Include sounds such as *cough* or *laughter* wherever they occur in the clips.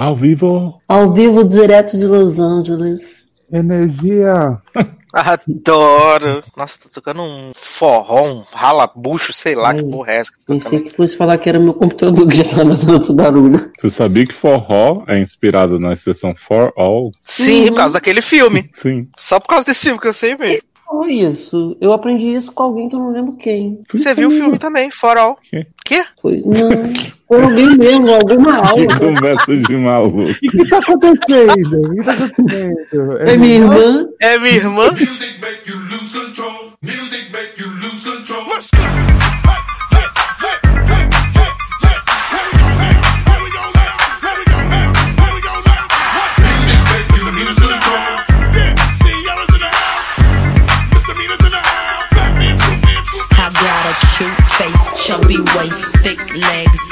Ao vivo. Ao vivo, direto de Los Angeles. Energia. *laughs* Adoro. Nossa, tô tocando um forró, um ralabucho, sei lá que porra é essa. que Pensei tocando. que fosse falar que era meu computador que já estava fazendo esse barulho. Você sabia que forró é inspirado na expressão for all? Sim, por causa daquele filme. Sim. Só por causa desse filme que eu sei mesmo. Foi isso. Eu aprendi isso com alguém que eu não lembro quem. Você viu o filme também, For All. Quê? Quê? Foi. Não. Foi alguém mesmo, alguma Que aula. conversa de maluco. O que tá acontecendo? O que tá acontecendo? É minha irmã. É minha irmã.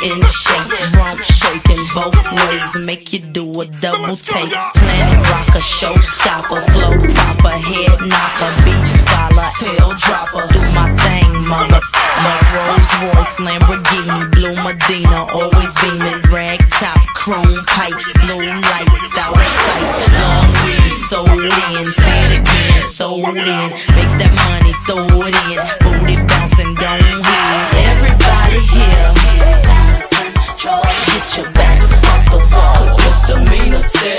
In shape, rump shaking both ways, make you do a double take. Planet rocker, showstopper, flow popper, head knocker, beat scholar, tail dropper. Do my thing, mother. My Rolls Royce, Lamborghini, blue Medina, always beaming, rag top, chrome pipes, blue lights out of sight. Long weed, sold in, say it again, sold in. Make that money, throw it in, your backs off the misdemeanor said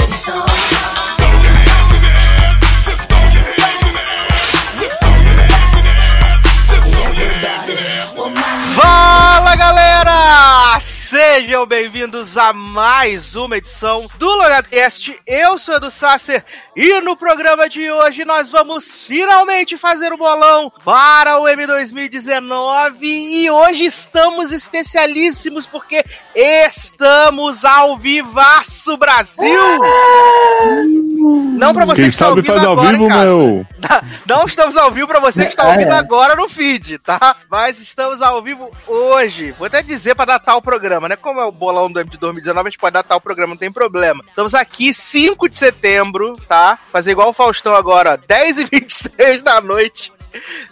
Sejam bem-vindos a mais uma edição do LogadoCast. Eu sou Edu Sasser e no programa de hoje nós vamos finalmente fazer o bolão para o M 2019 e hoje estamos especialíssimos porque estamos ao vivaço Brasil! Não para você Quem que está sabe ouvindo faz ao agora, vivo, cara. meu. Não estamos ao vivo pra você que está É. ouvindo agora no feed, tá? Mas estamos ao vivo hoje. Vou até dizer pra datar o programa, né? Como é o bolão do M de 2019, a gente pode datar o programa, não tem problema. Estamos aqui 5 de setembro, tá? Fazer igual o Faustão agora, ó, 10 e 26 da noite.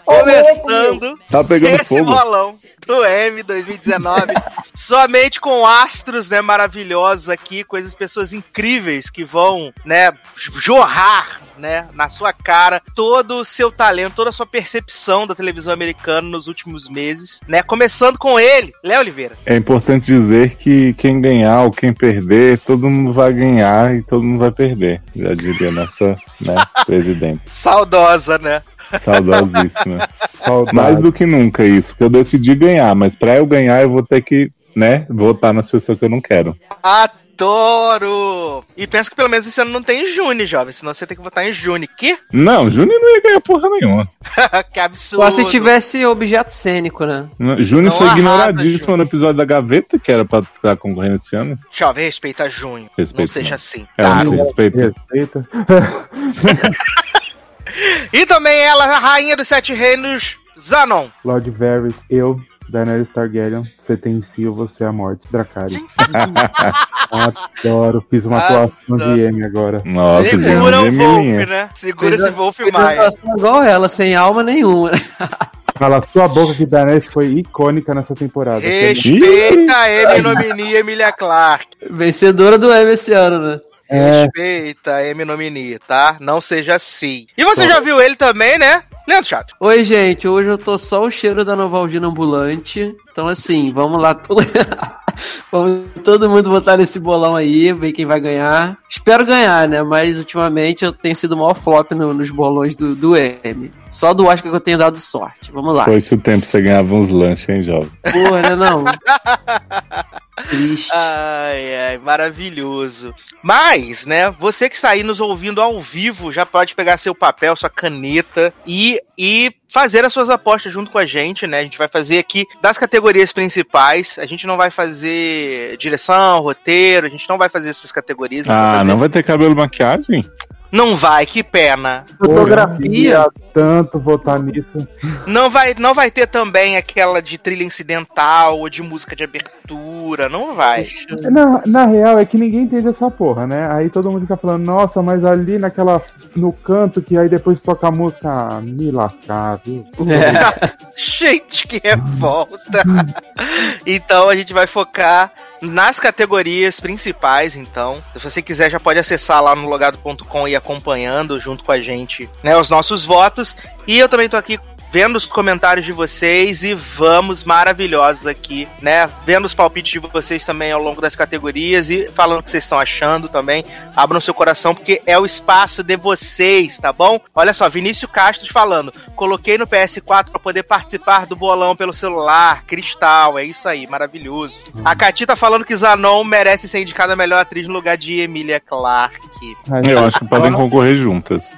Começando Tá pegando esse fogo. bolão do M 2019. *laughs* somente com astros, né, maravilhosos aqui, coisas, pessoas incríveis que vão, né, jorrar, né, na sua cara todo o seu talento, toda a sua percepção da televisão americana nos últimos meses, né? Começando com ele, Léo Oliveira. É importante dizer que quem ganhar ou quem perder, todo mundo vai ganhar e todo mundo vai perder. Já diria nossa né, *laughs* presidente. Saudosa, né? Saudosíssima. Saudade. Mais do que nunca isso, porque eu decidi ganhar, mas pra eu ganhar eu vou ter que, né, votar nas pessoas que eu não quero. Adoro! E pensa que pelo menos esse ano não tem Juni, jovem, senão você tem que votar em Juni. Que? Não, Júnior não ia ganhar porra nenhuma. *laughs* que absurdo! Só se tivesse objeto cênico, né? Não foi arrasa, ignoradíssimo no episódio da Gaveta, que era pra estar concorrendo esse ano. Jovem, respeita junho. Respeito, não seja não. assim. É, tá? não se respeita. Respeita. *laughs* *laughs* E também ela, a rainha dos sete reinos, Zanon. Lord Varys, eu, Daenerys Targaryen, você tem em si ou você é a morte. Dracarys. *laughs* Adoro. Fiz uma atuação de M agora. Nossa, Segura o Wolf, né? Segura Fez esse Wolf atuação igual ela, sem alma nenhuma. Cala sua boca que Daenerys foi icônica nessa temporada. Respeita a Amy Nomini e Emilia Clarke. Vencedora do M esse ano, né? É, Respeita a Amy Nomini, tá? Não seja assim. E você já viu ele também, né? Leandro Chato. Oi, gente. Hoje eu tô só o cheiro da Novaldina ambulante. Então, assim, vamos lá. *laughs* vamos todo mundo votar nesse bolão aí, ver quem vai ganhar. Espero ganhar, né? Mas ultimamente eu tenho sido o maior flop no- nos bolões do, do M. Só do Oscar que eu tenho dado sorte. Vamos lá. Foi esse o tempo que você ganhava uns lanches, hein, jovem? Porra, né? Não. *laughs* Triste. Ai, ai, maravilhoso. Mas, né, você que está aí nos ouvindo ao vivo já pode pegar seu papel, sua caneta e, e fazer as suas apostas junto com a gente, né? A gente vai fazer aqui das categorias principais. A gente não vai fazer direção, roteiro, a gente não vai fazer essas categorias. Ah, fazer- não vai ter cabelo e maquiagem? Não vai, que pena. Fotografia. queria tanto votar nisso. Não vai, não vai ter também aquela de trilha incidental ou de música de abertura. não vai. Na, na real, é que ninguém entende essa porra, né? Aí todo mundo fica falando, nossa, mas ali naquela. no canto que aí depois toca a música, ah, me lascar, viu? *laughs* Gente, que revolta! *laughs* então a gente vai focar nas categorias principais, então. Se você quiser, já pode acessar lá no logado.com e acompanhando junto com a gente, né, os nossos votos. E eu também tô aqui vendo os comentários de vocês e vamos maravilhosos aqui, né? Vendo os palpites de vocês também ao longo das categorias e falando o que vocês estão achando também. Abram seu coração porque é o espaço de vocês, tá bom? Olha só, Vinícius Castro falando: coloquei no PS4 para poder participar do bolão pelo celular, Cristal, é isso aí, maravilhoso. A Cati tá falando que Zanon merece ser indicada a melhor atriz no lugar de Emilia Clarke. Eu acho que podem *laughs* concorrer juntas.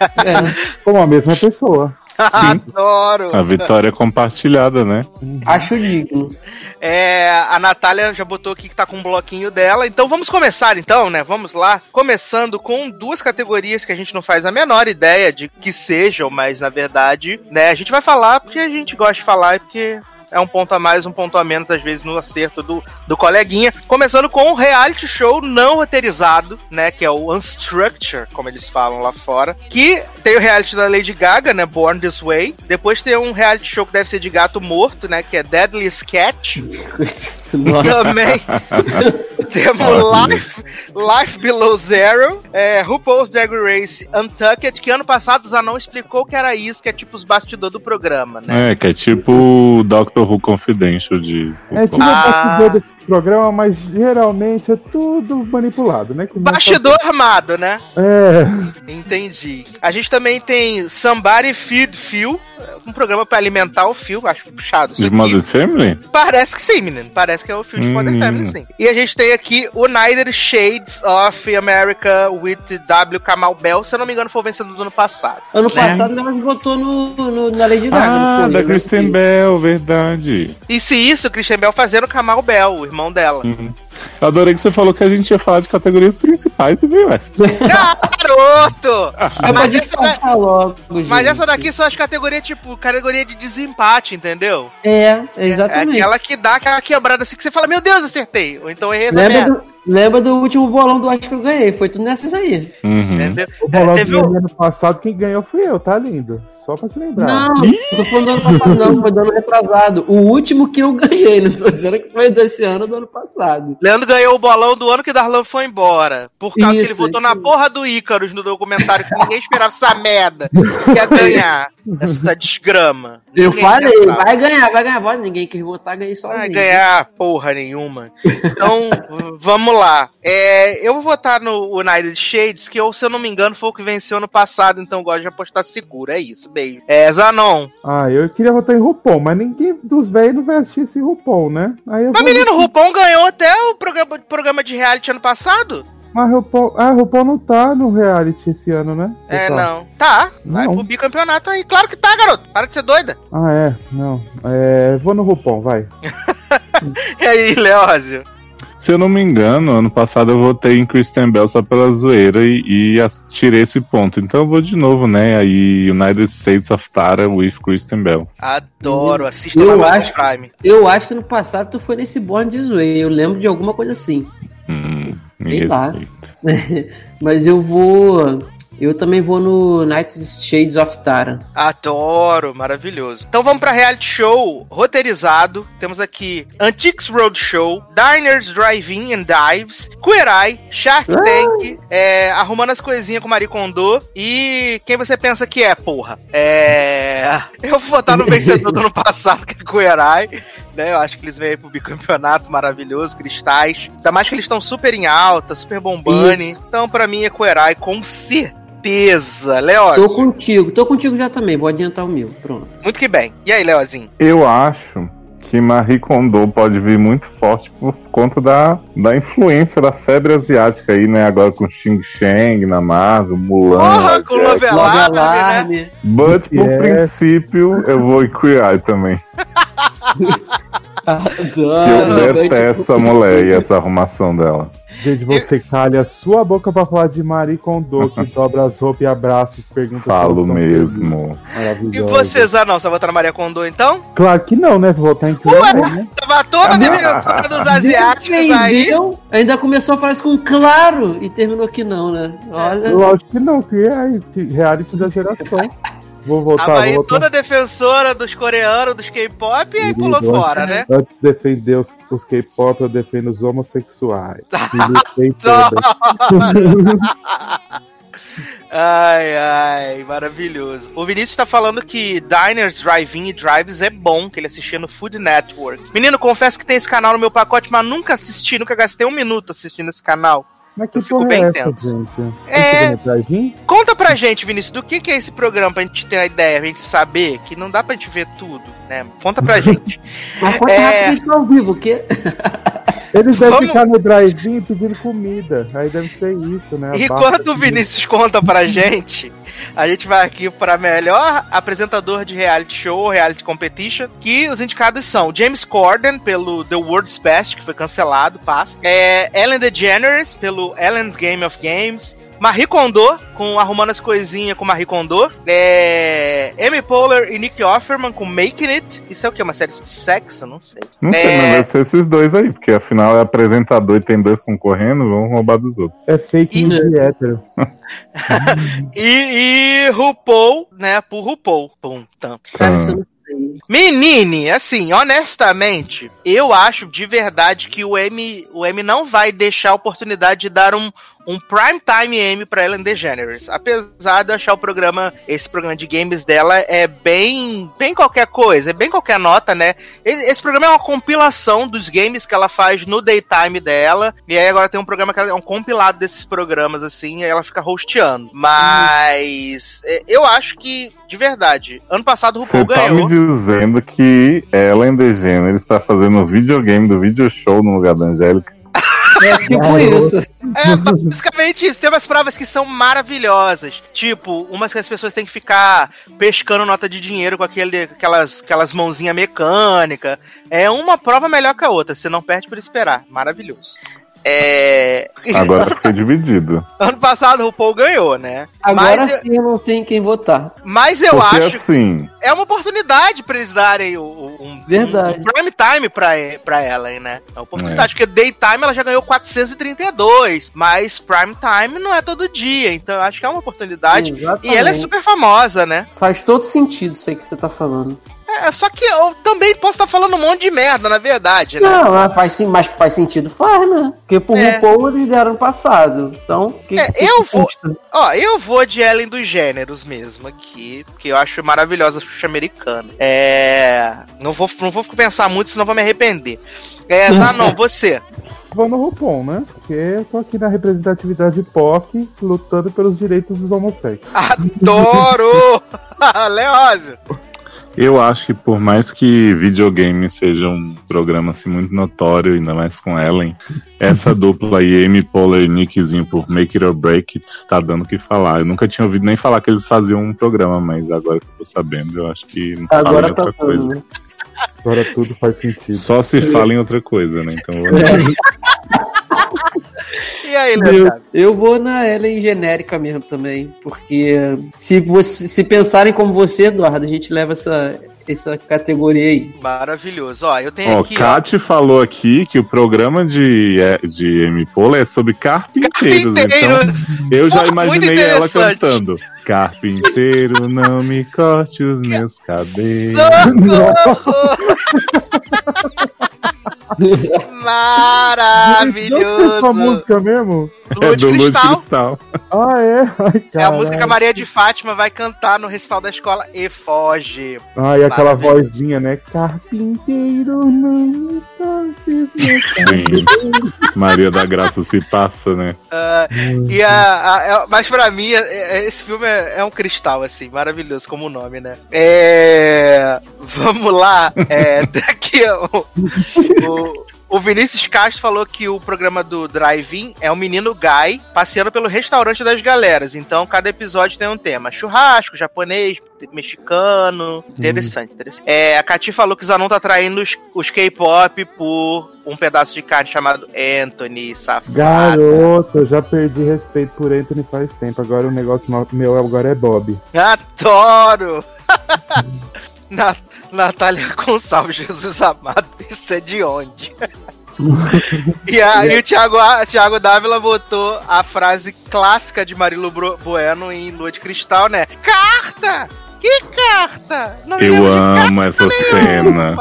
Como a mesma pessoa. Adoro! A vitória é compartilhada, né? Acho digno. É, a Natália já botou aqui que tá com um bloquinho dela. Então vamos começar então, né? Vamos lá. Começando com duas categorias que a gente não faz a menor ideia de que sejam, mas na verdade, né, a gente vai falar porque a gente gosta de falar e porque é um ponto a mais, um ponto a menos, às vezes, no acerto do, do coleguinha. Começando com um reality show não roteirizado, né? Que é o Unstructure, como eles falam lá fora. Que tem o reality da Lady Gaga, né? Born This Way. Depois tem um reality show que deve ser de gato morto, né? Que é Deadly Sketch. *laughs* Nossa. Também *laughs* temos Life, Life Below Zero, é, RuPaul's Drag Race Untucked, que ano passado o Zanon explicou que era isso, que é tipo os bastidores do programa, né? É, que é tipo o Doctor Who Confidential de. É tipo Ah. o bastidor desse programa, mas geralmente é tudo manipulado, né? Que não Bastidor armado, né? É. Entendi. A gente também tem Somebody Feed Phil, um programa pra alimentar o Phil, acho puxado De. Modern Family? Parece que sim, menino. Parece que é o Phil de Modern Hum. Family, sim. E a gente tem aqui United Shades of America with W. Kamal Bell, se eu não me engano, foi o vencedor do ano passado. Ano né? passado ela votou no, no- na Lady Gaga. Ah, da Kristen Bell, verdade. E se isso, o Christian Bell fazendo Kamal Bell, o irmão dela. Uhum. Eu adorei que você falou que a gente ia falar de categorias principais e veio essa. Garoto! *laughs* É Mas essa, da- descansar logo, gente. mas essa daqui são as categorias, tipo, categoria de desempate, entendeu? É, É exatamente. aquela que dá aquela quebrada assim que você fala, meu Deus, acertei. Ou então errei essa Lembra merda. do, lembra do último bolão do acho que eu ganhei? Foi tudo nessas aí. Uhum. Entendeu? O bolão É, teve um- ano passado, quem ganhou fui eu, tá lindo. Só pra te lembrar. Não, não falando do ano passado, não, foi do ano retrasado. O último que eu ganhei, não tô dizendo que foi desse ano ou do ano passado. Leandro ganhou o bolão do ano que Darlan foi embora. Por causa que ele Isso, votou isso. na porra do Ícaros no documentário que ninguém esperava essa merda. Que ia ganhar essa desgrama. Eu Ninguém falei, vai ganhar, vai ganhar. Voto. Ninguém quis votar, ganhei sozinho. Vai ganhar porra nenhuma. Então, *laughs* vamos lá. É, eu vou votar no United Shades, que eu, se eu não me engano, foi o que venceu no passado, então eu gosto de apostar seguro. É isso, beijo. É, Zanon. Ah, eu queria votar em RuPaul, mas ninguém dos velhos não vai assistir esse RuPaul, né? Aí eu Mas vou- menino, o Rupon ganhou até o programa, programa de reality ano passado? Mas RuPaul, ah, RuPaul não tá no reality esse ano, né? É, Pessoal? não. Tá. Vai Não. pro bicampeonato aí. Claro que tá, garoto. Para de ser doida. Ah, é. Não. É, vou no RuPaul, vai. E *laughs* aí, Leózio? Se eu não me engano, ano passado eu votei em Kristen Bell só pela zoeira e, e tirei esse ponto. Então eu vou de novo, né? Aí United States of Tara with Kristen Bell. Adoro. Assista Eu acho- Prime. Eu acho que no passado tu foi nesse Born This Way. Eu lembro de alguma coisa assim. Hum, me Sei lá. *laughs* Mas eu vou. Eu também vou no Night Shades of Tara. Adoro, maravilhoso. Então vamos pra reality show roteirizado. Temos aqui Antiques Roadshow, Diners, Drive-In and Dives, Queer Eye, Shark Tank, é, Arrumando as Coisinhas com Marie Kondo e quem você pensa que é, porra? É... *laughs* Eu vou votar no vencedor do ano passado, que é Queer Eye. Né, eu acho que eles vêm aí pro bicampeonato maravilhoso, cristais. Ainda mais que eles estão super em alta, super bombane. Isso. Então, pra mim, é Queer Eye, com certeza. Leózio. Tô contigo, tô contigo já também. Vou adiantar o meu. Pronto. Muito que bem. E aí, Leozinho? Eu acho que Marie Kondo pode vir muito forte por conta da, da influência da febre asiática aí, né? Agora com Xing Shang na Marvel, Mulan. Porra, com Jack. Love Alarm, né? But por Yes. princípio eu vou em Queer Eye também. *laughs* Que eu Adoro. detesto essa mulher e essa arrumação dela. Gente, você calha a sua boca pra falar de Marie Kondo, que *laughs* dobra as roupas e abraça e pergunta Falo mesmo. E vocês, ah não, você vai votar na Maria Kondo então? Claro que não, né? Vou votar em quem, né? Tava toda a defensora dos *laughs* asiáticos aí. Ainda começou a falar isso com claro e terminou que não, né? Olha. Lógico que não, que é reality da geração. *laughs* Vou votar, Tava aí toda defensora dos coreanos, dos K-pop e aí pulou fora, né? Antes de defender os, os K-pop, eu defendo os homossexuais. *laughs* *laughs* Ai, ai, maravilhoso. O Vinícius tá falando que Diners, Drive-In e Drives é bom, que ele assistia no Food Network. Menino, confesso que tem esse canal no meu pacote, mas nunca assisti, nunca gastei um minuto assistindo esse canal. Mas que porra bem é essa, tenso. gente? É. Conta pra gente, Vinícius, do que, que é esse programa pra gente ter uma ideia, pra gente saber, que não dá pra gente ver tudo, né? Conta pra *laughs* gente. Mas conta É. estão ao vivo, que Eles devem Vamos- ficar no drive-in pedindo comida. Aí deve ser isso, né? A Enquanto barra o Vinícius conta pra gente, a gente vai aqui pra melhor apresentador de reality show, reality competition, que os indicados são James Corden, pelo The World's Best, que foi cancelado, passa. É, Ellen DeGeneres, pelo Ellen's Game of Games. Marie Kondo, com Arrumando as Coisinhas com Marie Kondo. É, Amy Poehler e Nick Offerman com Making It. Isso é o que? Uma série de sexo? Não sei. Não sei, É. mas vai ser esses dois aí, porque afinal é apresentador e tem dois concorrendo, vão roubar dos outros. É fake E- news de hétero. *laughs* E, e RuPaul, né? Por RuPaul. Pum, tam. cara, Ah. isso não sei. Menine, assim, honestamente, eu acho de verdade que o M, o M não vai deixar a oportunidade de dar um, um prime time M pra Ellen DeGeneres. Apesar de eu achar o programa, esse programa de games dela é bem, bem qualquer coisa, é bem qualquer nota, né? Esse programa é uma compilação dos games que ela faz no daytime dela. E aí agora tem um programa que ela- é um compilado desses programas, assim, e aí ela fica hosteando. Mas é, eu acho que, de verdade, ano passado o Você RuPaul tá ganhou. me dizendo que Ellen DeGeneres está fazendo o videogame do video show no lugar da Angélica? É tipo isso. É basicamente isso. Tem umas provas que são maravilhosas. Tipo, umas que as pessoas têm que ficar pescando nota de dinheiro com aquele, aquelas, aquelas mãozinhas mecânicas. É uma prova melhor que a outra. Você não perde por esperar. Maravilhoso. É. Agora fiquei dividido. *laughs* ano passado o RuPaul ganhou, né? Agora mas, sim eu não tenho quem votar. mas eu Porque acho assim, é uma oportunidade pra eles darem um, Verdade. um prime time pra, pra Ellen, né? É uma oportunidade, porque daytime ela já ganhou 432, mas prime time não é todo dia, então eu acho que é uma oportunidade. E ela é super famosa, né? Faz todo sentido isso aí que você tá falando. É, só que eu também posso estar falando um monte de merda, na verdade, né? Não, mas faz, sim- mas que faz sentido, faz, né? Porque por É. RuPaul eles deram no passado. Então, que, É, que eu que vou- custa? Ó, eu vou de Ellen dos Gêneros mesmo aqui, porque eu acho maravilhosa a Xuxa americana. É. Não vou, não vou pensar muito, senão vou me arrepender. É, Zanon, *laughs* você. Vou no RuPaul, né? Porque eu tô aqui na representatividade POC, lutando pelos direitos dos homossexuais. Adoro! *laughs* Leózio. Eu acho que por mais que videogame seja um programa assim, muito notório, ainda mais com Ellen, essa *laughs* dupla aí, Amy Poehler e Nickzinho por Make It or Break It, tá dando o que falar. Eu nunca tinha ouvido nem falar que eles faziam um programa, mas agora que eu tô sabendo, eu acho que não se fala em Agora outra tá coisa. falando, né? Agora tudo faz sentido. Só se fala em outra coisa, né? Então eu *laughs* *laughs* E aí, Eu, Leandro? eu vou na Ellen genérica mesmo também, porque se, você, se pensarem como você, Eduardo, a gente leva essa, essa categoria aí. Maravilhoso. Ó, eu tenho Ó, aqui. ó, falou aqui que o programa de, é, de Amy Poehler é sobre carpinteiros. Então, Carpinteiros. eu já imaginei ela cantando. Carpinteiro, não me corte os meus cabelos. *laughs* *laughs* Socorro! Essa Maravilhoso! música mesmo? É Lua de do Luz Cristal. Cristal. Ah, é? Ai, É a música que a. Maria de Fátima vai cantar no recital da escola e foge. Ah, e aquela vozinha, né? Carpinteiro, não os meus Sim. Maria da Graça se passa, né? Ah, e a, a- é- mas pra mim, é- é- esse filme é, é um cristal, assim, maravilhoso como o nome, né? É, vamos lá. É, *laughs* daqui o, o, O Vinícius Castro falou que o programa do Drive-In é o menino Guy passeando pelo restaurante das galeras. Então, cada episódio tem um tema: churrasco, japonês, mexicano. Interessante, interessante. É, a Cati falou que Zanon tá traindo os, os K-pop por um pedaço de carne chamado Anthony, safado. Garoto, eu já perdi respeito por Anthony faz tempo. Agora o negócio meu agora é Bob. Adoro! *laughs* Na, Natália Gonçalves, Jesus amado, é de onde? *laughs* e, a- e o Thiago, A- Thiago Dávila botou a frase clássica de Marilu Bro- Bueno em Lua de Cristal, né? Carta! Que carta? Não me Eu amo essa cena.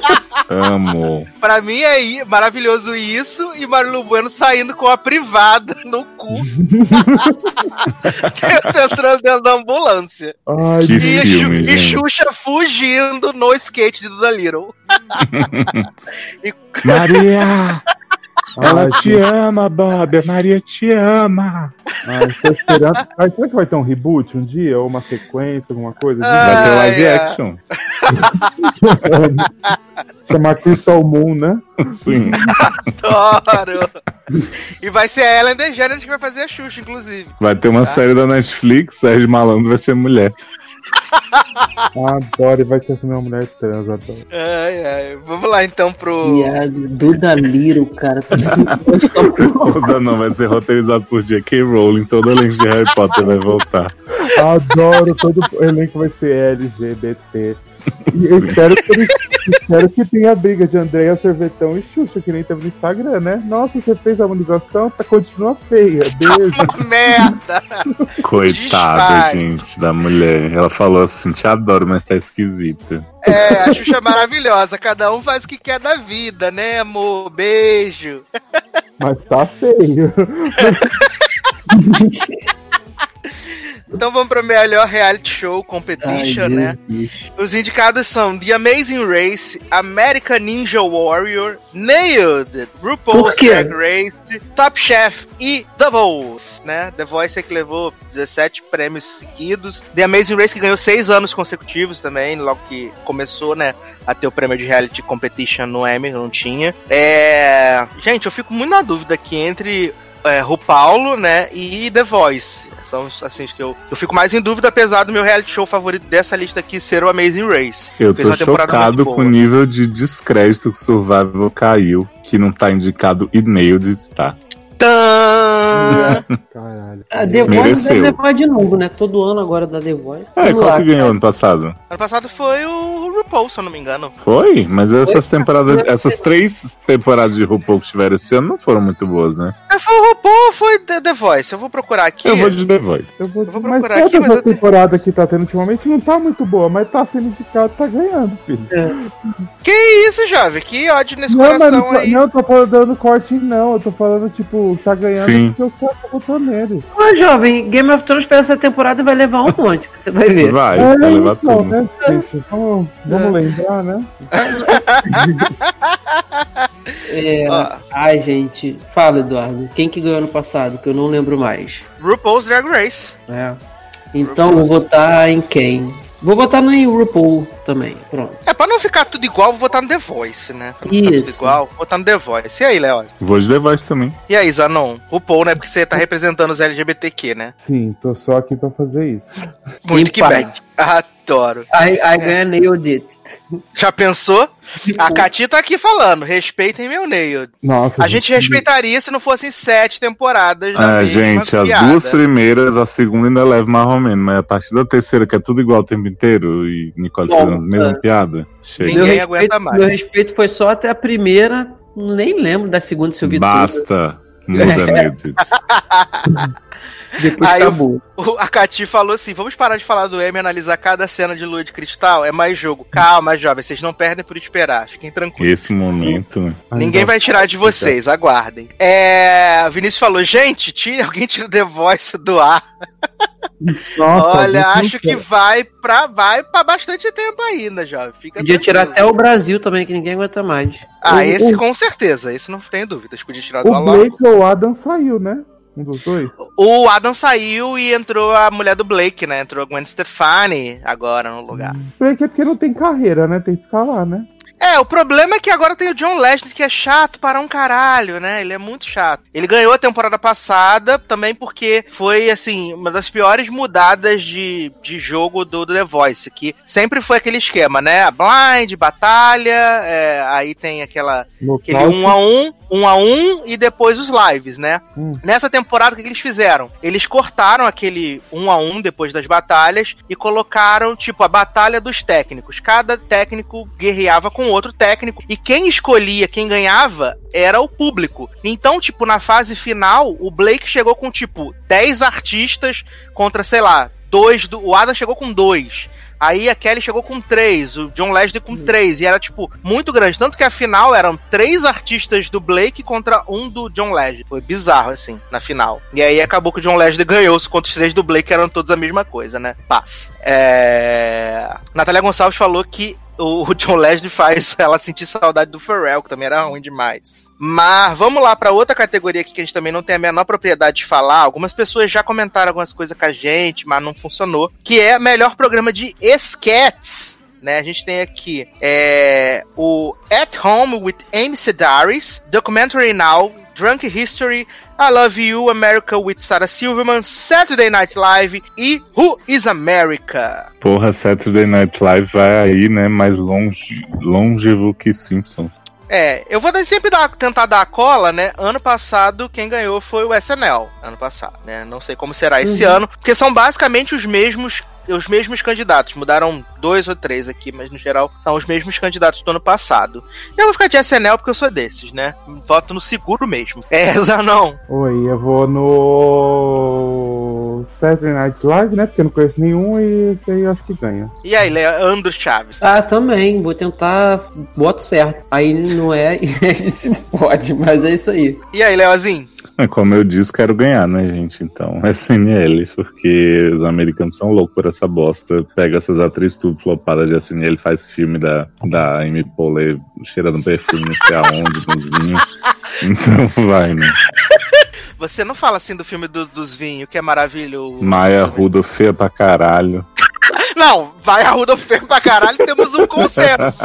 *laughs* Amo. Pra mim é maravilhoso isso e Marilu Bueno saindo com a privada no cu. *laughs* Entrando dentro da ambulância. Ai, Que E, filme, e. Xuxa fugindo no skate de Duda Little. *laughs* E- Maria! Ela Ai, te ama, Bob. A Maria te ama. ai, tô esperando. Ai, será que vai ter um reboot um dia? Ou uma sequência, alguma coisa? Vai ter live Ai, ai. action. *laughs* Chamar Crystal Moon, né? Sim. Adoro! E vai ser a Ellen DeGeneres que vai fazer a Xuxa, inclusive. Vai ter uma série da Netflix, Sérgio Malandro vai ser mulher. Adoro, e vai ser minha mulher trans, adoro. Ai, ai. Vamos lá então pro. Viado, Duda Little, cara. Tá Ousa *laughs* não, vai ser roteirizado por J.K. Rowling. Todo elenco de Harry Potter vai voltar. *laughs* Adoro, todo o elenco vai ser LGBT. E eu espero que, ele- espero que tenha briga de Andréia Sorvetão e Xuxa, que nem teve no Instagram, né? Nossa, você fez a harmonização, tá, continua feia. Beijo. *laughs* Merda! Coitada, gente, da mulher. Ela falou assim: te adoro, mas tá esquisita. É, a Xuxa é maravilhosa. Cada um faz o que quer da vida, né, amor? Beijo. Mas tá feio. *laughs* Então vamos pro melhor reality show competition, né? Os indicados são The Amazing Race, American Ninja Warrior, Nailed, RuPaul's? Drag Race, Top Chef e The Voice, né? The Voice é que levou 17 prêmios seguidos. The Amazing Race que ganhou 6 anos consecutivos também, logo que começou, né? A ter o prêmio de reality competition no Emmy, não tinha. É... Gente, eu fico muito na dúvida aqui entre é, RuPaulo, né? E The Voice. São assim, que eu, eu fico mais em dúvida, apesar do meu reality show favorito dessa lista aqui ser o Amazing Race. Eu Fez tô chocado com o boa. nível de descrédito que Survival caiu, que não tá indicado e Nailed está. Tã! Caralho. A The Voice Mereceu. deve levar de novo, né? Todo ano agora da The Voice. É, Vamos qual lá, que ganhou cara. ano passado? Ano passado foi o RuPaul, se eu não me engano. Foi? Mas essas temporadas, essas três temporadas de RuPaul que tiveram esse ano não foram muito boas, né? Ah, foi o RuPaul ou foi The, The Voice? Eu vou procurar aqui. Eu vou de The Voice. Eu vou, Eu vou mas procurar toda aqui, mas essa eu temporada que tá tendo ultimamente não tá muito boa, mas tá sendo indicado, tá ganhando, filho. Que isso, jovem? Que ódio nesse Não, mas coração não, tô- aí. não, eu tô falando dando corte, não. Eu tô falando, tipo, tá ganhando Sim. porque os caras votou nele. Ô, jovem, Game of Thrones fez essa temporada e vai levar um monte. Você vai ver. Vai, É, vai levar então, tudo. né, gente? Vamos, vamos lembrar, né? *laughs* É, Ó. Ai, gente. Fala, Eduardo. Quem que ganhou ano passado? Que eu não lembro mais. RuPaul's Drag Race. É. Então, vou votar em quem? Vou votar no RuPaul também. Pronto. É, pra não ficar tudo igual, vou botar no The Voice, né? Pra não ficar tudo Isso. igual, vou botar no The Voice. E aí, Léo? Vou de The Voice também. E aí, Zanon? RuPaul, né? Porque você tá representando os LGBTQ, né? Sim, tô só aqui pra fazer isso. Muito que bem. Adoro. I, I ganha Nailed It. Já pensou? A Cati tá aqui falando, respeitem meu Nail. Nossa. A gente respeitaria se não fossem sete temporadas da mesma gente, as piada. duas primeiras, a segunda ainda leva mais ou menos, mas a partir da terceira, que é tudo igual o tempo inteiro, e Nicole Bom, fazendo a mesma é. piada, chega. Ninguém meu, aguenta respeito, mais. meu respeito foi só até a primeira. Nem lembro da segunda se eu vi tudo. Basta. Muda, Nedit. *laughs* Depois Aí acabou. O- A Cati falou assim: vamos parar de falar do M e analisar cada cena de lua de cristal? É mais jogo. Calma, jovem, vocês não perdem por esperar. Fiquem tranquilos. Esse momento, né? Ninguém vai tirar de vocês, aguardem. É. o Vinícius falou: gente, tira, alguém tira o The Voice do ar. Nossa, Olha, acho que vai pra, vai pra bastante tempo ainda, jovem. Fica Podia tirar até o Brasil também, que ninguém aguenta mais. Ah, o- esse o- com certeza. Esse não tem dúvidas. Podia tirar do O Alok. Blake ou o Adam saiu, né? Um dos dois. O Adam saiu e entrou a mulher do Blake, né? Entrou a Gwen Stefani agora no lugar. Blake é porque não tem carreira, né? Tem que ficar lá, né? É, o problema é que agora tem o John Leslie, que é chato para um caralho, né? Ele é muito chato. Ele ganhou a temporada passada também porque foi, assim, uma das piores mudadas de, de jogo do, do The Voice, que sempre foi aquele esquema, né? Blind, batalha, é, aí tem aquela, aquele um a um, um a um e depois os lives, né? Hum. Nessa temporada, o que que eles fizeram? Eles cortaram aquele um a um depois das batalhas e colocaram, tipo, a batalha dos técnicos. Cada técnico guerreava com outro técnico e quem escolhia, quem ganhava, era o público. Então, tipo, na fase final, o Blake chegou com, tipo, 10 artistas contra, sei lá, dois do. O Adam chegou com dois. Aí a Kelly chegou com três, o John Leslie com três, e era, tipo, muito grande. Tanto que a final eram três artistas do Blake contra um do John Leslie. Foi bizarro, assim, na final. E aí acabou que o John Leslie ganhou contra os três do Blake, que eram todos a mesma coisa, né? Paz. É... Natália Gonçalves falou que o John Leslie faz *laughs* ela sentir saudade do Pharrell, que também era ruim demais. Mas vamos lá para outra categoria aqui que a gente também não tem a menor propriedade de falar. Algumas pessoas já comentaram algumas coisas com a gente, mas não funcionou. Que é melhor programa de sketches. Né, a gente tem aqui é, o At Home with Amy Sedaris, Documentary Now, Drunk History, I Love You, America with Sarah Silverman, Saturday Night Live e Who is America? Porra, Saturday Night Live vai aí, né? Mais longe, longevo que Simpsons. É, eu vou sempre dar, tentar dar a cola, né? Ano passado, quem ganhou foi o SNL. Ano passado, né? Não sei como será esse ano, porque são basicamente os mesmos. Os mesmos candidatos, mudaram dois ou três aqui, mas no geral são os mesmos candidatos do ano passado. Eu vou ficar de SNL porque eu sou desses, né? Voto no seguro mesmo. *laughs* É, Zanon. Oi, eu vou no Saturday Night Live, né? Porque eu não conheço nenhum e esse aí eu acho que ganha. E aí, Leandro Chaves? Ah, também. Vou tentar. Boto certo. Aí não é *laughs* e a gente se fode, mas é isso aí. E aí, Leozinho? *laughs* Como eu disse, quero ganhar, né, gente? Então, *laughs* SNL, porque os americanos são loucos por essa bosta. Pega essas atrizes tudo flopadas de SNL, faz filme da, da Amy Poehler cheirando perfume, não sei aonde, nos vinhos. *laughs* Então vai, né? Você não fala assim do filme do- dos vinhos, que é maravilhoso. Maia Ruda feia pra caralho. Não, vai a Rudolf feio pra caralho, temos um consenso.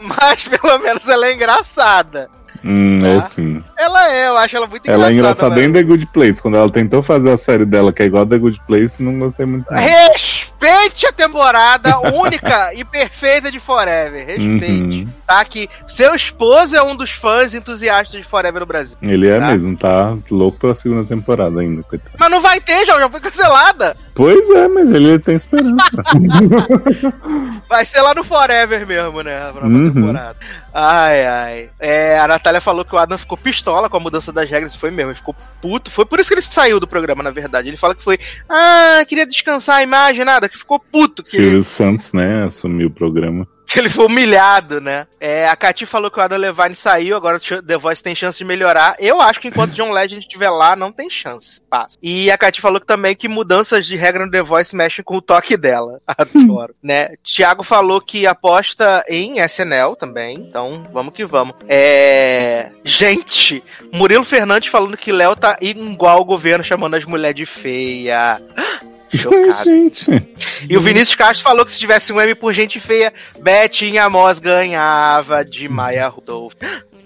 Mas pelo menos ela é engraçada. Hum, é Tá. sim. Ela é, eu acho ela muito Ela é engraçada. engraçada em The Good Place. Quando ela tentou fazer a série dela, que é igual a The Good Place, não gostei muito. não. Respeite a temporada única e perfeita de Forever. Respeite. Uhum. Tá? Que seu esposo é um dos fãs entusiastas de Forever no Brasil. Ele é Tá. mesmo, tá louco pela segunda temporada ainda, coitado. Mas não vai ter, já, já foi cancelada. Pois é, mas ele tem esperança. *laughs* Vai ser lá no Forever mesmo, né? A próxima Uhum. temporada. Ai, ai. É, a Natália falou que o Adam ficou pistola com a mudança das regras. Foi mesmo, ele ficou puto. Foi por isso que ele saiu do programa, na verdade. Ele fala que foi. Ah, queria descansar a imagem, nada. Que ficou puto. Que Silvio Santos, né, assumiu o programa. *laughs* que ele foi humilhado, né? É, a Katy falou que o Adam Levine saiu. Agora o The Voice tem chance de melhorar. Eu acho que enquanto John Legend estiver lá, não tem chance. Passa. E a Katy falou que também que mudanças de regra no The Voice mexem com o toque dela. *laughs* Adoro. né? Tiago falou que aposta em SNL também. Então, vamos que vamos. É. Gente, Murilo Fernandes falando que Léo tá igual o governo chamando as mulheres de feia. Chocado. gente. E o Vinícius Castro falou que se tivesse um M por gente feia, Betinha Moss ganhava de Maia Rudolph.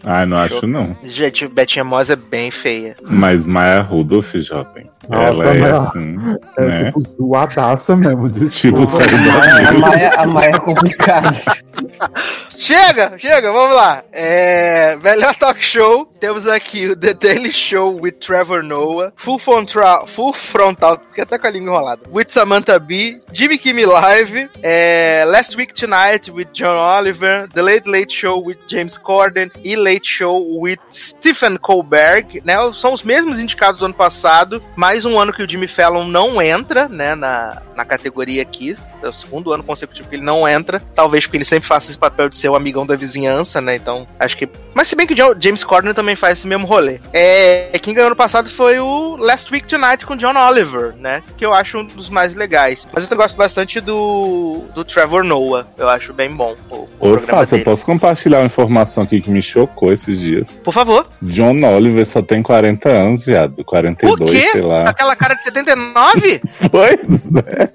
Ah, não acho não. Gente, Betinha Moss é bem feia. Mas Maia Rudolph, jovem. Nossa, ela é assim, É né? tipo zoadaça mesmo. Tipo, A Maia, a Maia é complicada. *laughs* Chega, chega, vamos lá. É, melhor talk show. Temos aqui o The Daily Show with Trevor Noah, Full Frontal, Full Frontal, fiquei até com a língua enrolada. With Samantha Bee, Jimmy Kimmel Live, é, Last Week Tonight with John Oliver, The Late Late Show with James Corden e Late Show with Stephen Colbert, né? São os mesmos indicados do ano passado, mais um ano que o Jimmy Fallon não entra, né, na, na categoria aqui. É o segundo ano consecutivo que ele não entra. Talvez porque ele sempre faça esse papel de ser o amigão da vizinhança, né? Então, acho que. Mas se bem que o James Corden também faz esse mesmo rolê. É, quem ganhou no passado foi o Last Week Tonight com John Oliver, né? Que eu acho um dos mais legais. Mas eu gosto bastante do, do Trevor Noah. Eu acho bem bom o, o Ô, Sácio, eu posso compartilhar uma informação aqui que me chocou esses dias. Por favor. John Oliver só tem 40 anos, viado. 42, O quê? sei lá. Aquela cara de 79? *laughs* Pois é.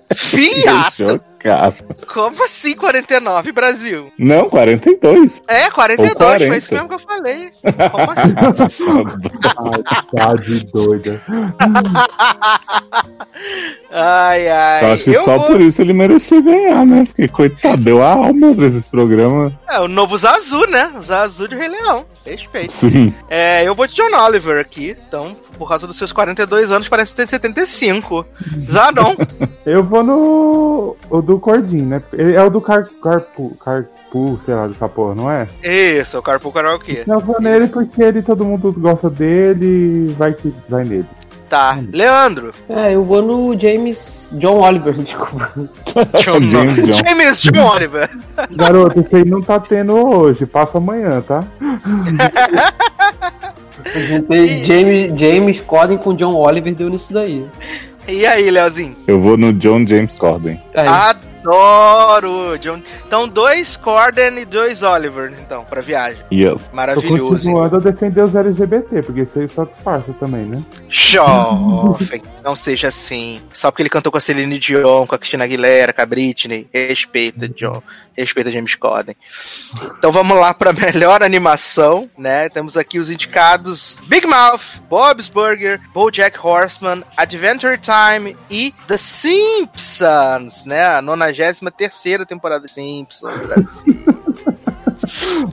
episode. Chocado. Como assim 49, Brasil? Não, 42. É, 42, Ou 40. foi isso mesmo que eu falei. Como assim? Ai, tá de doida. *laughs* Ai, ai. Eu acho que Eu só vou- por isso ele merecia ganhar, né? Porque, coitado, deu a alma pra esses programas. É, o novo Zazu, né? Zazu de Rei Leão. Respeito. Sim. É, eu vou de John Oliver aqui, então, por causa dos seus 42 anos, parece ter 75. Zanon. Eu vou no. O do Cordinho, né? Ele é o do Car, Carpu, Carpu, sei lá, dessa porra, não é? Isso, o Carpool Karaokê. Eu vou nele porque ele, todo mundo gosta dele, vai que vai nele. Tá. Leandro. É, eu vou no James. John Oliver, *laughs* desculpa. John, James John. James John Oliver. *laughs* Garoto, isso aí não tá tendo hoje, passa amanhã, tá? *laughs* Eu juntei James, James Corden com John Oliver deu nisso daí. E aí, Leozinho? Eu vou no John James Corden. Aí, Adoro! John... Então, dois Corden e dois Oliver, então, pra viagem. Yes. Tô Maravilhoso. continuando a defender os LGBT, porque isso aí só disfarça também, né? Jovem, não seja assim. Só porque ele cantou com a Celine Dion, com a Christina Aguilera, com a Britney. Respeita, John. Respeita James Corden. Então vamos lá pra *laughs* melhor animação, né? Temos aqui os indicados Big Mouth, Bob's Burger, BoJack Horseman, Adventure Time e The Simpsons, né? A 93ª temporada de Simpsons, *laughs* Brasil.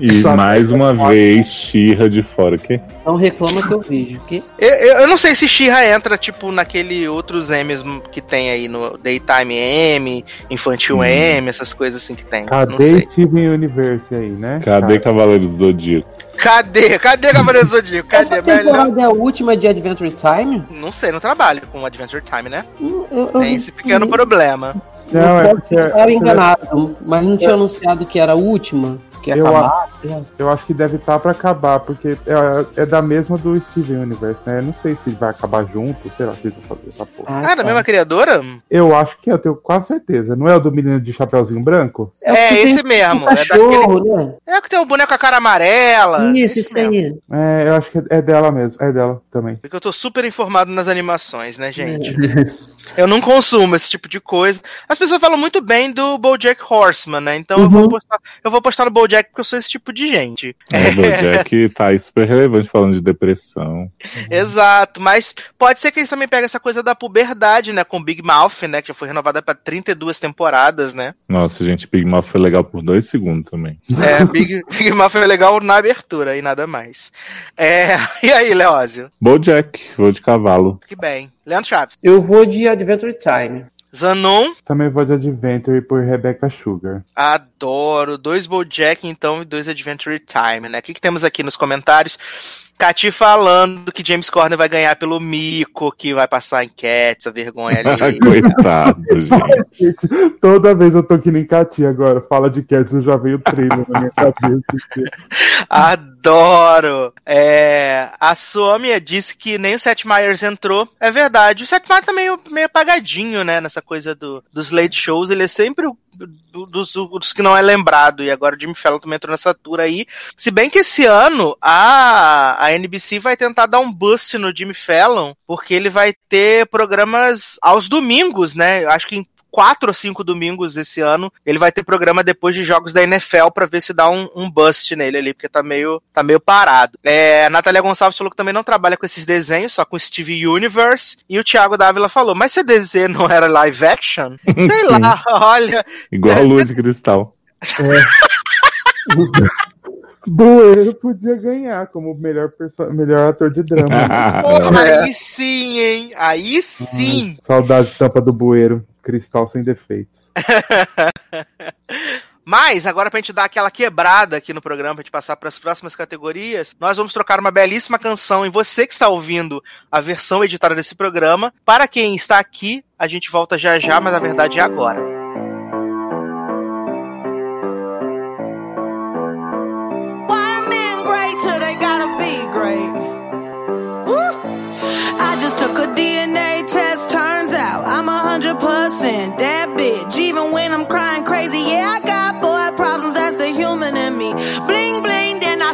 E Só- mais uma vez, Xirra de fora. Que? Não reclama que eu vejo. Que... Eu, eu, eu não sei se She-Ra entra, tipo, naquele outros M's que tem aí no Daytime M, Infantil M, essas coisas assim que tem. Cadê. Steven Universe aí, né? Cadê Cara, Cavaleiros do Zodíaco? Cadê? Cadê Cavaleiro do Zodíaco? Cadê? Essa temporada é a última de Adventure Time? Não sei, não trabalho com Adventure Time, né? Eu, eu, Tem esse pequeno problema. Não, é eu porque era enganado, mas não tinha anunciado que era a última. Que ia Eu acabar. eu acho que deve estar pra acabar, porque é, é da mesma do Steven Universe, né? Eu não sei se vai acabar junto, sei lá, se eles vão fazer essa porra. Ah, Ah, da tá. mesma criadora? Eu acho que é, eu tenho quase certeza. Não é o do menino de chapeuzinho branco? É, É, esse mesmo. um É daquele. cachorro, né? É o que tem o boneco com a cara amarela. Isso, isso aí. É, eu acho que é dela mesmo. É dela também. Porque eu tô super informado nas animações, né, gente? *laughs* Eu não consumo esse tipo de coisa. As pessoas falam muito bem do BoJack Horseman, né? Então eu, vou Uhum. postar, eu vou postar no BoJack porque eu sou esse tipo de gente. É, o Bojack *laughs* tá aí super relevante falando de depressão. Exato, mas pode ser que eles também peguem essa coisa da puberdade, né? Com Big Mouth, né? Que já foi renovada pra 32 temporadas, né? Nossa, gente, Big Mouth foi legal por dois segundos também. É, Big, *laughs* Big Mouth foi legal na abertura e nada mais. É, *laughs* e aí, Leózio? Bojack, vou de cavalo. Que bem. Leandro Chaves. Eu vou de Adventure Time. Zanon, Também vou de Adventure por Rebecca Sugar. adoro. Dois Bojack, então, e dois Adventure Time, né? O que, que temos aqui nos comentários? Cati falando que James Corner vai ganhar pelo mico, que vai passar enquete, essa vergonha *laughs* ali. Coitado, *laughs* gente. Toda vez eu tô aqui nem Cati agora. Fala de Cats, eu já veio o trailer na minha cabeça. *laughs* Adoro! É, a Somia disse que nem o Seth Meyers entrou. É verdade. O Seth Meyers tá meio, meio apagadinho, né? Nessa coisa do, dos late shows. Ele é sempre o do- dos, dos que não é lembrado. E agora o Jimmy Fallon também entrou nessa tour aí. Se bem que esse ano a, a NBC vai tentar dar um boost no Jimmy Fallon, porque ele vai ter programas aos domingos, né? Eu Acho que em quatro ou cinco domingos esse ano, ele vai ter programa depois de jogos da NFL pra ver se dá um, um bust nele ali, porque tá meio, tá meio parado. É, a Natália Gonçalves falou que também não trabalha com esses desenhos, só com Steve Universe. E o Thiago Dávila falou, mas esse desenho não era live action? *laughs* Sei Sim. lá, *laughs* olha. Igual a lua de cristal. *laughs* Bueiro podia ganhar como melhor, melhor ator de drama. né? Porra, aí sim, hein? Aí sim. Saudade de tampa do bueiro. Cristal sem defeitos. *laughs* Mas, agora pra gente dar aquela quebrada aqui no programa, pra gente passar para as próximas categorias, nós vamos trocar uma belíssima canção. E você que está ouvindo a versão editada desse programa, para quem está aqui, a gente volta já já, mas a verdade é agora.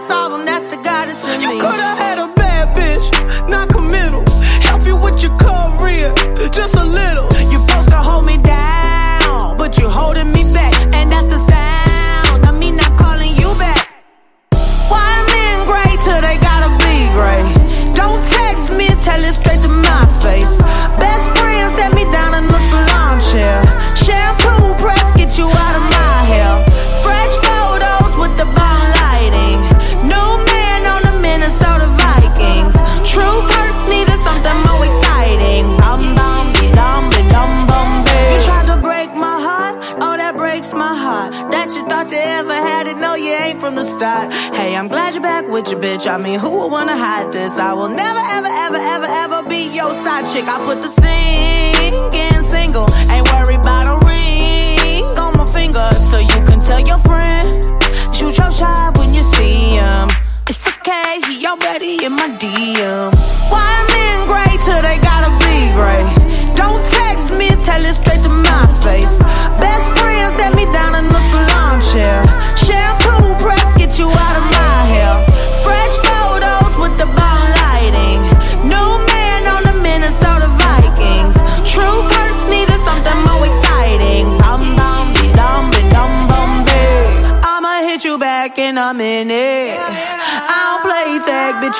Solve them, that's I put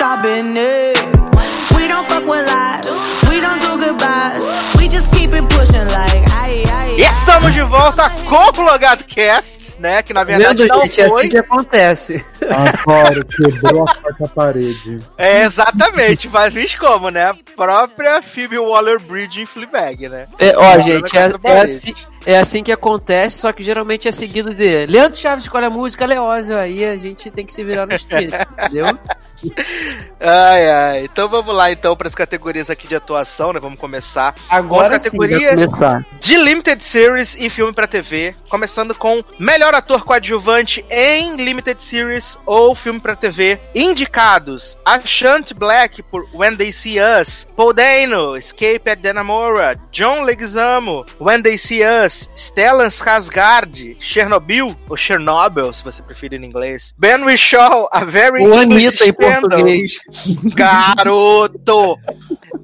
We don't fuck with lies, we don't do goodbyes. We just keep it pushing like ai ai. Estamos de volta com o Plugado Cast, né? Que na verdade Vendo, não gente, é foi. assim que acontece. Agora quebrou a quarta parede. É, exatamente, mas visto como, né? A própria Phoebe Waller-Bridge em Fleabag, né? É, ó, Agora gente, é, é assim, é assim que acontece, só que geralmente é seguido de Leandro Chaves escolhe a música, Leózio, aí a gente tem que se virar nos *laughs* 30, entendeu? Ai, ai. Então vamos lá, então, para as categorias aqui de atuação, né? Vamos começar Agora as sim, categorias começar. de Limited Series e filme pra TV. Começando com melhor ator coadjuvante em Limited Series ou filme pra TV. Indicados: Ashanti Black por When They See Us, Paul Dano, Escape at Danamora, John Leguizamo, When They See Us, Stellan Skarsgård, Chernobyl, ou Chernobyl, se você preferir em inglês, Ben Whishaw, A Very O English Anitta. Português. Garoto!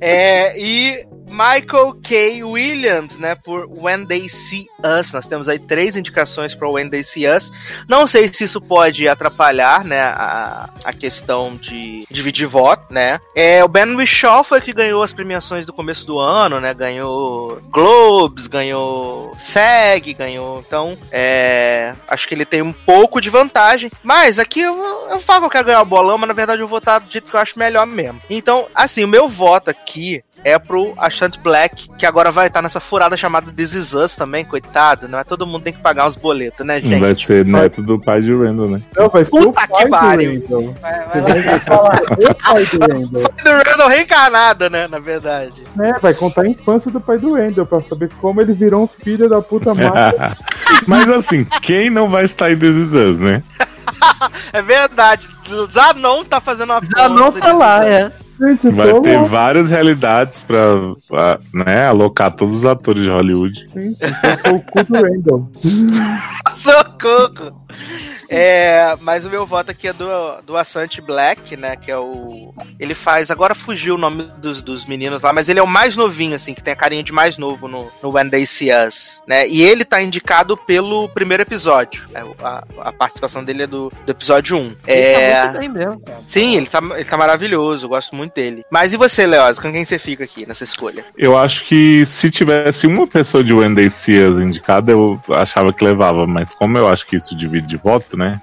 É, e Michael K. Williams, né, por When They See Us. Nós temos aí três indicações para When They See Us. Não sei se isso pode atrapalhar, né, a, a questão de dividir voto, né. É, o Ben Whishaw foi que ganhou as premiações do começo do ano, né, ganhou Globes, ganhou SEG, ganhou... Então, é, acho que ele tem um pouco de vantagem. Mas aqui eu, eu falo que eu quero ganhar o bolão, mas na verdade eu vou votar do jeito que eu acho melhor mesmo. Então, assim, o meu voto aqui é pro Ashant Black, que agora vai estar nessa furada chamada This Is Us também, coitado. Não é todo mundo tem que pagar uns boletos, né, gente? Vai ser neto do pai de Randall, né? Não, vai ser o Puta pai que pariu. do Randall. Vai, Você vai, vai falar o pai do *laughs* Randall. do Randall reencarnada, né, na verdade. É, vai contar a infância do pai do Randall pra saber como ele virou um filho da puta mata. *laughs* Mas assim, quem não vai estar em This Is Us, né? *laughs* É verdade. Zanon tá fazendo uma Zanon tá lá, é. Gente, Vai ter louco, várias realidades pra, pra, né, alocar todos os atores de Hollywood. sou o cu do Randall. *laughs* Socorro! É, mas o meu voto aqui é do, do Assante Black, né? Que é o. Ele faz. Agora fugiu o nome dos, dos meninos lá, mas ele é o mais novinho, assim, que tem a carinha de mais novo no, no When They See Us, né? E ele tá indicado pelo primeiro episódio. né, a, a participação dele é do, do episódio 1. É. Tá muito bem mesmo. Sim, ele tá, ele tá maravilhoso, eu gosto muito dele. Mas e você, Leoz, com quem você fica aqui nessa escolha? Eu acho que se tivesse uma pessoa de When They See Us indicada, eu achava que levava, mas como eu acho que isso divide de voto, né? ¿eh?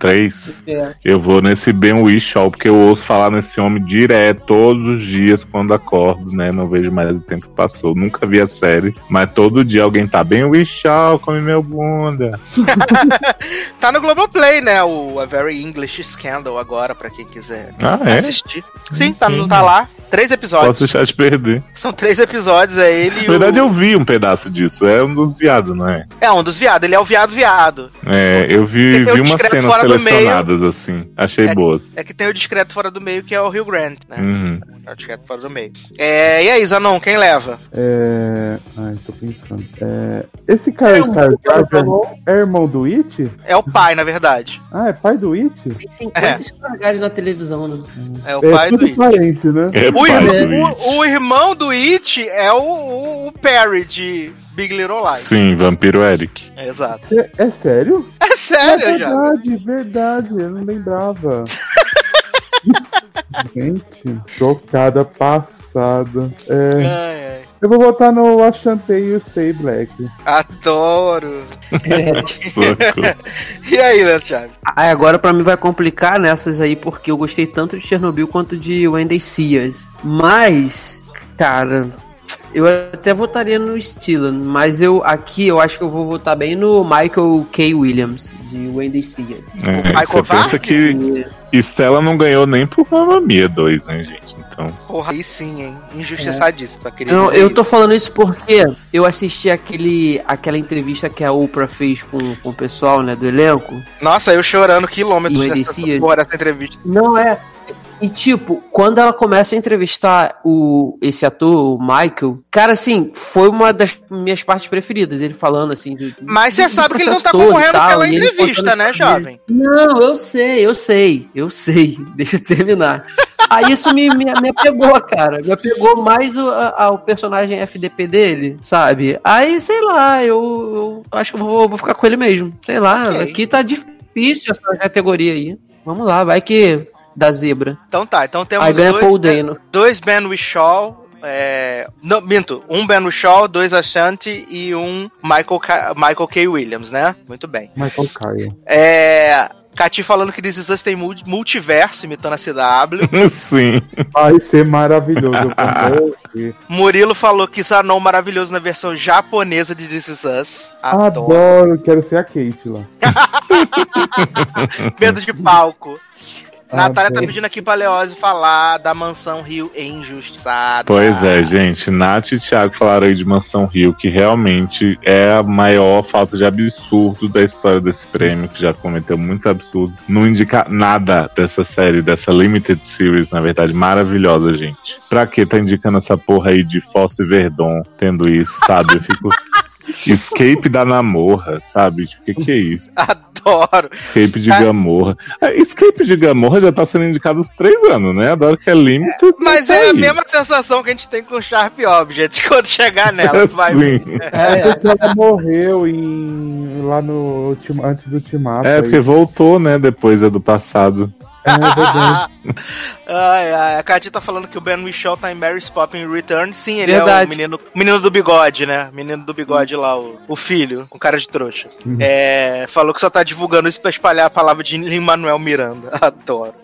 3, é. eu vou nesse Ben Whishaw, porque eu ouço falar nesse homem direto, todos os dias, quando acordo, né? Não vejo mais o tempo que passou. Nunca vi a série, mas todo dia alguém tá Ben Whishaw, come meu bunda. *laughs* tá no Globoplay, né? O A Very English Scandal agora, pra quem quiser ah, é? assistir. Sim, tá, tá lá. Três episódios. Posso deixar de perder. São três episódios, é ele. Na verdade, o... eu vi um pedaço disso. É um dos viados, não é? É um dos viados. Ele é o viado viado. É, eu vi, vi uma cena, sei do selecionadas, assim. Achei É. boas. É que tem o discreto fora do meio, que é o Rio Grant, né? Uhum. É o discreto fora do meio. É, e aí, Zanon, quem leva? É. Ai, tô pensando. É... Esse cara Skarsgård é irmão do It? É o pai, na verdade. Ah, é pai do It? Tem 50 É. na televisão, né? É o É pai do tudo It. parente, né? É O, pai irmão, do It. o, o irmão do It é o, o, o Perry de Big Little Lies. Sim, Vampiro Eric. É, exato. É, é sério? É sério, é já. verdade, verdade, eu não lembrava. *laughs* Gente, chocada, passada. É, Ai, ai. eu vou votar no Ashanti e o Stay Black. Adoro. *laughs* E aí, Leandro Chaves? Aí agora pra mim vai complicar nessas aí, porque eu gostei tanto de Chernobyl quanto de Wendy Sears. Mas, cara, eu até votaria no Steelen, mas eu aqui eu acho que eu vou votar bem no Michael K. Williams, de Wendy Sears. É, você pensa que Estela não ganhou nem por Mamma Mia 2, né, gente? Então, Porra, aí sim, hein? Injustiçadíssimo. Queria Não, eu tô falando isso porque eu assisti aquele, aquela entrevista que a Oprah fez com, com o pessoal, né, do elenco. Nossa, eu chorando quilômetros E Messias. porra, dessa entrevista. Não é. E tipo, quando ela começa a entrevistar o esse ator, o Michael, cara, assim, foi uma das minhas partes preferidas, ele falando assim. do- Mas você sabe que ele não tá concorrendo tal, pela entrevista, né, jovem? dele. Não, eu sei, eu sei, eu sei. *laughs* Deixa eu terminar. Aí isso me, me, me apegou, cara. Me apegou mais o, a- ao personagem FDP dele, sabe? Aí, sei lá, eu, eu acho que eu vou, vou ficar com ele mesmo. Sei lá, Ok. aqui tá difícil essa categoria aí. Vamos lá, vai que dá zebra. Então tá, então temos Aí ganha dois, Paul Dano. dois Ben Wishaw. É... Não, minto, um Ben Wishaw, dois Ashanti e um Michael, K... Michael K. Williams, né? Muito bem. Michael Caio. É... Cati falando que This Is Us tem multi- multiverso, imitando a CW. *laughs* sim. Vai ser maravilhoso. Murilo falou que Zanon maravilhoso na versão japonesa de This Is Us. Adoro. Adoro, quero ser a Kate lá. *laughs* Medo de palco. Natália tá pedindo aqui pra Leose falar da mansão Rio Injustiçada. Pois é, gente. Nath e Thiago falaram aí de Mansão Rio, que realmente é a maior falta de absurdo da história desse prêmio, que já cometeu muitos absurdos. Não indica nada dessa série, dessa Limited Series, na verdade, maravilhosa, gente. Pra que tá indicando essa porra aí de Fosse Verdon tendo isso, sabe? Eu fico. *laughs* Escape da Namorra, sabe? Tipo, o que, que é isso? Adoro. Escape de Ah. Gamorra. É, Escape de Gamorra já tá sendo indicado uns três anos, né? Adoro que é Limited. Mas tá é a aí. mesma sensação que a gente tem com Sharp Object *laughs* quando chegar nela. Vai ver. Sim. É, Porque ela morreu em, lá no antes do Ultimato. É, aí. porque voltou, né? Depois é do passado. É *laughs* ai, ai, a Katy tá falando que o Ben Whishaw tá em Mary's Poppin Return. Sim, ele é Verdade. o menino, menino do bigode, né? Menino do bigode lá, o, o filho, com cara de trouxa. Uhum. É, falou que só tá divulgando isso pra espalhar a palavra de Lin-Manuel Miranda. *laughs* Adoro.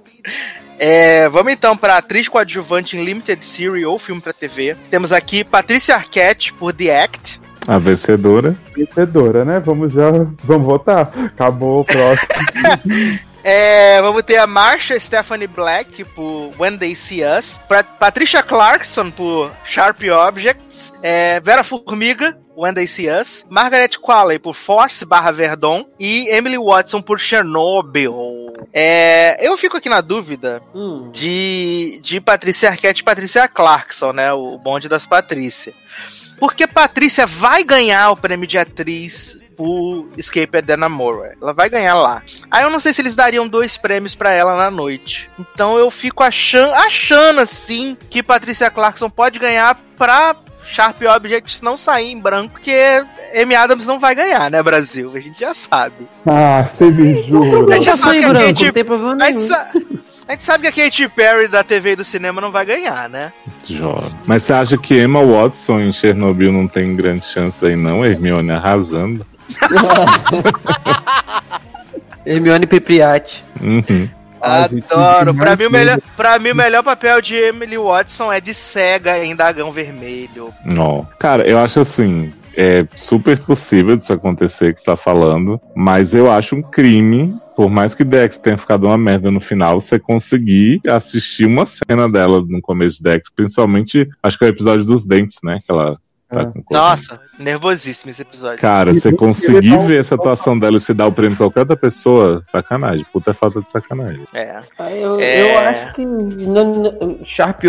É, vamos então pra atriz coadjuvante em Limited Series ou filme pra TV. Temos aqui Patrícia Arquette por The Act. A vencedora. Vencedora, né? Vamos já. Vamos votar. Acabou o próximo. *laughs* É, vamos ter a Marsha Stephanie Black por When They See Us, Pra- Patricia Clarkson por Sharp Objects, é, Vera Formiga, When They See Us, Margaret Qualley por Force barra Verdon e Emily Watson por Chernobyl. É, eu fico aqui na dúvida hum, de, de Patrícia Arquette e Patrícia Clarkson, né? O bonde das Patrícia. Porque Patrícia vai ganhar o prêmio de atriz por Escape at the Namora. Ela vai ganhar lá. Aí eu não sei se eles dariam dois prêmios pra ela na noite. Então eu fico achando, achando assim que Patrícia Clarkson pode ganhar pra Sharp Objects não sair em branco, porque Amy Adams não vai ganhar, né, Brasil? A gente já sabe. Ah, você me jura. A gente sabe que a branco, Katy- não tem problema A gente, a gente sabe que a Katy Perry da TV e do cinema não vai ganhar, né? Jovem. Mas você acha que Emma Watson em Chernobyl não tem grande chance aí, não? Hermione arrasando. *laughs* Hermione Pepriati. Uhum. Adoro. Pra mim, o melhor, pra mim, o melhor papel de Emily Watson é de cega em Dragão Vermelho. Não. Cara, eu acho assim. É super possível disso acontecer que você tá falando, mas eu acho um crime, por mais que Dex tenha ficado uma merda no final, você conseguir assistir uma cena dela no começo de Dex, principalmente, acho que é o episódio dos dentes, né? Que ela tá É. com Nossa, nervosíssimo esse episódio. Cara, você conseguir ver essa atuação dela e se dar o prêmio pra qualquer outra pessoa, sacanagem. Puta falta de sacanagem. É. Eu, É. eu acho que não- Sharp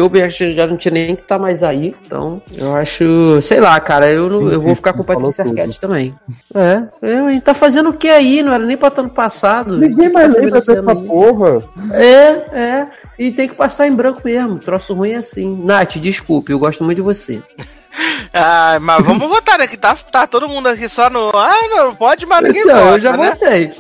já não tinha nem que estar mais aí, então eu acho, sei lá, cara, eu, não- eu vou ficar com Patrícia tudo. Arquette também. É, eu, tá fazendo o que aí? Não era nem pra estar no passado. Ninguém O mais tá lembra dessa porra. É, é. E tem que passar em branco mesmo. Troço ruim é assim. Nath, desculpe, eu gosto muito de você. Ah, mas vamos votar, né? Que tá, tá todo mundo aqui só no. Ah, não pode, mas ninguém Então, vota, eu já né? votei.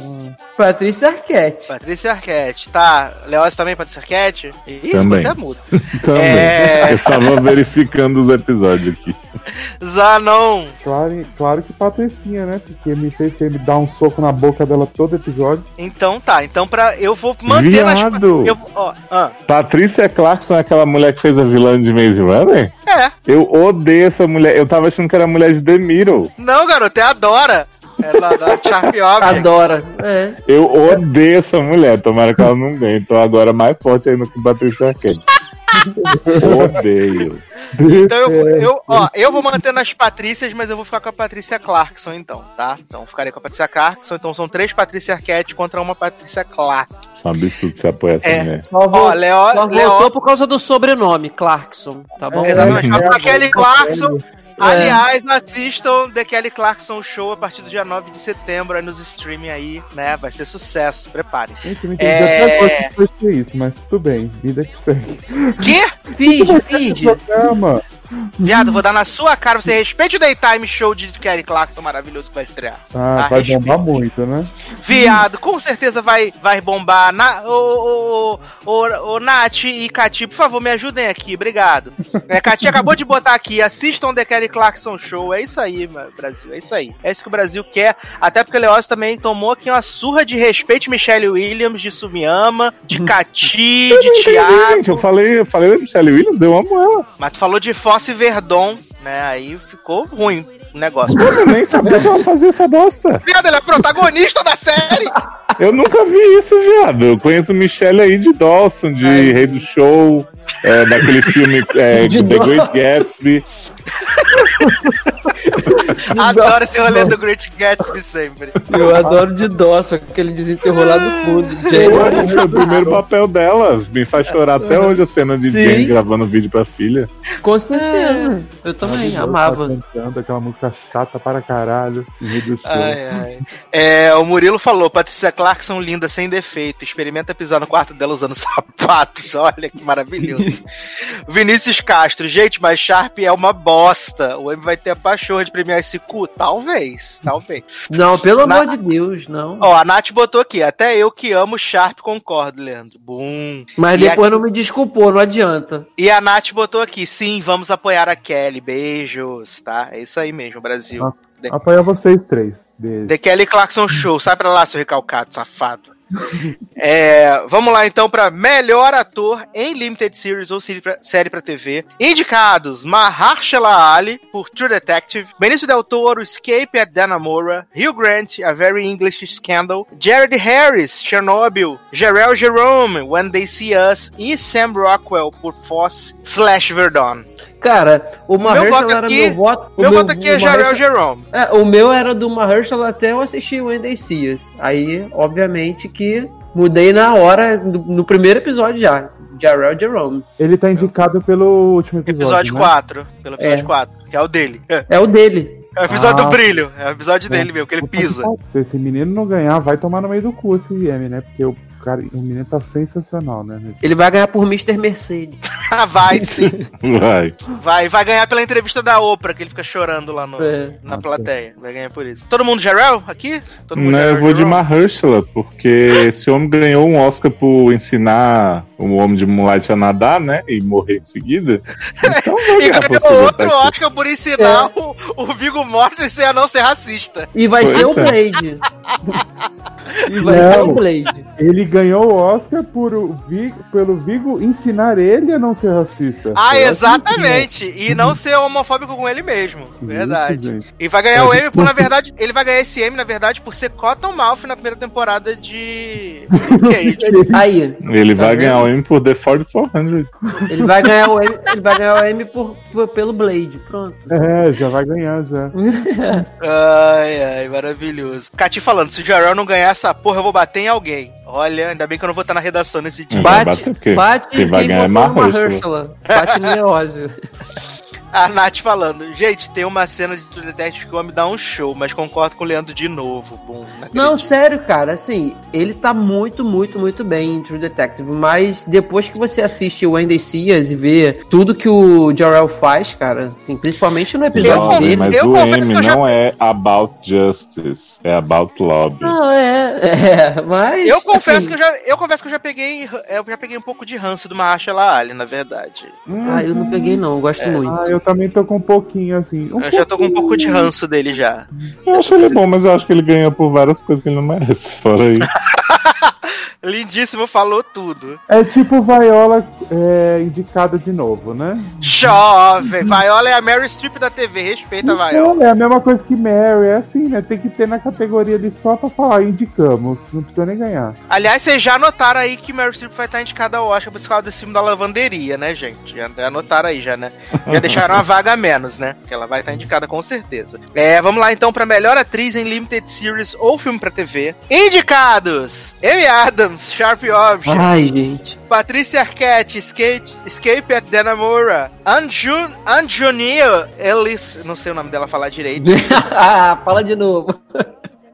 Patrícia Arquette. Patrícia Arquette. Tá, Leoz também, Patrícia Arquette? Ih, Também. até mudo. *laughs* Também. É. *laughs* Eu tava verificando os episódios aqui. *laughs* Zanon. Claro, claro que Patricinha, né? Porque me fez que me dar um soco na boca dela todo episódio. Então tá, então pra, eu vou manter nas... Viado! Eu, ó, ah, Patrícia Clarkson é aquela mulher que fez a vilã de Maze Runner? é. Eu odeio essa mulher. Eu tava achando que era a mulher de The Mirror. Não, garoto, é a Dora. Ela da Sharp Object. Adora. É. Eu odeio essa mulher. Tomara que ela não ganhe. Então agora mais forte ainda que Patrícia Arquette. odeio. Então eu, eu, ó, eu vou manter nas Patrícias, mas eu vou ficar com a Patrícia Clarkson, então, tá? Então eu ficarei com a Patrícia Clarkson. Então são três Patrícia Arquette contra uma Patrícia Clark. É um absurdo você apoiar essa É. mulher. Só, Ó, vol- Leo, só Leo, voltou por causa do sobrenome, Clarkson. Tá bom? É, Exatamente. É, Kelly Clarkson. É. Aliás, assistam The Kelly Clarkson Show a partir do dia 9 de setembro aí nos streaming aí, né? Vai ser sucesso, preparem. Gente, eu não entendi É. até agora que foi ser isso, mas tudo bem, vida que segue. Que? Finge, finge. Programa. Viado, vou dar na sua cara. Você respeite o Daytime Show de Kelly Clarkson maravilhoso que vai estrear. Ah, vai bombar muito, né? Viado, com certeza vai, vai bombar. Na, ô, ô, ô, ô, Nath e Cati, por favor, me ajudem aqui, obrigado. *laughs* É, Cati acabou de botar aqui, assistam The Kelly Clarkson Show. É isso aí, mano, Brasil, é isso aí. É isso que o Brasil quer. Até porque o Leócio também tomou aqui uma surra de respeito Michelle Williams, de Sumiyama, de Cati, *laughs* de Gente, eu Thiago. falei, eu falei da Michelle Williams, eu amo ela. Mas tu falou de Fosse Verdon, né? Aí ficou ruim o negócio. Eu nem sabia que ela fazia essa bosta. Viado, ela é protagonista da série! Eu nunca vi isso, viado. Eu conheço Michelle aí de Dawson, de Rei do Show, é, daquele filme é, De The Great. Gatsby. *laughs* *laughs* Adoro esse rolê do Great Gatsby sempre. Eu adoro de dó, só *laughs* que ele desenterrou lá do fundo. Foi Jane. o primeiro papel dela. Me faz chorar até *laughs* hoje a cena de Sim. Jane gravando vídeo pra filha. Com certeza. Eu também Ela amava. Tá cantando aquela música chata para caralho. Ai, ai. É, o Murilo falou: Patrícia Clarkson, linda, sem defeito. Experimenta pisar no quarto dela usando sapatos. Olha que maravilhoso. Vinícius Castro, gente, mas Sharp é uma bosta. O M vai ter a pachorra de premiar esse cu? Talvez, talvez. Não, pelo Na- amor de Deus, não. Ó, a Nath botou aqui: até eu que amo Sharp concordo, Leandro. Bum. Mas E depois aqui- não me desculpou, não adianta. E a Nath botou aqui: sim, vamos apoiar a Kelly. Beijos, tá? É isso aí mesmo, Brasil. Ah. Apoia vocês três. Beijo. The Kelly Clarkson Show. Sai pra lá, seu recalcado, safado. É, vamos lá então pra melhor ator em limited series ou série pra TV. Indicados: Mahershala Ali por True Detective, Benício Del Toro, Escape at Danamora, Hugh Grant, A Very English Scandal, Jared Harris, Chernobyl, Jarrell Jerome, When They See Us. E Sam Rockwell por Foss slash Verdon. Cara, o Meu Mahershala voto era aqui- meu voto. o Meu voto aqui é o Jarrell Jerome. É, o meu era do Mahershala até eu assistir o Wendy Seas. Aí, obviamente que mudei na hora, no, no primeiro episódio já. Jarrell Jerome. Ele tá indicado pelo último episódio. Episódio né? 4. Pelo episódio É. 4, que é o dele. É, É o dele. é o episódio Ah. do brilho. É o episódio dele mesmo, que ele pisa. Se esse menino não ganhar, vai tomar no meio do cu esse M, né? Porque o, cara, o menino tá sensacional, né? Ele vai ganhar por Mr. Mercedes. Ah, vai *laughs* sim. Vai. Vai, vai ganhar pela entrevista da Oprah, que ele fica chorando lá no, É. na plateia. Vai ganhar por isso. Todo mundo Jarrell aqui? Todo mundo Não, eu Jarrell vou de? Mahershala, porque esse homem ganhou um Oscar por ensinar o homem de Moonlight a nadar, né? E morrer em seguida. Então *laughs* E ganhou outro. Oscar por ensinar o, o Viggo Mortensen a não ser racista. E vai Pois ser o é. Blade. *laughs* e vai Não. ser o Blade. Ele ganhou o Oscar por o Vi- pelo Vigo ensinar ele a não ser racista. Ah, Eu exatamente. E não ser homofóbico com ele mesmo. Isso, Verdade. gente. E vai ganhar o Emmy por, na verdade, ele vai ganhar esse Emmy, na verdade, por ser Cottonmouth na primeira temporada de *laughs* Cage. Aí, Ele vai vendo? ganhar o M por The 4400. ele vai ganhar o M, ele vai ganhar o M por, por- pelo Blade. Pronto. É, já vai ganhar já. *laughs* Ai, ai, maravilhoso. Cati falando, se o Jarrell não ganhar essa porra, eu vou bater em alguém. Olha, ainda bem que eu não vou estar na redação nesse dia. Bate, porque bate quem vai quem ganhar é Mahershala. Bate no Leózio. *laughs* A Nath falando, gente, tem uma cena de True Detective que o homem dá um show, mas concordo com o Leandro de novo. Bom, Não, sério, cara, assim, ele tá muito, muito, muito bem em True Detective, mas depois que você assiste o Wendy Sears e vê tudo que o Jorel faz, cara, assim, principalmente no episódio Jovem, dele. mas eu o confesso M que eu já- não é about justice, é about lobby. Não, é, é, mas. Eu confesso assim, que eu já, eu confesso que eu já peguei, eu já peguei um pouco de ranço do Mahershala Ali, na verdade. Ah, eu não peguei, não, eu gosto É. muito. Ah, eu também tô com um pouquinho assim. Um Eu já tô com um pouco de ranço dele já. Eu acho ele bom, mas eu acho que ele ganha por várias coisas que ele não merece. Fora aí. *laughs* Lindíssimo, falou tudo. É tipo Viola é, indicada de novo, né? Jovem, Viola é a Mary Streep da TV, respeita a Viola. É a mesma coisa que Mary, é assim, né? Tem que ter na categoria ali só pra falar, indicamos. Não precisa nem ganhar. Aliás, vocês já notaram aí que Mary Streep vai estar indicada ao Oscar por causa desse filme da lavanderia, né, gente? Já, já notaram aí, já, né? Já deixaram uma vaga a menos, né? Que ela vai estar indicada com certeza. É, vamos lá então pra melhor atriz em Limited Series ou filme pra TV. Indicados! Amy Adams, Sharp Object. Ai, gente. Patrícia Arquette, Escape, Escape at Danamora. Anjun, Anjonia Ellis, não sei o nome dela falar direito. *laughs* ah, fala de novo.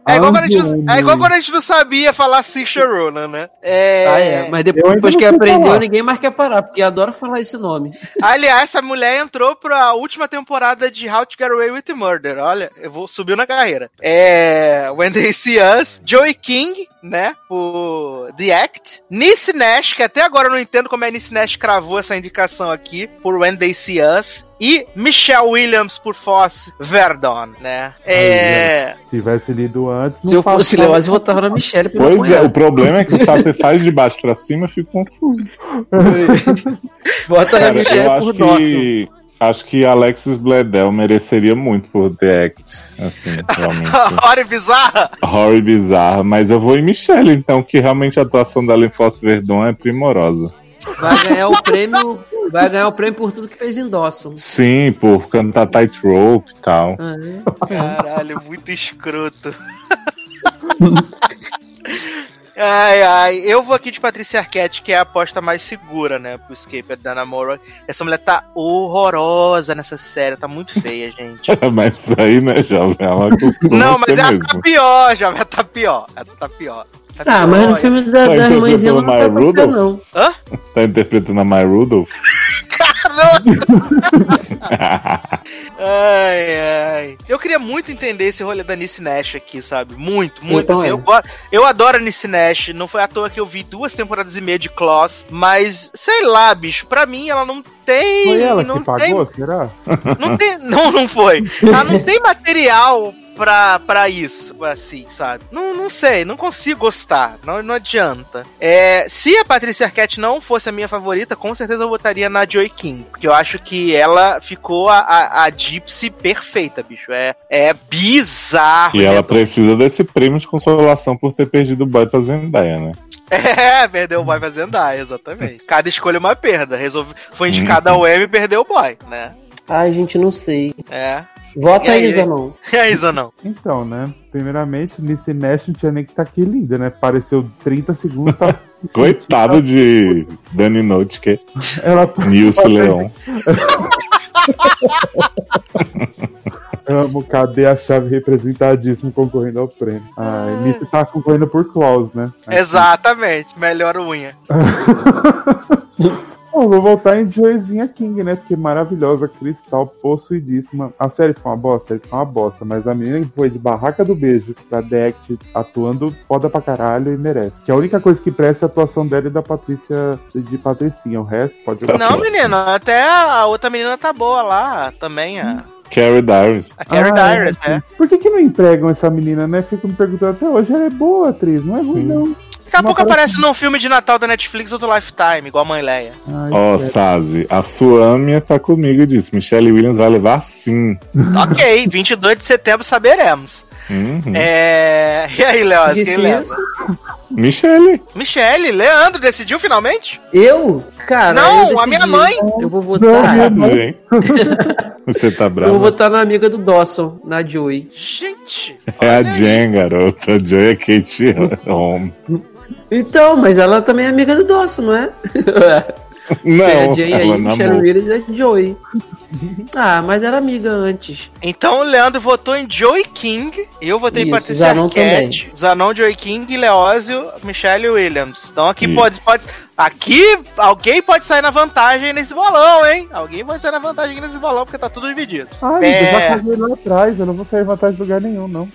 É igual, quando a gente, é igual quando a gente não sabia falar Saoirse Ronan, né? É... Ah, é. Mas depois, depois que aprendeu, falar. ninguém mais quer parar, porque adora falar esse nome. *laughs* Aliás, essa mulher entrou pra última temporada de How to Get Away with Murder. Olha, eu vou subiu na carreira. É. Wendy Sears, Joey King, né? Por The Act. Nice Nash, que até agora eu não entendo como é Nice Nash cravou essa indicação aqui, por Wendy Sears. E Michelle Williams por Foss Verdon, né? É. Se tivesse lido antes, não Se eu fosse Leoz, eu votava na Michelle Pois é, o problema é que o *laughs* Sassi faz de baixo pra cima, eu fico confuso. Vota na Michelle eu acho por que. Acho que Alexis Bledel mereceria muito por The Act, assim, *laughs* realmente. Hora e bizarra! Horror bizarra, mas eu vou em Michelle, então, que realmente a atuação dela em Fosse Verdon é primorosa. Vai ganhar o prêmio. Vai ganhar o prêmio por tudo que fez em Dawson. Sim, por cantar tightrope e tal. Ah, é. Caralho, muito escroto. *laughs* Ai, ai, eu vou aqui de Patrícia Arquette, que é a aposta mais segura, né, pro Escape da Namora. Essa mulher tá horrorosa nessa série, tá muito feia, gente. *laughs* mas isso aí, né, jovem? Ela Não, mas ser ela mesmo. tá pior, já, ela tá pior, ela tá pior. Tá Ah, pior. mas no filme da, Vai da interpretando irmãzinha ela não ficar, Rudolph? não. Tá interpretando a My Rudolph? *laughs* Ai, ai. Eu queria muito entender esse rolê da Nice Nash aqui, sabe? Muito, muito. assim, eu, go- eu adoro a Nice Nash. Não foi à toa que eu vi duas temporadas e meia de Claws. Mas, sei lá, bicho, pra mim ela não tem. Foi ela não que pagou, será? Não, tem, não, não foi. Ela não *laughs* tem material pra, pra isso, assim, sabe? Não, não sei, não consigo gostar. Não, não adianta. É, se a Patrícia Arquette não fosse a minha favorita, com certeza eu votaria na Joy King. Porque eu acho que ela ficou a, a, a Gypsy perfeita, bicho. É, é bizarro. E ela né? precisa desse prêmio de consolação por ter perdido o boy pra Zendaya, né? *laughs* É, perdeu o boy pra Zendaya, exatamente. Cada escolha é uma perda. Resolve... Foi indicada ao M e perdeu o boy, né? Ai, gente, não sei. É. Vota E aí, aí, gente? Zanon. É isso, não. Então, né? Primeiramente, Nice Nash não tinha nem que tá aqui linda, né? Pareceu 30 segundos. Tá... *laughs* Coitado de Dani Note, que *laughs* Ela Nilce Leon. *laughs* amo, cadê a chave representadíssimo concorrendo ao prêmio? Ah, Nice tá concorrendo por Klaus, né? Exatamente. Melhor unha. Bom, vou voltar em Joezinha King, né? Porque maravilhosa, cristal, possuidíssima. A série foi uma bosta? A série foi uma bosta, mas a menina que foi de Barraca do Beijo pra Deck atuando foda pra caralho e merece. Que a única coisa que presta é a atuação dela e da Patrícia, de Patricinha. O resto pode Não, menino, até a outra menina tá boa lá também, a, Carrie Darius. a Carrie Ah, Dyrus, é, né? Por que, que não empregam essa menina, né? Fico me perguntando até hoje. Ela é boa atriz, não é ruim, Sim. não. Daqui a Não pouco aparece- aparece num filme de Natal da Netflix ou do Lifetime, igual a Mãe Leia. Ó, é. Sazi, a Suâmia tá comigo e disse: Michelle Williams vai levar sim. *laughs* ok, 22 de setembro saberemos. Uhum. É... E aí, Léo, quem leva? Michelle. Michele, Leandro decidiu finalmente? Eu? Cara, Não, eu a minha mãe. Eu vou Não, votar. minha Gente. *laughs* Você tá Eu vou bravo? votar na amiga do Dawson, na Joey. Gente. É a aí. Jen, garota. A Joy é Kate *laughs* Holmes. Então, mas ela também é amiga do Dawson, não é? *laughs* Não, é a Jay aí, Michelle. Williams é Joey. *laughs* Ah, mas era amiga antes. Então o Leandro votou em Joey King. Eu votei em Patrícia Zanon Arquette. Zanon, Joey King, Leózio, Michelle Williams. Então aqui Isso. pode, pode. Aqui alguém pode sair na vantagem nesse bolão, hein? Alguém pode sair na vantagem nesse bolão, porque tá tudo dividido. Ai, É. eu já casei lá atrás, eu não vou sair em vantagem de lugar nenhum, não.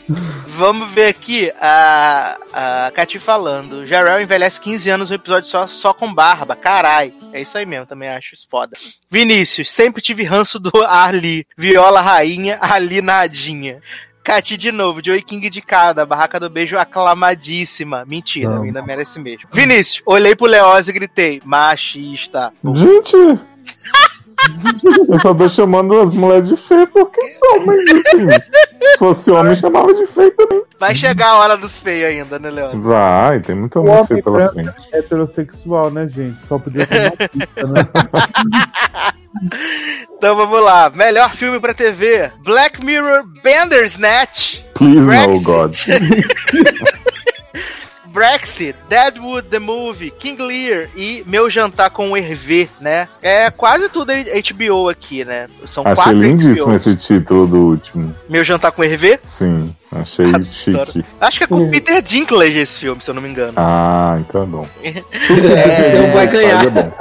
Vamos ver aqui a, a Cati falando. Jarrell envelhece 15 anos no episódio só, só com barba. Carai. É isso aí mesmo, também acho isso foda. Vinícius, sempre tive ranço do Ali. Viola rainha, Ali nadinha. Cati de novo, Joey King de cada, Barraca do Beijo aclamadíssima. Mentira, Não. ainda merece mesmo. Vinícius, olhei pro Leózio e gritei, machista. Gente! *laughs* Eu só tô chamando as mulheres de feio porque são, mas assim, se fosse homem, chamava de feio também. Vai chegar a hora dos feios ainda, né, Leózio? Vai, tem muito homem homem feio pela frente. é heterossexual, né, gente? Só podia ser né? *laughs* Então vamos lá. Melhor filme pra TV: Black Mirror Bandersnatch. Please no, Brexit. God. *laughs* Brexit, Deadwood the Movie, King Lear e Meu Jantar com o Hervé, né? É quase tudo HBO aqui, né? São Achei quatro lindíssimo HBO. esse título do último. Meu Jantar com o Hervé? Sim, achei chique. Acho que é com o Peter Dinklage esse filme, se eu não me engano. Ah, então é bom. *laughs* então vai ganhar. É bom.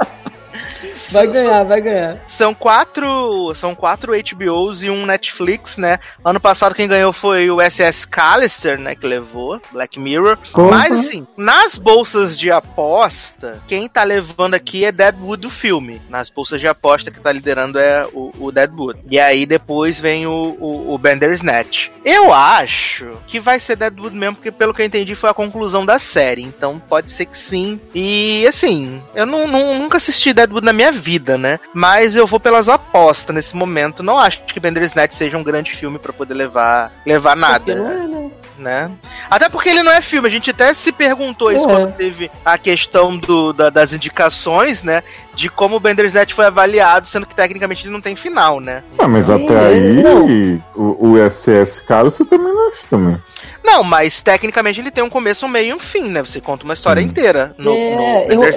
Vai ganhar, vai ganhar. São quatro, são quatro HBOs e um Netflix, né? Ano passado quem ganhou foi o SS Callister, né? Que levou, Black Mirror. Mas assim, nas bolsas de aposta, quem tá levando aqui é Deadwood do filme. Nas bolsas de aposta que tá liderando é o, o Deadwood. E aí depois vem o, o, o Bandersnatch. Eu acho que vai ser Deadwood mesmo, porque pelo que eu entendi foi a conclusão da série. Então pode ser que sim. E assim, eu não, não- nunca assisti Deadwood na minha vida, né? Mas eu vou pelas apostas nesse momento. Não acho que Bandersnatch seja um grande filme pra poder levar, levar nada não é, né? né? Até porque ele não é filme, a gente até se perguntou isso É. quando teve a questão do, da- das indicações, né? De como o Bandersnatch foi avaliado, sendo que tecnicamente ele não tem final, né? Ah, mas até aí, não. o, o SS Caro você também não é filme. Não, mas tecnicamente ele tem um começo, um meio e um fim, né? Você conta uma história Sim. inteira. No, é, no eu- é,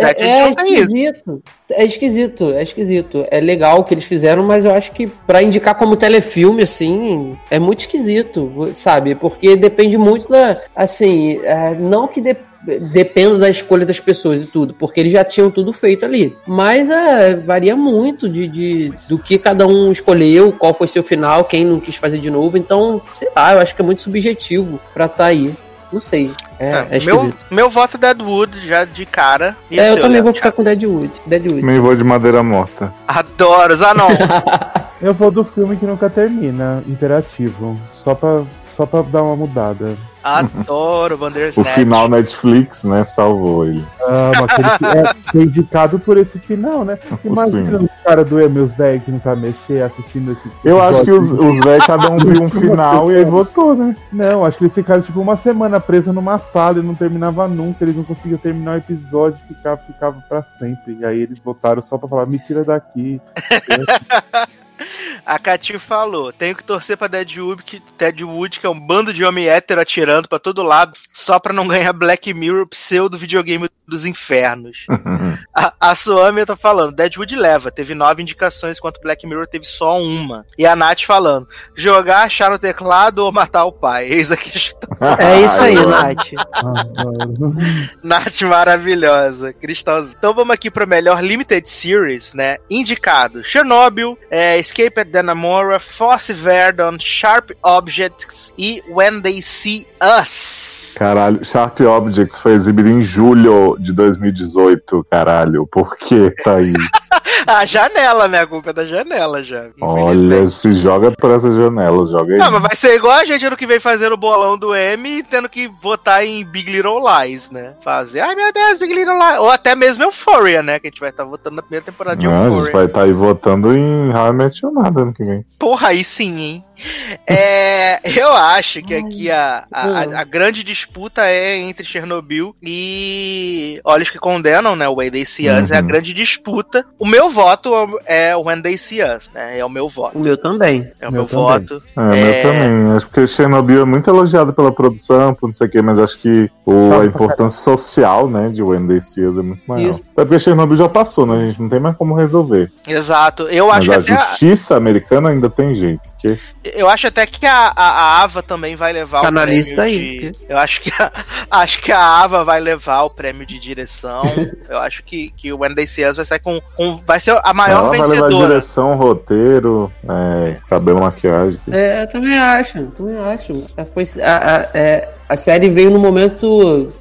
a gente é esquisito. É esquisito, é esquisito. É legal o que eles fizeram, mas eu acho que pra indicar como telefilme, assim, é muito esquisito, sabe? Porque depende muito da. Assim, é, não que de- dependa da escolha das pessoas e tudo, porque eles já tinham tudo feito ali. Mas é, varia muito de, de- do que cada um escolheu, qual foi seu final, quem não quis fazer de novo. Então, sei lá, eu acho que é muito subjetivo pra estar aí. Não sei. É, é, É, meu, meu voto é Deadwood, já de cara. E É, eu também vou ficar com Deadwood. Deadwood. Meio vou de madeira morta. Adoro, Zanon. *laughs* Eu vou do filme que nunca termina, interativo. Só pra, só pra dar uma mudada. Adoro o O Bandersnatch. final Netflix, né, salvou ele. Aquele que é foi indicado por esse final, né? *laughs* Imagina Sim. os caras do meus velhos que não sabem mexer assistindo esse. Eu acho que os, os velhos, cada um viu um *laughs* final e aí votou, né? Não, acho que eles ficaram tipo uma semana presos numa sala e não terminava nunca. Eles não conseguiam terminar o episódio, ficava, ficava pra sempre. E aí eles votaram só pra falar: me tira daqui. *laughs* A Cati falou: tenho que torcer pra Deadwood que, Deadwood, que é um bando de homem hétero atirando pra todo lado, só pra não ganhar Black Mirror pseudo videogame dos infernos. *laughs* A, a Suami tá falando: Deadwood leva, teve nove indicações, enquanto Black Mirror teve só uma. E a Nath falando: jogar, achar no teclado ou matar o pai. Eis a questão. É isso aí, *laughs* Nath. Nath maravilhosa, cristalzinho. Então vamos aqui para melhor Limited Series, né? Indicado: Chernobyl, é, Escape at Dannemora, Fosse Verdon, Sharp Objects e When They See Us. Caralho, Sharp Objects foi exibido em julho de 2018, caralho. Por que tá aí? *laughs* A janela, né? A culpa é da janela já. Olha, se joga por essas janelas, joga aí. Não, mas vai ser igual a gente ano que vem fazendo o bolão do M e tendo que votar em Big Little Lies, né? Fazer, ai meu Deus, Big Little Lies. Ou até mesmo Euphoria, né? Que a gente vai estar votando na primeira temporada de Não, a gente Euphoria. vai estar aí votando em How I Met Your Mother ano que vem. Porra, aí sim, hein? É, *laughs* eu acho que aqui a, a, a- a grande disputa é entre Chernobyl e Olhos que Condenam, né? O Way They See Us é a Uhum. grande disputa. O meu voto é o When They See Us, né? É o meu voto. O meu também. É o Meu meu, voto. É, meu É. também. Acho que Chernobyl é muito elogiado pela produção, por não sei o quê, mas acho que o, a importância social, né, de When They See Us é muito maior. Isso. Até porque Chernobyl já passou, né? A gente não tem mais como resolver. Exato. Eu Mas acho, a que até, justiça americana ainda tem jeito. Eu acho até que a, a, a Ava também vai levar Tá o na prêmio lista aí, de... Eu acho que a, *laughs* acho que a Ava vai levar o prêmio de direção. *laughs* eu acho que, que o See Us vai sair com, com vai ser a maior Ela vai levar vencedora. direção, roteiro, é, cabelo, maquiagem. É, eu também acho, também acho. Foi, a, a, é, a série veio no momento.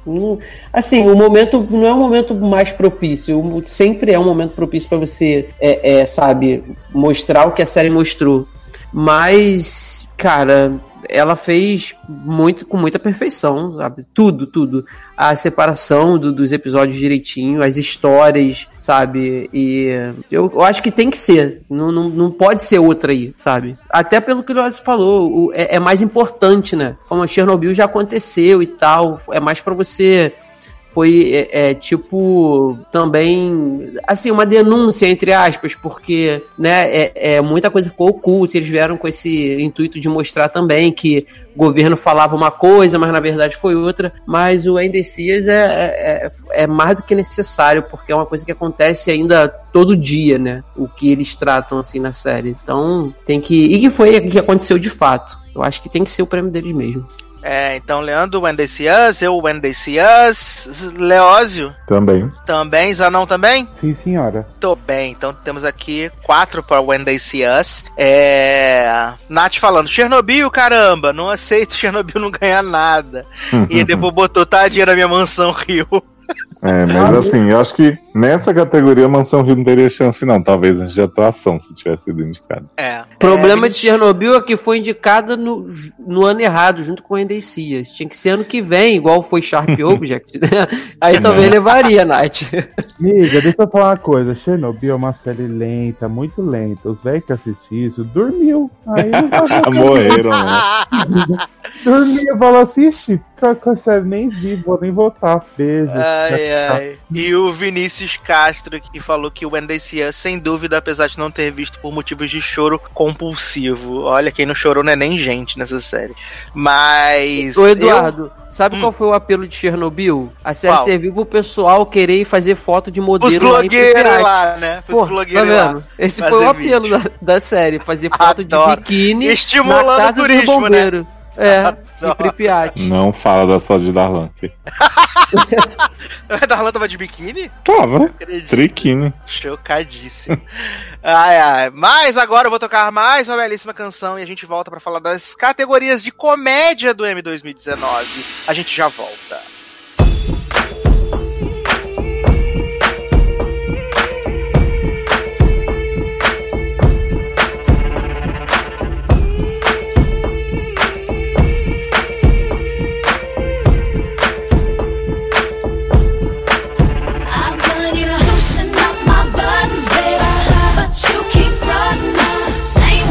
assim, o momento não é o momento mais propício. o- Sempre é um momento propício pra você, é, é, sabe, mostrar o que a série mostrou. Mas, cara, ela fez muito com muita perfeição, sabe? Tudo, tudo. A separação do- dos episódios direitinho, as histórias, sabe? E eu, eu acho que tem que ser. Não, não, não pode ser outra aí, sabe? Até pelo que o Leoz falou, o- é, é mais importante, né? Como a Chernobyl já aconteceu e tal, é mais pra você foi é, é, tipo também assim uma denúncia entre aspas porque né é, é, muita coisa ficou oculta eles vieram com esse intuito de mostrar também que o governo falava uma coisa mas na verdade foi outra mas o Endecias é, é, é, é mais do que necessário porque é uma coisa que acontece ainda todo dia né o que eles tratam assim na série. Então tem que e que foi o que aconteceu de fato. Eu acho que tem que ser o prêmio deles mesmo É, então, Leandro, When They See Us, eu, When They See Us, Leózio Também. também, Zanão também? Sim, senhora. Tô bem, então temos aqui quatro para When They See Us. É... Nath falando, Chernobyl, caramba, não aceito Chernobyl não ganhar nada. e depois botou tadinha na minha mansão *laughs* Rio. É, mas assim, eu acho que nessa categoria Mansão Rio não teria chance, não. Talvez antes de atuação, se tivesse sido indicado. É. O problema de Chernobyl é que foi indicada no, no ano errado, junto com Endecias. Tinha que ser ano que vem, igual foi Sharp *laughs* Object. né? *laughs* Aí também levaria, Nath. Amiga, deixa eu falar uma coisa. Chernobyl é uma série lenta, muito lenta. Os velhos que assistiram isso dormiu. Aí *laughs* Morreram, né? Dormiu. Falou, assiste. Com com a série nem vi, vou nem votar. Beijo. Ai, ai. E o Vinícius Castro que falou que o Us, sem dúvida, apesar de não ter visto por motivos de choro compulsivo. Olha, quem não chorou não é nem gente nessa série. Mas. Ô, Eduardo, sabe Hum. qual foi o apelo de Chernobyl? A série Qual? serviu pro pessoal querer fazer foto de eu- Os modelo lá em blogueiros lá, né? Os tá blogueiros lá. vendo? Esse fazer foi o apelo da, da série, fazer foto Adoro. de biquíni Estimulando na o casa turismo, do bombeiro. É, *laughs* em Pripyat. Não fala da sua de Darlan. *laughs* Darlan tava de biquíni? Tava. Triquine. Chocadíssimo. *laughs* ai, ai. Mas agora eu vou tocar mais uma belíssima canção e a gente volta pra falar das categorias de comédia do M 2019. A gente já volta.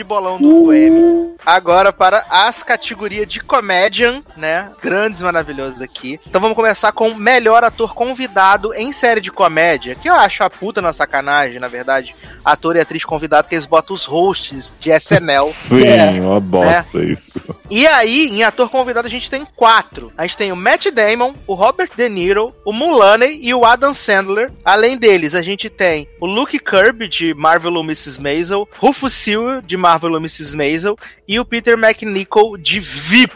de bolão do. Agora para as categorias de comedian, né? Grandes, maravilhosos aqui. Então vamos começar com melhor ator convidado em série de comédia, que eu acho a puta na sacanagem, na verdade. Ator e atriz convidado, que eles botam os hosts de SNL. *laughs* Sim, É. uma bosta isso. E aí, em ator convidado, a gente tem quatro. A gente tem o Matt Damon, o Robert De Niro, o Mulaney e o Adam Sandler. Além deles, a gente tem o Luke Kirby, de Marvel ou Mrs. Maisel, Rufus Sewell, de Marvel ou Mrs. Maisel, e o Peter McNichol, de VIP.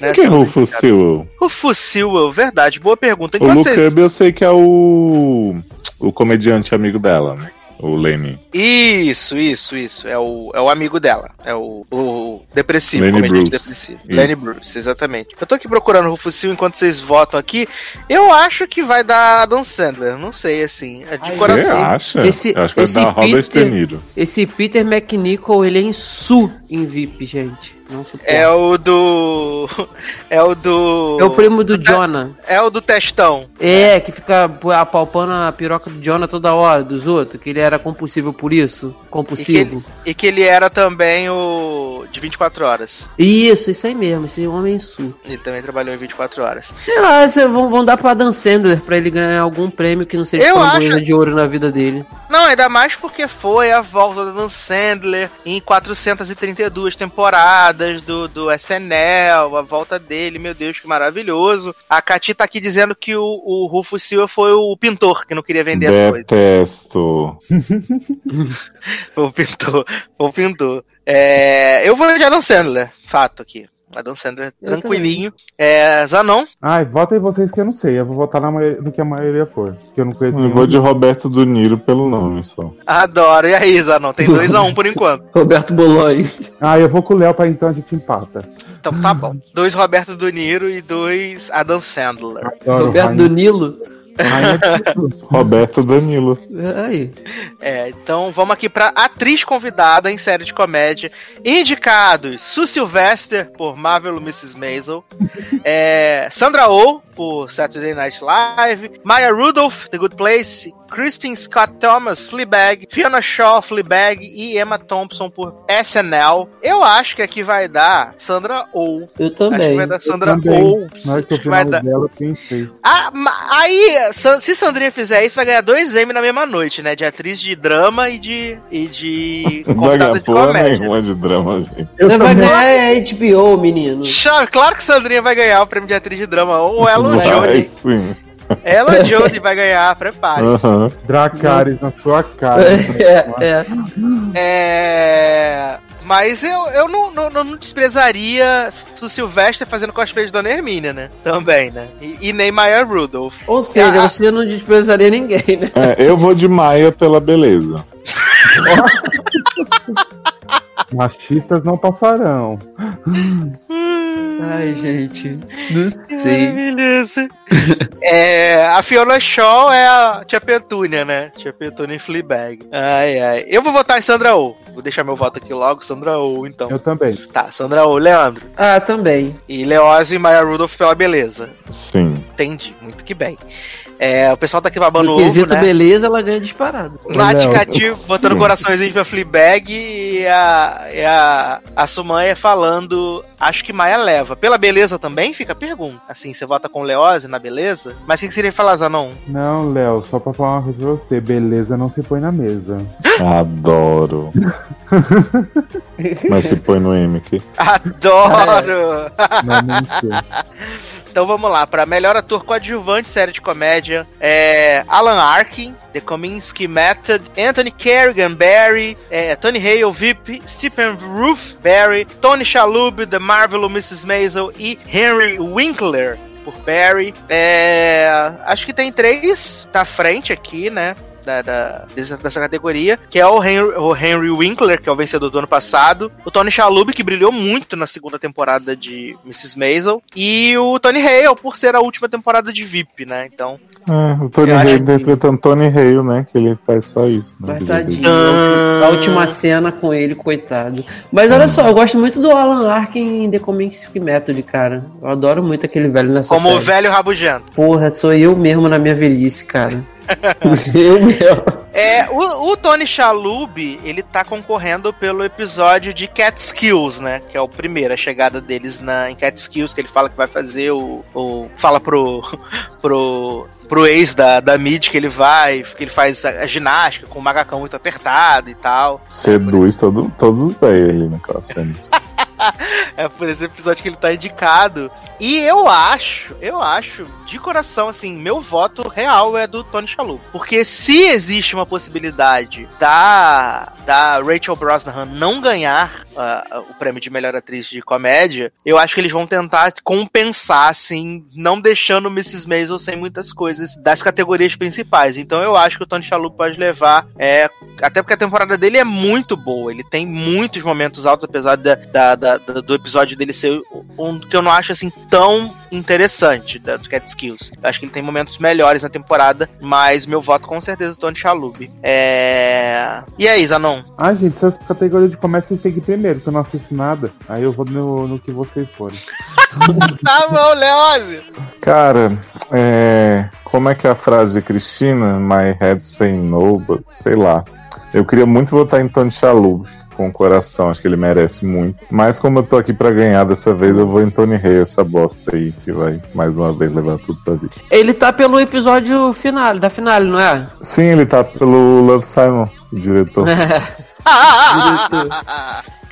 Né, Quem é Rufus. Sewell? Rufus Sewell, verdade, boa pergunta. O Enquanto Luke vocês... Eu sei que é o. o comediante amigo dela, né? O Lenny. Isso, isso, isso. É o, é o amigo dela. É o, o depressivo, Lenny comediante Bruce. depressivo. Isso. Lenny Bruce, exatamente. Eu tô aqui procurando o Rufus Sewell enquanto vocês votam aqui. Eu acho que vai dar Adam Sandler. Não sei, assim. É de Ai, Você coração. acha? Esse- eu acho que vai esse dar Robert Peter- De Niro. Esse Peter McNichol, ele é em Su em VIP, gente. Não suporto. É o do. *laughs* É o do. É o primo do Jonah. É o do testão. É, que fica apalpando a piroca do Jonah toda hora, dos outros, que ele era compulsivo por isso. E que, Compulsivo. ele, e que ele era também o. de 24 horas. Isso, isso aí mesmo, esse homem su. Ele também trabalhou em 24 horas. Sei lá, cê- vão, vão dar pro Adam Sandler pra ele ganhar algum prêmio que não seja Eu framboesa acho- de ouro na vida dele. Não, ainda mais porque foi a volta do Dan Sandler em 432 temporadas do, do SNL, a volta dele, meu Deus, que maravilhoso. A Cati tá aqui dizendo que o, o Rufus Silva foi o pintor que não queria vender as coisas. Detesto. *laughs* Foi o pintor, foi o pintor. É, eu vou de Adam Sandler, fato aqui. Adam Sandler, Eu tranquilinho. É, Zanon, Ai, votem vocês que eu não sei. Eu vou votar na maioria, no que a maioria for. Que eu não conheço Eu vou de Roberto Do Niro pelo nome só. adoro. E aí, Zanon? Tem 2x1 um por *laughs* enquanto. Roberto Bolonho. Ah, eu vou com o Léo pra então a gente empata. Então tá bom. Dois Roberto Do Niro e dois Adam Sandler. Adoro Roberto Rainha- do Nilo. Roberto Danilo. Aí. É, então vamos aqui pra atriz convidada em série de comédia. Indicados: Sue Sylvester por Marvel Mrs. Maisel, é, Sandra Oh por Saturday Night Live, Maya Rudolph, The Good Place, Kristen Scott Thomas, Fleabag, Fiona Shaw, Fleabag e Emma Thompson por SNL. Eu acho que aqui vai dar Sandra Oh. Eu Acho que também. vai dar Sandra também. Oh. Na hora que eu Acho que vi o vai dar. dela, eu pensei. Ah, aí, Se Sandrinha fizer isso, vai ganhar dois M na mesma noite, né? De atriz de drama e de, e de Não vai convidada ganhar de porra comédia. nenhuma de drama, gente. Eu Não vai ganhar é HBO, menino. Claro que Sandrinha vai ganhar o prêmio de atriz de drama. Ou ela ou Jodie. sim. Ela *laughs* Jodie vai ganhar, prepare. Aham. Dracarys na sua cara. *laughs* É, é. É. Mas eu, eu não, não, não desprezaria o Sylvester fazendo cosplay de Dona Hermínia, né? Também, né? E, e nem Maya Rudolph. Ou seja, Ah, você não desprezaria ninguém, né? É, eu vou de Maia pela beleza. *laughs* Machistas não passarão. Ai, gente. Não sei. Maravilhoso. *laughs* é, a Fiona Shaw é a Tia Petúnia, né? Tia Petúnia em Fleabag. Ai, ai. Eu vou votar em Sandra Oh. Vou deixar meu voto aqui logo, Sandra Oh, então. Eu também. Tá, Sandra Oh, Leandro. Ah, também. E Leose e Maya Rudolph pela beleza. Sim. Entendi, muito que bem. É, o pessoal tá aqui babando ovo, quesito né? beleza, ela ganha disparado. Cati botando coraçõezinho pra Fleabag e a, e a, a Sumanha falando, acho que Maia leva. Pela beleza também, fica a pergunta. Assim, você vota com Leose na beleza? Mas o que, que seria falar, Zanon? Não, Léo, só pra falar uma coisa pra você. Beleza não se põe na mesa. Adoro. *laughs* Mas se põe no M aqui. Adoro! Não, não sei. *laughs* então vamos lá, para melhor ator coadjuvante série de comédia, é Alan Arkin, The Kominsky Method, Anthony Kerrigan, Barry, é, Tony Hale, VIP, Stephen Roof, Barry, Tony Shalhoub, The Marvel Mrs. Maisel e Henry Winkler por Barry. É, acho que tem três na frente aqui, né? Da, da- dessa, categoria, que é o Henry, o Henry Winkler, que é o vencedor do ano passado, o Tony Shalhoub, que brilhou muito na segunda temporada de Mrs. Maisel, e o Tony Hale, por ser a última temporada de VIP, né? Então, É, o Tony Hale que- interpretando Tony Hale, né? Que ele faz só isso. dele. tadinho. A última cena com ele, coitado. Mas olha só, eu gosto muito do Alan Arkin em The Comics Method, cara. Eu adoro muito aquele velho nessa como o série. velho rabugento. Porra, sou eu mesmo na minha velhice, cara. *laughs* É, o, o Tony Chalub, ele tá concorrendo pelo episódio de Catskills, né? Que é o primeiro, a chegada deles na, em Catskills, que ele fala que vai fazer o. o fala pro. *laughs* pro. pro ex da, da Mid que ele vai, que ele faz a, a ginástica com o macacão muito apertado e tal. Seduz todo, todos os velhos ali naquela cena. *laughs* *laughs* é por esse episódio que ele tá indicado. E eu acho, eu acho, de coração, assim, meu voto real é do Tony Shalhoub. Porque se existe uma possibilidade da, da Rachel Brosnahan não ganhar uh, o prêmio de melhor atriz de comédia, eu acho que eles vão tentar compensar, assim, não deixando Mrs. Maisel sem muitas coisas das categorias principais. Então eu acho que o Tony Shalhoub pode levar, é, até porque a temporada dele é muito boa, ele tem muitos momentos altos, apesar da, da, da- da- do episódio dele ser um que eu não acho, assim, tão interessante da, do Catskills. Eu acho que ele tem momentos melhores na temporada, mas meu voto com certeza é Tony Shalhoub. É... E aí, Zanon? Ah, gente, essas categorias de comédia vocês têm que ir primeiro, que eu não assisto nada. Aí eu vou no, no que vocês forem. *laughs* Tá bom, Leose! Cara, é, como é que é a frase de Cristina? My head say no, but sei lá. Eu queria muito votar em Tony Shalhoub com o coração, acho que ele merece muito. Mas como eu tô aqui pra ganhar dessa vez, eu vou em Tony Rey, essa bosta aí, que vai mais uma vez levar tudo pra vida. Ele tá pelo episódio final, da finale, não é? Sim, ele tá pelo Love Simon, o diretor. *laughs*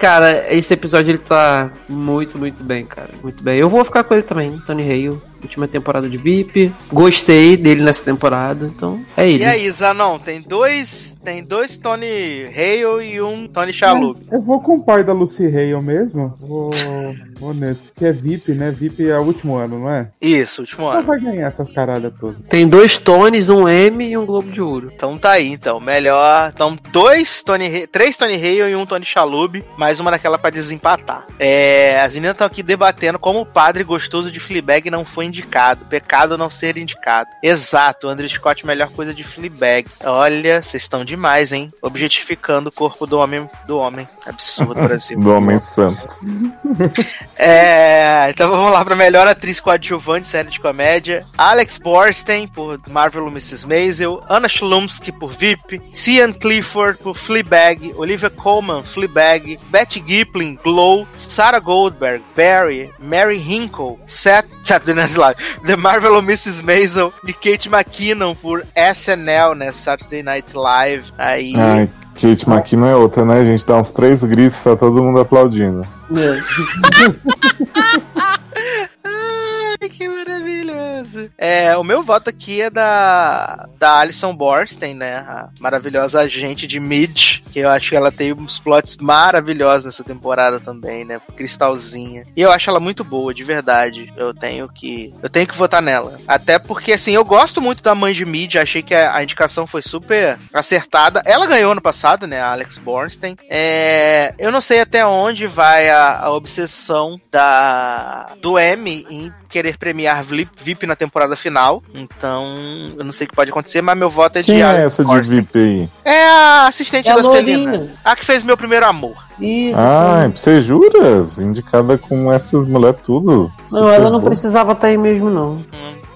Cara, esse episódio ele tá muito, muito bem, cara. Muito bem. Eu vou ficar com ele também, Tony Hale. Última temporada de VIP. Gostei dele nessa temporada, então é ele. E aí, Zanon, tem dois, tem dois Tony Hale e um Tony Shalhoub. Eu vou com o pai da Lucy Hale mesmo. Vou, vou nesse. Que é VIP, né? VIP é o último ano, não é? Isso, último Ela ano. vai ganhar essas caralhas todas. Tem dois Tonys, um M e um Globo de Ouro. Então tá aí, então. Melhor. Então, dois Tony Hale, três Tony Hale e um Tony Shalhoub, mais uma daquela pra desempatar. É, as meninas estão aqui debatendo como o padre gostoso de Fleabag não foi indicado. Pecado não ser indicado. Exato, Andrew Scott, melhor coisa de Fleabag. Olha, vocês estão demais, hein? Objetificando o corpo do homem. Do homem. Absurdo, *laughs* Brasil. Do Homem Santo. *laughs* É, então vamos lá pra melhor atriz coadjuvante, série de comédia. Alex Borstein, por Marvel Mrs. Maisel. Anna Schlumsky, por VIP. Cian Clifford, por Fleabag. Olivia Colman, Fleabag. Betty Gipling, Glow. Sarah Goldberg, Barry. Mary Hinkle, Seth, Saturday Night Live. The Marvel Mrs. Maisel. E Kate McKinnon, por SNL, né? Saturday Night Live. Aí... Ai, Kate McKinnon é outra, né? A gente dá uns três gritos, tá todo mundo aplaudindo. Que *laughs* maravilhoso. É, o meu voto aqui é da, da Alison Borstein, né? A maravilhosa agente de Mid, que eu acho que ela tem uns plots maravilhosos nessa temporada também, né? Cristalzinha. E eu acho ela muito boa, de verdade. Eu tenho que eu tenho que votar nela. Até porque assim, eu gosto muito da mãe de Mid, achei que a, a indicação foi super acertada. Ela ganhou ano passado, né? A Alex Borstein. É, eu não sei até onde vai a, a obsessão da do M em querer premiar VIP VIP na temporada final. Então, eu não sei o que pode acontecer, mas meu voto é de Quem é essa de. VIP aí? É a assistente É da. Celina. A que fez meu primeiro amor. Isso, Ah, sim. você jura? Indicada com essas mulheres tudo. Não, ela não boa. precisava estar aí mesmo, não.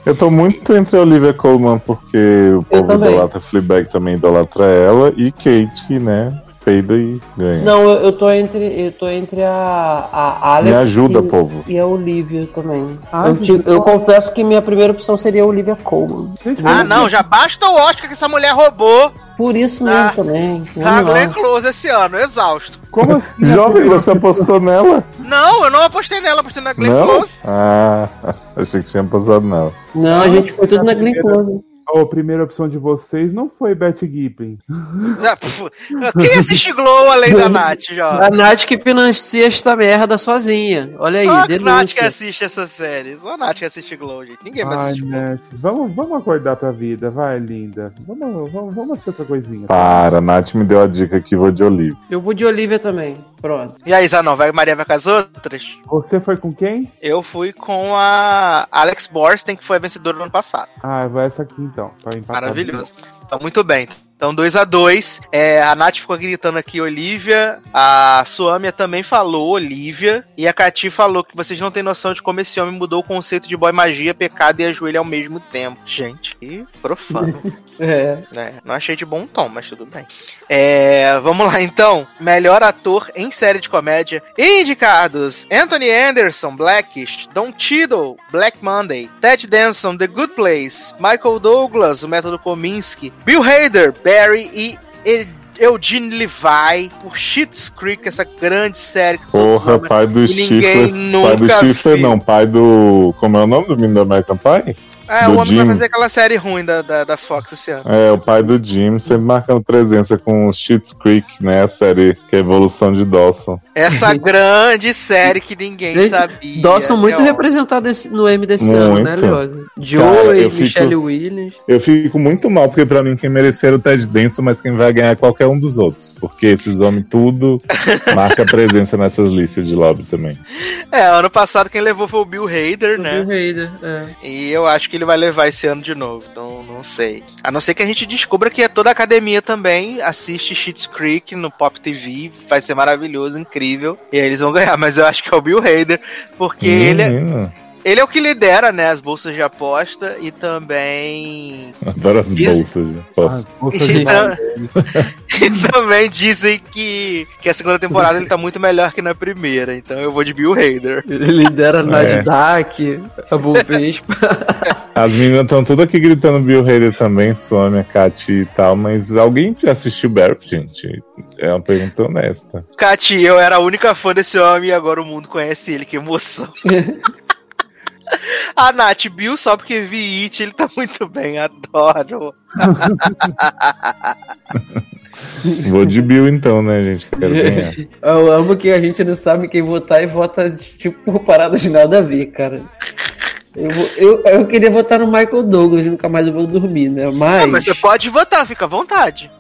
Eu tô muito entre a Olivia Colman, porque o povo idolatra Fleabag também idolatra ela, e Kate, né, peida e ganha. Não, eu, eu tô entre. Eu tô entre a, a Alex. Me ajuda, e, povo. E a Olivia também. Ah, eu, te- eu confesso que minha primeira opção seria a Olivia Colman. Ah, não, já basta o Oscar que essa mulher roubou Por isso mesmo Ah, também. Vamos Glenn. Close esse ano, exausto. Como assim? *laughs* Jovem, você apostou nela? Não, eu não apostei nela, apostei na Glenn Não? Close. Ah, *laughs* achei que tinha apostado nela. Não, a gente foi tudo na Glen Close. A primeira opção de vocês não foi Betty Gipping. Ah, Quem assiste Glow além da Nath, Jovem? A Nath que financia esta merda sozinha. Olha aí, Só a Nath que assiste essa série. Só a Nath que assiste Glow, gente. Ninguém mais Ai, assiste Glow. Vamos, vamos acordar pra vida, vai, linda. Vamos, vamos, vamos assistir outra coisinha. Para, a Nath me deu a dica que vou de Olivia. Eu vou de Olivia também. Pronto. E aí, Zanon, vai Maria vai com as outras? Você foi com quem? Eu fui com a Alex Borstein, que foi a vencedora do ano passado. Ah, vai essa aqui então. Maravilhoso. Tá muito bem. Então 2 a 2 é, A Nath ficou gritando aqui, Olivia. A Suâmia também falou, Olivia. E a Cati falou que vocês não têm noção de como esse homem mudou o conceito de boy magia, pecado e ajoelho ao mesmo tempo. Gente, que profano. *laughs* É. É, não achei de bom tom, mas tudo bem. É, vamos lá então. Melhor ator em série de comédia. Indicados: Anthony Anderson, Blackish, Don Cheadle, Black Monday, Ted Danson, The Good Place, Michael Douglas, O Método Kominsky, Bill Hader, Barry e Eugene Levi por Schitt's Creek, essa grande série que Porra, pai do Chifre. Pai do Chifre não, pai do. Como é o nome do menino do American Pie? É, do o homem vai Jim. fazer aquela série ruim da, da, da Fox esse ano. É, o pai do Jim, sempre marcando presença com o Schitt's Creek, né? A série que é a evolução de Dawson. Essa grande série que ninguém Gente, sabia. Dawson muito É, representado no M desse ano, né, Muito. Leosa? eu Joey, fico- Michelle Williams. Eu fico muito mal, porque pra mim quem merecer era o Ted Denson, mas quem vai ganhar é qualquer um dos outros. Porque esses homens tudo *laughs* marca presença nessas listas de lobby também. É, ano passado quem levou foi o Bill Hader, né? Bill Hader, é. E eu acho que ele vai levar esse ano de novo. Não, não sei. A não ser que a gente descubra que toda a academia também assiste Schitt's Creek no Pop TV. Vai ser maravilhoso, incrível. E aí eles vão ganhar. Mas eu acho que é o Bill Hader. Porque ele, é- ele é o que lidera, né? As bolsas de aposta. E também. adoro as Isso. bolsas. já Posso. Ah, bolsa de Então- nada. *laughs* E também dizem que, que a segunda temporada ele tá muito melhor que na primeira. Então eu vou de Bill Hader. Ele lidera Nasdaq, a Bovespa. *laughs* As meninas estão tudo aqui gritando Bill Hader também, Suame, a Kati e tal, mas alguém já assistiu Barry, gente? É uma pergunta honesta. Kati, eu era a única fã desse homem e agora o mundo conhece ele. Que emoção. A *laughs* Nath, Bill, só porque vi It, ele tá muito bem, adoro. *laughs* Vou de Bill então, né, gente? Quero *laughs* ganhar. Eu amo que a gente não sabe quem votar e vota, tipo, por paradas de nada a ver, cara. Eu, eu, eu queria votar no Michael Douglas, nunca mais eu vou dormir, né? Mas. Ah, mas você pode votar, fica à vontade.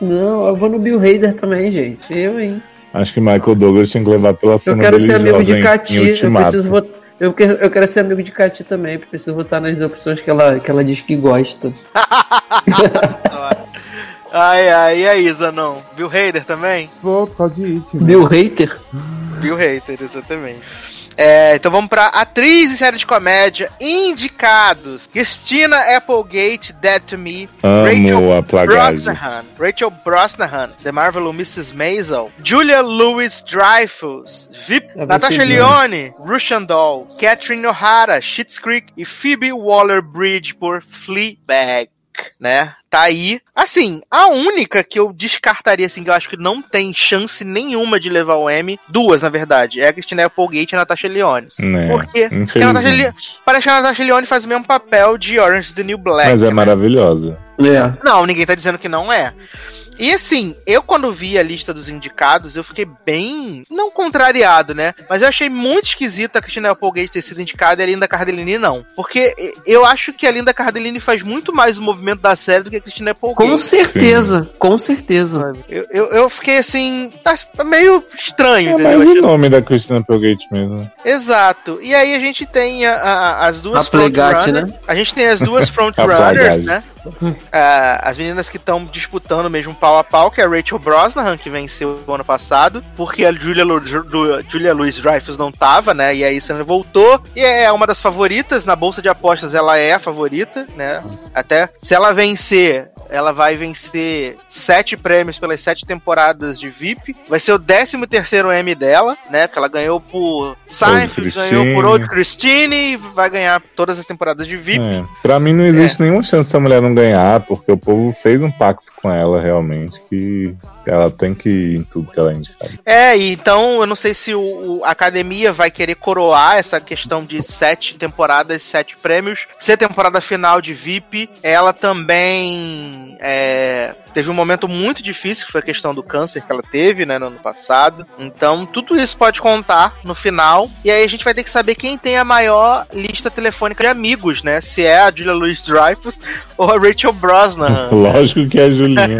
Não, eu vou no Bill Hader também, gente. Eu, hein? Acho que Michael Douglas tinha que levar pela Eu cena quero dele ser amigo de Cati, eu preciso votar. Eu quero, eu quero ser amigo de Cati também, preciso votar nas opções que ela, que ela diz que gosta. *laughs* Ai, ai, e aí, Zanon? Bill Hader também? Vou, pode ir. Bill Hater? Bill Hader, exatamente. É, então vamos pra atriz em série de comédia indicados: Christina Applegate, Dead to Me, Amo a plagagem. Brosnahan, Rachel Brosnahan, The Marvel Mrs. Maisel, Julia Louis Dreyfus, VIP, É Natasha Lyonne, Russian Doll, Catherine O'Hara, Schitt's Creek e Phoebe Waller-Bridge por Fleabag. Né? Tá aí. Assim, a única que eu descartaria, assim, que eu acho que não tem chance nenhuma de levar o M, duas, na verdade, é a Christina Applegate e a Natasha Lyonne. Por quê? Porque a Natasha Lyonne, Infelizmente. parece que a Natasha Lyonne faz o mesmo papel de Orange is the New Black. Mas é né? maravilhosa. É. Não, ninguém tá dizendo que não é. E assim, eu quando vi a lista dos indicados, eu fiquei bem. Não contrariado, né? Mas eu achei muito esquisito a Christina Applegate ter sido indicada e a Linda Cardellini não. Porque eu acho que a Linda Cardellini faz muito mais o movimento da série do que a Christina Applegate. Com certeza, com certeza. Eu, eu, eu fiquei assim. tá meio estranho, É entendeu? mais o nome da Christina Applegate mesmo. Exato. E aí a gente tem a- a- as duas A Plegate, frontrunners. né? A gente tem as duas *laughs* frontrunners, né? Ah, as meninas que estão disputando mesmo pau a pau, que é a Rachel Brosnahan, que venceu o ano passado, porque a Julia, Lu, Ju- Julia Louis Dreyfus não tava, né? E aí Sandra voltou. E é uma das favoritas. Na bolsa de apostas, ela é a favorita, né? Até se ela vencer. Ela vai vencer sete prêmios pelas sete temporadas de VIP. Vai ser o 13 terceiro M dela, né? Porque ela ganhou por Seinfeld, ganhou por. Old Christine vai ganhar todas as temporadas de VIP. É. Pra mim não existe nenhuma chance dessa mulher não ganhar, porque o povo fez um pacto com ela realmente, que ela tem que ir em tudo que ela é indicada. É, então eu não sei se o, o- a academia vai querer coroar essa questão de sete temporadas, sete prêmios. Ser temporada final de VIP, ela também é, teve um momento muito difícil, que foi a questão do câncer que ela teve, né, no ano passado. Então tudo isso pode contar no final. E aí a gente vai ter que saber quem tem a maior lista telefônica de amigos, né? Se é a Julia Louis Dreyfus *laughs* ou a Rachel Brosnahan. *laughs* Lógico que é a Julinha.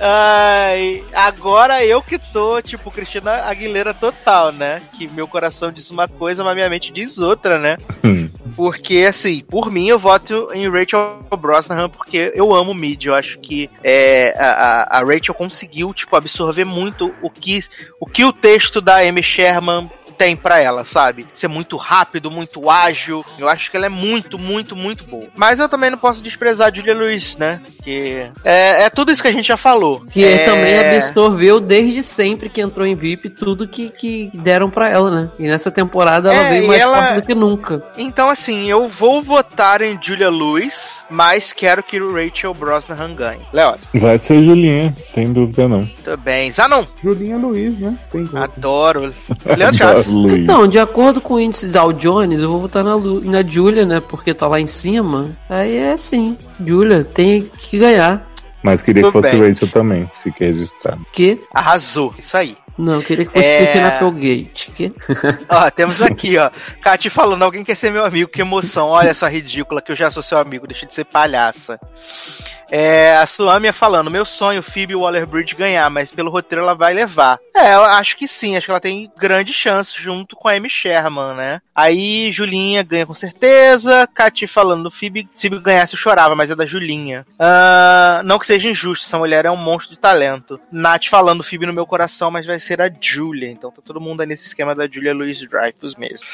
Ai, agora eu que tô, tipo, Cristina Aguilera total, né? Que meu coração diz uma coisa, mas minha mente diz outra, né? Hum. Porque, assim, por mim eu voto em Rachel Brosnahan porque eu amo Mid. Eu acho que é, a, a- a Rachel conseguiu, tipo, absorver muito o que o, que o texto da Amy Sherman tem pra ela, sabe? Ser muito rápido, muito ágil. Eu acho que ela é muito, muito, muito boa. Mas eu também não posso desprezar a Julia Louis, né? Que é, é tudo isso que a gente já falou. Que é... também absorveu desde sempre que entrou em VIP tudo que, que deram pra ela, né? E nessa temporada ela É, veio mais ela- forte do que nunca. Então, assim, eu vou votar em Julia Louis, mas quero que o Rachel Brosnahan ganhe. Leoz, Vai ser Julinha, tem dúvida não. tudo bem. Zanon, Julinha Luiz, né? Adoro. Leandro *laughs* Chaves. Luiz. De acordo com o índice Dow Jones, eu vou votar na, Lu, na Julia, né? Porque tá lá em cima. Aí é assim, Julia tem que ganhar. Mas queria que Tudo fosse bem. Rachel também, fique registrado. Que? Arrasou, isso aí. Não, eu queria que fosse É. Christina Applegate. Que? *laughs* Ó, temos aqui, ó. Cati falando, alguém quer ser meu amigo, que emoção. Olha só, ridícula, que eu já sou seu amigo, deixa de ser palhaça. É, a Suamia falando, meu sonho, Phoebe Waller-Bridge ganhar, mas pelo roteiro ela vai levar. É, eu acho que sim, acho que ela tem grande chance junto com a Amy Sherman, né? Aí, Julinha ganha com certeza. Cati falando, Phoebe, se Phoebe ganhasse eu chorava, mas é da Julinha. Ah, não que seja injusto, essa mulher é um monstro de talento. Nath falando, Phoebe no meu coração, mas vai ser a Julia. Então tá todo mundo aí nesse esquema da Julia Louis Dreyfus mesmo.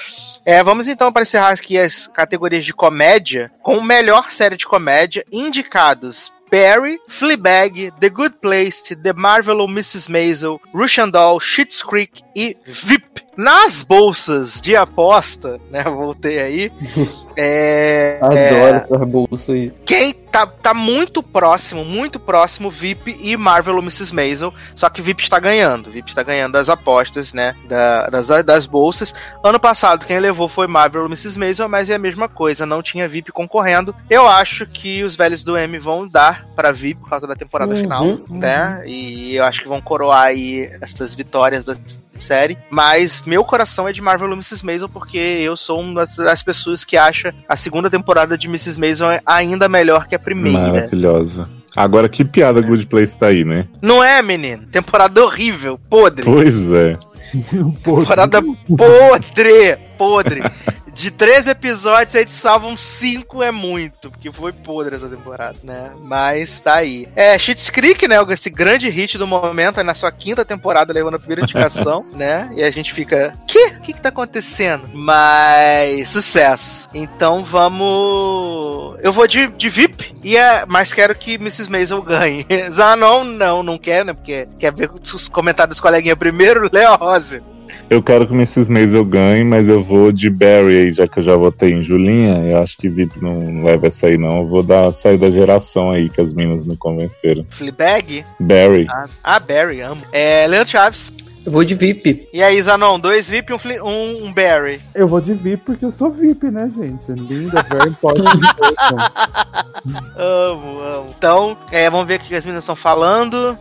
É, vamos então para encerrar aqui as categorias de comédia com melhor série de comédia indicados. Barry, Fleabag, The Good Place, The Marvelous Mrs. Maisel, Russian Doll, Schitt's Creek e VIP. Nas bolsas de aposta, né? Voltei aí. *laughs* É, Adoro essas bolsas aí. quem tá, tá muito próximo, muito próximo, VIP e Marvel ou Mrs. Maisel. Só que VIP está ganhando. VIP está ganhando as apostas, né? da- das, das bolsas. Ano passado, quem levou foi Marvel ou Mrs. Maisel, mas é a mesma coisa. Não tinha VIP concorrendo. Eu acho que os velhos do M vão dar para VIP por causa da temporada Uhum, final, né? E eu acho que vão coroar aí essas vitórias da série, mas meu coração é de Marvel ou Mrs. Maisel porque eu sou uma das- das pessoas que acha a segunda temporada de Mrs. Maisel ainda melhor que a primeira. Maravilhosa. Agora, que piada Good Place tá aí, né? Não é, menino? Temporada horrível, podre. Pois é. *laughs* Temporada podre, podre. De três episódios, eles salvam cinco é muito, porque foi podre essa temporada, né? Mas tá aí. É, Schitt's Creek, né? Esse grande hit do momento, aí na sua quinta temporada, levando a primeira *laughs* indicação, né? E a gente fica, que? O que que tá acontecendo? Mas, sucesso. Então vamos... Eu vou de, de VIP, e é... mas quero que Mrs. Maisel ganhe. *laughs* Zanon, não, não quer, né? Porque quer ver os comentários dos coleguinhas primeiro, Léo Rose. Eu quero que o Mrs. Maisel ganhe, mas eu vou de Barry aí, já que eu já votei em Julinha. Eu acho que VIP não leva essa aí, não. Eu vou dar sair da geração aí, que as minas me convenceram. Fleabag? Barry. Ah, ah, Barry, amo. É, Leandro Chaves. Eu vou de VIP. E aí, Zanon, dois VIP e um, um, um Barry. Eu vou de VIP porque eu sou VIP, né, gente? Linda, very important. *laughs* Amo, amo. Então, é, vamos ver o que as meninas estão falando.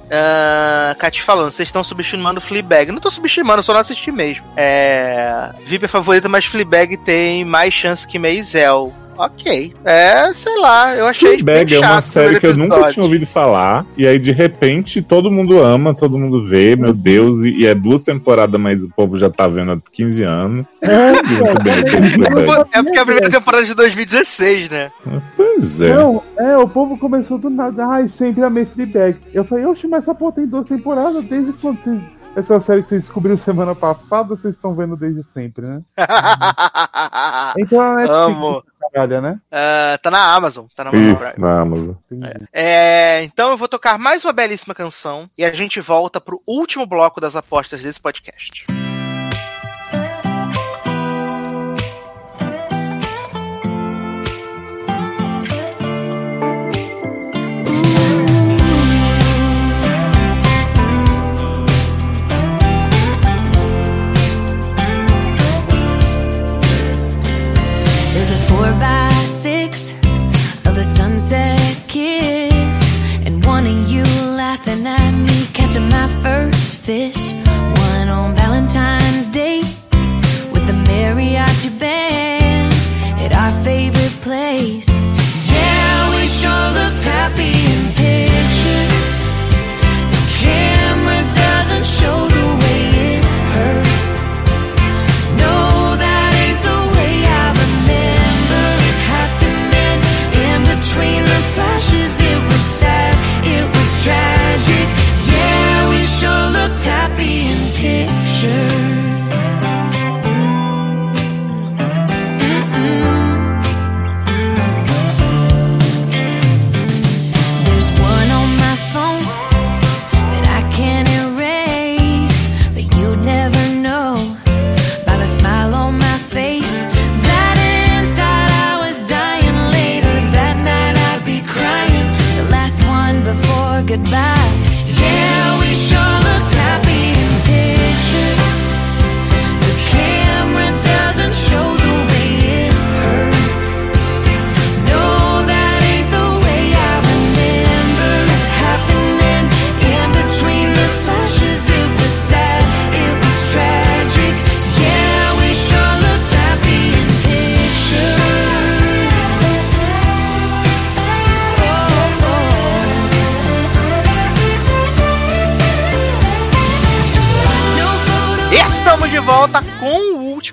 Cati falando, vocês estão subestimando Fleabag. Não tô subestimando, eu só não assisti mesmo. É, VIP é favorita, mas Fleabag tem mais chance que Maisel. Ok. É, sei lá, eu achei Fleabag bem é uma chato série que eu nunca tinha ouvido falar. E aí, de repente, todo mundo ama, todo mundo vê, meu Deus. E, e é duas temporadas, mas o povo já tá vendo há 15 anos. *laughs* É. É porque é a primeira temporada de 2016, né? Pois é. Não, é, o povo começou do nada. Ai, sempre amei Fleabag. Eu falei, oxe, mas essa porra tem duas temporadas. Desde quando vocês... Essa série que vocês descobriram semana passada, vocês estão vendo desde sempre, né? *laughs* Então a Netflix Amo. Caralho, né? Ah, tá na Amazon. Tá na Amazon Isso, Prime. na Amazon. Entendi. É, então eu vou tocar mais uma belíssima canção e a gente volta pro último bloco das apostas desse podcast. Fish. One on Valentine's Day with the mariachi band at our favorite place. Yeah, we sure looked happy pictures. goodbye.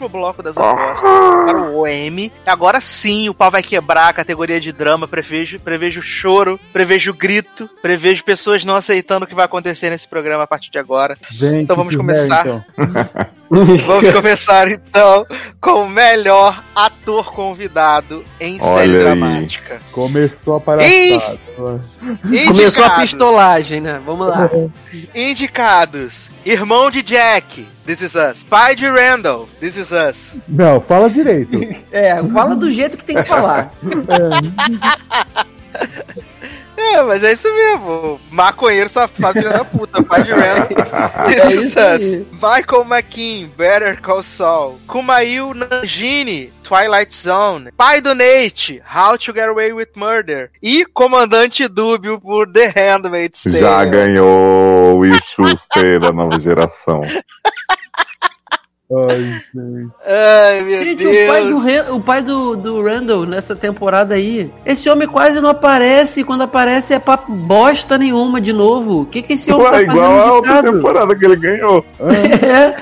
Último bloco das apostas para o OM. Agora sim, o pau vai quebrar a categoria de drama. Prevejo, prevejo choro, prevejo grito, prevejo pessoas não aceitando o que vai acontecer nesse programa a partir de agora. Gente, Então vamos começar. merda. *laughs* Vamos *laughs* começar então com o melhor ator convidado em série Olha aí. dramática. Começou a palhaçada. Começou a pistolagem, né? Vamos lá. *laughs* Indicados: Irmão de Jack, This Is Us. Pai de Randall, This Is Us. Não, fala direito. *laughs* É, fala do jeito que tem que falar. É, mas é isso mesmo. Maconheiro safado filho da puta. Pai de Randall, *laughs* This É isso aí. Michael McKean, Better Call Saul. Kumail Nanjiani, Twilight Zone. Pai do Nate, How to Get Away with Murder. E Comandante Dúbio por The Handmaid's Tale. Já ganhou o Schuster da nova geração. *laughs* Ai, gente. Ai, meu Gente, Deus. o pai, do, o pai do, do Randall nessa temporada aí, esse homem quase não aparece. e Quando aparece é papo bosta nenhuma de novo. O que, que esse homem Ué, tá igual a fazendo outra temporada que ele ganhou. É.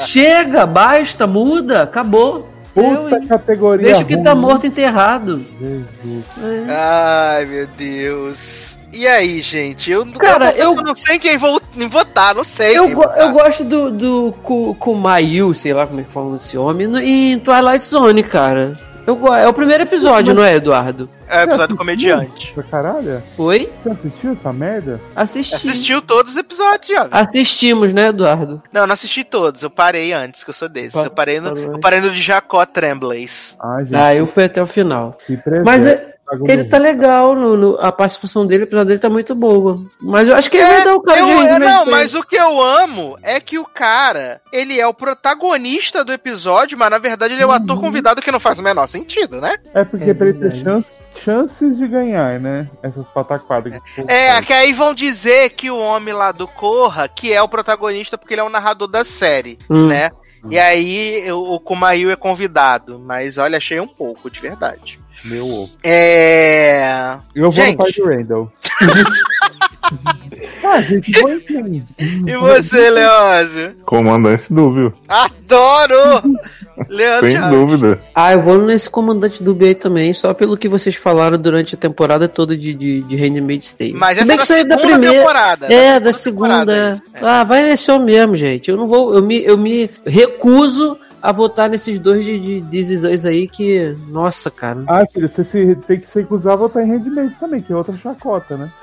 Chega, basta, muda, acabou. Eu, Puta hein? categoria. Deixa o que tá morto enterrado. Jesus. Ai, meu Deus. E aí, gente? Eu, Cara, eu, eu- não sei quem vou votar, não sei. Eu, go- eu gosto do, do Kumail, sei lá como é que fala esse homem, no- em Twilight Zone, cara. Eu, é o primeiro episódio, não é, Eduardo? É episódio comediante. Pra caralho? Oi? Você assistiu essa merda? Assisti. Assistiu todos os episódios, já. Assistimos, né, Eduardo? Não, não assisti todos. Eu parei antes, que eu sou desses. Pa- Eu parei no, eu parei no de Jacó Tremblays. Gente. Ah, eu fui até o final. Mas é- ele tá legal, no, no- a participação dele, apesar dele tá muito boa. Mas eu acho que ele vai dar o cara eu, de é, Não, mas o que eu amo é que o cara, ele é o protagonista do episódio, mas na verdade ele é o ator convidado que não faz o menor sentido, né? É porque É pra ele ter chance- chances de ganhar, né? Essas pataquadas. que É, que aí vão dizer que o homem lá do Corra, que é o protagonista porque ele é o narrador da série, Hum. né? E aí o, o Kumail é convidado, mas olha, achei um pouco, de verdade. Meu ovo. É. Eu vou Gente. no pai do Randall. *laughs* ah, gente, vou enfim. E você, Leózio? Comandante Dúvio, Adoro! *laughs* Leandro sem dúvida. Ah, eu vou nesse comandante do B também, só pelo que vocês falaram durante a temporada toda de, de, de Handmaid's Tale. Mas essa é da que isso aí segunda temporada. É, da segunda. temporada, é. Ah, vai nesse homem mesmo, gente. Eu não vou. Eu me, eu me recuso a votar nesses dois de, de aí que. Nossa, cara. Ah, filho, você se, tem que se recusar a votar em rendimento também, que é outra chacota, né? *laughs*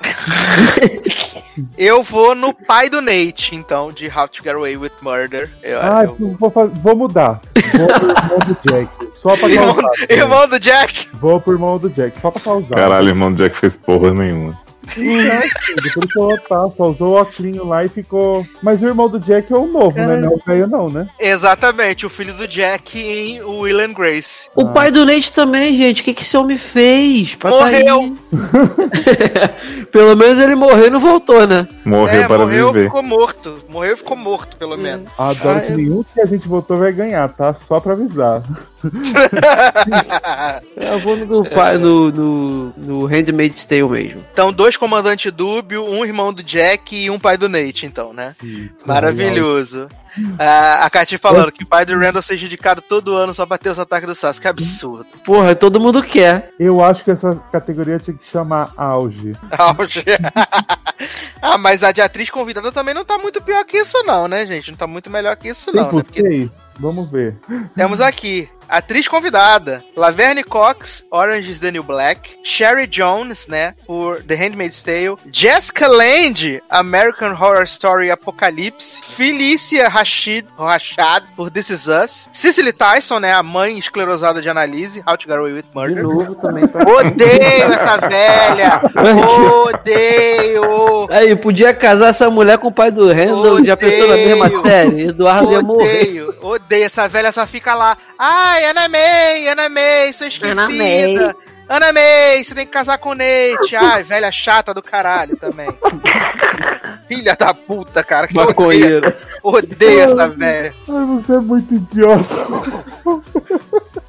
Eu vou no pai do Nate, então, de How to Get Away with Murder. Eu, Ah, eu- então vou, vou mudar. Vou pro irmão do Jack. Só pra Irmão, causar. irmão do Jack? Vou pro irmão do Jack, só pra causar. Caralho, irmão do Jack fez porra nenhuma. Né? Depois eu votar, só usou o óculos lá e ficou. Mas o irmão do Jack é o novo, né? Não é o velho, não, né? Exatamente, o filho do Jack em Will and Grace. O pai do Nate também, gente. O que, que esse homem fez? Pra tá? Morreu. *laughs* Pelo menos ele morreu e não voltou, né? Morreu é, para morreu viver. ficou morto. Morreu e ficou morto, pelo menos. Adoro Ah, que eu- nenhum que a gente votou vai ganhar, tá? Só pra avisar. Eu vou no, pai, no, no, no Handmaid's Tale mesmo. então, dois comandantes dúbio, um irmão do Jack e um pai do Nate, então, né? Maravilhoso. Ah, a Katy falando que o pai do Randall seja indicado todo ano só pra ter os ataques do Sasuke. Que absurdo. Porra, todo mundo quer. Eu acho que essa categoria tinha que chamar auge. *laughs* Auge. *laughs* ah, mas a de atriz convidada também não tá muito pior que isso, não, né, gente? Não tá muito melhor que isso, Tem não. Né? Porque? Vamos ver. temos aqui atriz convidada: Laverne Cox, Orange is the New Black, Sherry Jones, né, por The Handmaid's Tale, Jessica Lange, American Horror Story Apocalypse, Felicia Rashid, Rashad, por This Is Us, Cicely Tyson, né, a mãe esclerosada de Annalise, How to Get Away with De Murder. novo também. Pra... Odeio essa velha! Odeio! Aí, podia casar essa mulher com o pai do Randall, já pensou na mesma Odeio. série? Eduardo ia morrer. Odeio, odeio. Essa velha só fica lá. Ai, Ana May, Ana May, sou esquecida. Ana May. Ana May, você tem que casar com o Nate. Ai, velha chata do caralho também. *laughs* Filha da puta, cara. Que odeio, Maconheiro. odeio essa velha. Ai, você é muito idiota. *laughs*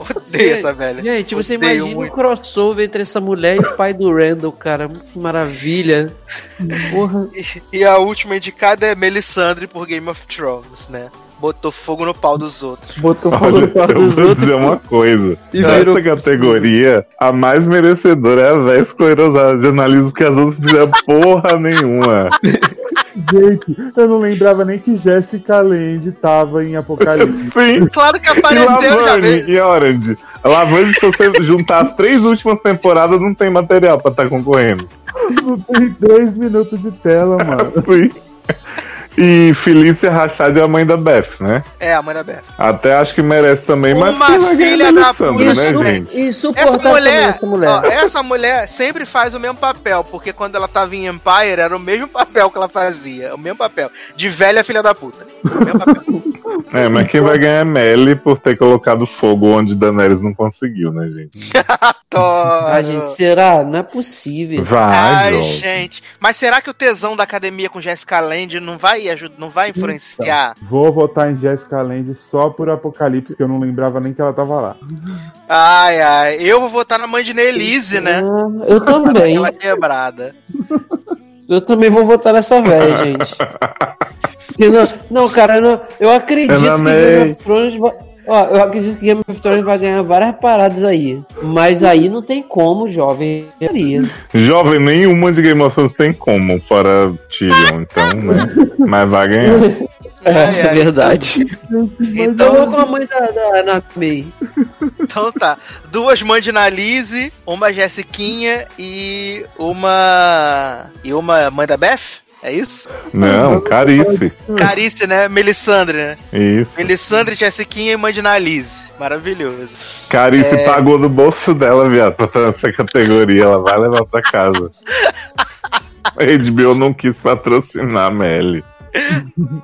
Odeio essa velha. Gente, você Odeio imagina muito. o crossover entre essa mulher e o pai do Randall, cara. Que maravilha. Porra. E, e a última indicada é Melisandre por Game of Thrones, né? Botou fogo no pau dos outros. Botou fogo Olha, no pau eu dos vou outros dizer uma coisa. *laughs* e Nessa virou categoria, a mais merecedora é a véia esclerosada de análise, porque as outras não fizeram porra nenhuma. *laughs* Gente, eu não lembrava nem que Jessica Lange tava em Apocalipse. *laughs* Sim. Claro que E apareceu, Lavane veio. e Orange. A Lavane, se você juntar as três últimas temporadas, não tem material pra estar concorrendo. Não tem dois minutos de tela, mano. Sim. E Felícia Rachad é a mãe da Beth, né? É, a mãe da Beth. Até acho que merece também, mas Uma filha é a da Alessandra, puta. né, Isso- gente? Essa Insuportável também, mulher, essa mulher. ó, essa mulher sempre faz o mesmo papel, porque quando ela tava em Empire era o mesmo papel que ela fazia, o mesmo papel, de velha filha da puta. O mesmo papel. *laughs* É, mas quem vai ganhar é Melly por ter colocado fogo onde Daenerys não conseguiu, né, gente? *laughs* Ah, gente, será? Não é possível. Vai, Ai, gente. Mas será que o tesão da academia com Jessica Lange não vai ajudar, não vai influenciar? Vou votar em Jessica Lange só por Apocalipse, que eu não lembrava nem que ela tava lá. Ai, ai. Eu vou votar na mãe de Nelise, né? Eu também. Aquela quebrada. Eu também vou votar nessa velha, gente. *laughs* Não, não, cara, não, eu acredito Eu que. Game of Thrones vai. Ó, eu acredito que Game of Thrones vai ganhar várias paradas aí. Mas aí não tem como, jovem. Jovem, nenhuma de Game of Thrones tem como, fora Tyrion, então, né? Mas vai ganhar. É, Ai, ai. verdade. Eu Então, vou com a mãe da, da Ana May. então tá. Duas mães de Nalise, uma Jessiquinha e uma. E uma mãe da Beth? É isso? Não, Carice. Carice, né? Melissandre, né? Isso. Melissandre, Jessiquinha e mãe de Nalise. Maravilhoso. Carice É. pagou do bolso dela, viado, pra estar nessa categoria. Ela vai levar pra casa. *laughs* A HBO não quis patrocinar a Melly.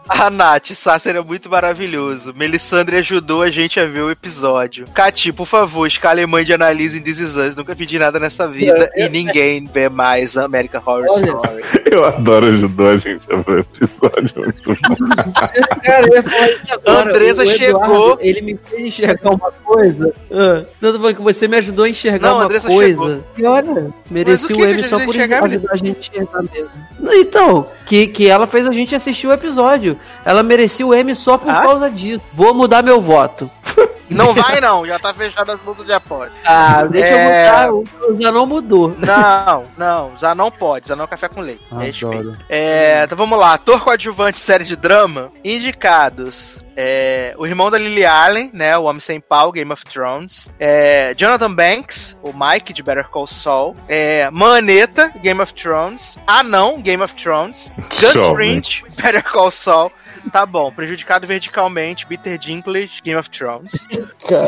A *laughs* Nath, Sasser é muito maravilhoso. Melissandre ajudou a gente a ver o episódio. Cati, por favor, escale mãe de analise em This Is Us. Nunca pedi nada nessa vida e ninguém vê mais American Horror Olha. Story. Eu adoro, ajudou a gente a ver o episódio. Bom. *laughs* Cara, eu ia falar isso agora. Andresa O Eduardo, chegou. Ele me fez enxergar uma coisa. Ah, não, tô falando que você me ajudou a enxergar Não, uma Andressa coisa. E olha, mereci Mas o o M só por enxergar, ajudar a gente a enxergar mesmo. Então, que, que ela fez a gente assistir o episódio. Ela merecia o M só por Ah? causa disso. Vou mudar meu voto. *laughs* Não vai, não. Já tá fechado as bolsas de apoio. *laughs* Ah, deixa É. eu mudar. o- Já não mudou. Não, não. Já não pode. Já não café com leite. Respeito. Adoro. É, então vamos lá. Ator coadjuvante série de drama. Indicados. É, o irmão da Lily Allen, né? O Homem Sem Pau, Game of Thrones. É, Jonathan Banks, o Mike de Better Call Saul. É, Maneta, Game of Thrones. Anão, Game of Thrones. Gus. Fringe, Better Call Saul. Tá bom, prejudicado verticalmente, Peter Dinklage, Game of Thrones.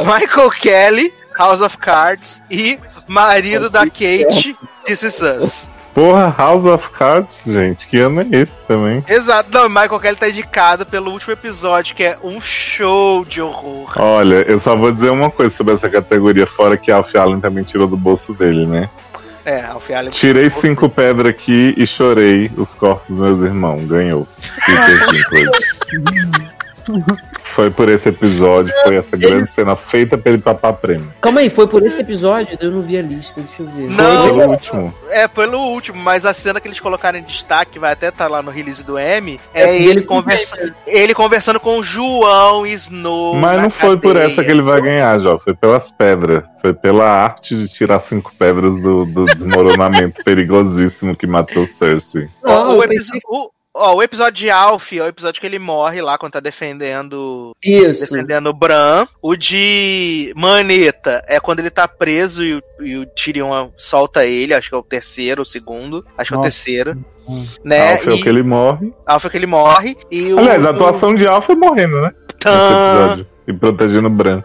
Michael Kelly, House of Cards. E marido da Kate, This Is Us. Porra, House of Cards, gente. Que ano é esse também? Exato, não, Michael Kelly tá indicado pelo último episódio, que é um show de horror. Olha, eu só vou dizer uma coisa sobre essa categoria, fora que Alf Allen também tirou do bolso dele, né? É, Alfie Allen. Tirei cinco pedras aqui e chorei os corpos dos meus irmãos. Ganhou. *laughs* Foi por esse episódio, foi essa grande cena feita pra ele papar prêmio. Calma aí, foi por esse episódio? Eu não vi a lista, deixa eu ver. Não. Foi pelo último. É, pelo último, mas a cena que eles colocaram em destaque, vai até estar lá no release do M, é, É, ele, ele conversa, ele conversando com o João Snow. Mas não foi por cadeia. essa que ele vai ganhar, Jó. Foi pelas pedras. Foi pela arte de tirar cinco pedras do, do desmoronamento *laughs* perigosíssimo que matou Cersei. Não, o, pensei o- ó, o episódio de Alf é o episódio que ele morre lá quando tá defendendo Isso. defendendo o Bran. O de Maneta é quando ele tá preso e, o- e o Tyrion solta ele, acho que é o terceiro, o segundo, acho que é o terceiro. Hum. Né? Alf é o que ele morre. Alf é que ele morre. E o, Aliás, a o- atuação de Alf é morrendo, né? E protegendo o Bran.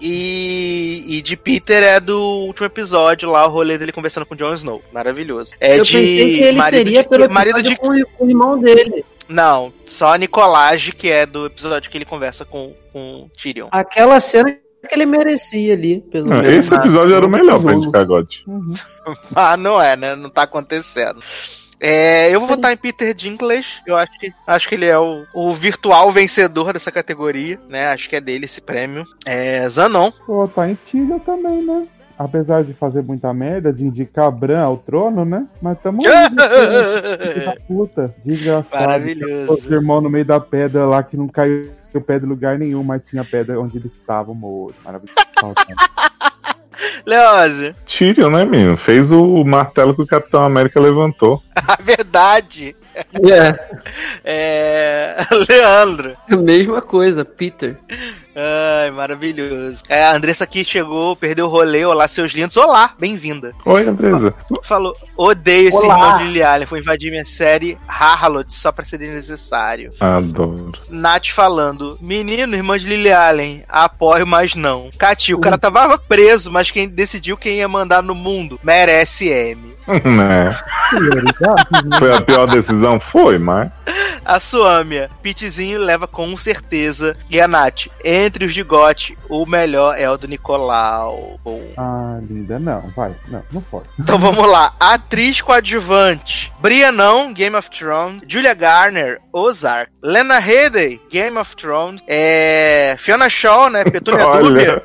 E, e de Peter é do último episódio lá, o rolê dele conversando com o Jon Snow. Maravilhoso. É eu de pensei que ele marido seria de, pelo marido de com, com o irmão dele. Não, só a Nicolage, que é do episódio que ele conversa com, com o Tyrion. Aquela cena que ele merecia ali, pelo Não, menos. esse episódio era o melhor pra indicar God. Ah, não é, né? Não tá acontecendo. É, eu vou votar em Peter Dinklage. Eu acho que, acho que ele é o, o virtual vencedor dessa categoria, né? Acho que é dele esse prêmio. É, Zanon. Vou votar em Tyrion também, né? apesar de fazer muita merda, de indicar Bran ao trono, né? Mas tamo aí, da *laughs* puta, desgraçado. Maravilhoso. Os irmãos no meio da pedra lá que não caiu pedra em lugar nenhum, mas tinha pedra onde eles estavam, morto. Maravilhoso. *laughs* Leose, Tyrion, né, menino? Fez o martelo que o Capitão América levantou. a *laughs* verdade É, é. Leandro. *laughs* mesma coisa, Peter. Ai, maravilhoso. É, a Andressa aqui chegou, perdeu o rolê. Olá, seus lindos. Olá, bem-vinda. Oi, Andresa. Falou, odeio esse Olá. irmão de Lily Allen. Foi invadir minha série Harlot só pra ser desnecessário. Adoro. Nath falando, menino, irmã de Lily Allen, apoio, mas não. Cati, o cara tava preso, mas quem decidiu quem ia mandar no mundo merece M. né? Foi a pior decisão? Foi, mas. A Suâmia, Pitzinho leva com certeza. E a Nath, entre os de gote, o melhor é o do Nicolau. Bom. Ah, linda, não, vai. Não, não pode. Então vamos lá. Atriz coadjuvante. Brianão, Game of Thrones. Julia Garner, Ozark. Lena Headey, Game of Thrones. É... Fiona Shaw, né? Petúnia Olha. Dúbia.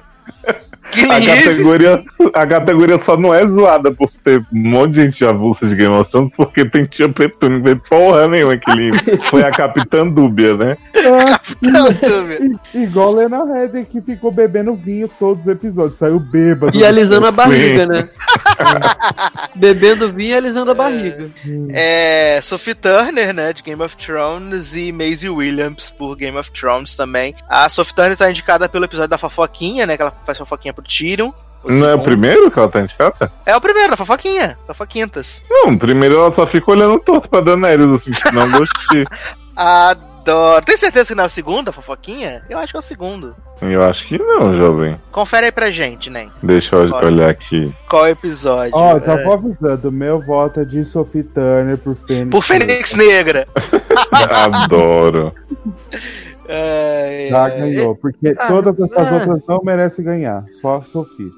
Killing A categoria, a categoria só não é zoada por ter um monte de gente avulsa de Game of Thrones, porque tem tia Petúnia, não tem porra nenhuma que ele foi a Capitã Dúbia, né? Dúbia. I- Igual Lena Headey que ficou bebendo vinho todos os episódios. Saiu bêbado. E alisando a barriga, né? Bebendo vinho e alisando a barriga. É, Sophie Turner, né, de Game of Thrones, e Maisie Williams por Game of Thrones também. A Sophie Turner tá indicada pelo episódio da Fofoquinha, né, que ela faz fofoquinha pro Tyrion. Não é o primeiro que ela tá indicada? É o primeiro, da Fofoquinha, Fofoquintas. Não, primeiro ela só fica olhando torto pra Daenerys, assim, não gostei. *laughs* Adoro. Tem certeza que não é o segundo, a Fofoquinha? Eu acho que é o segundo. Eu acho que não, jovem. Confere aí pra gente, né? Deixa eu Olha. olhar aqui. Qual episódio? Ó, já É. vou avisando. Meu voto é de Sophie Turner por Fênix. Por Fênix Negra. *laughs* Adoro. *laughs* É, Já é. ganhou, porque Ah, todas essas ah. outras não merecem ganhar. Só a Sophie.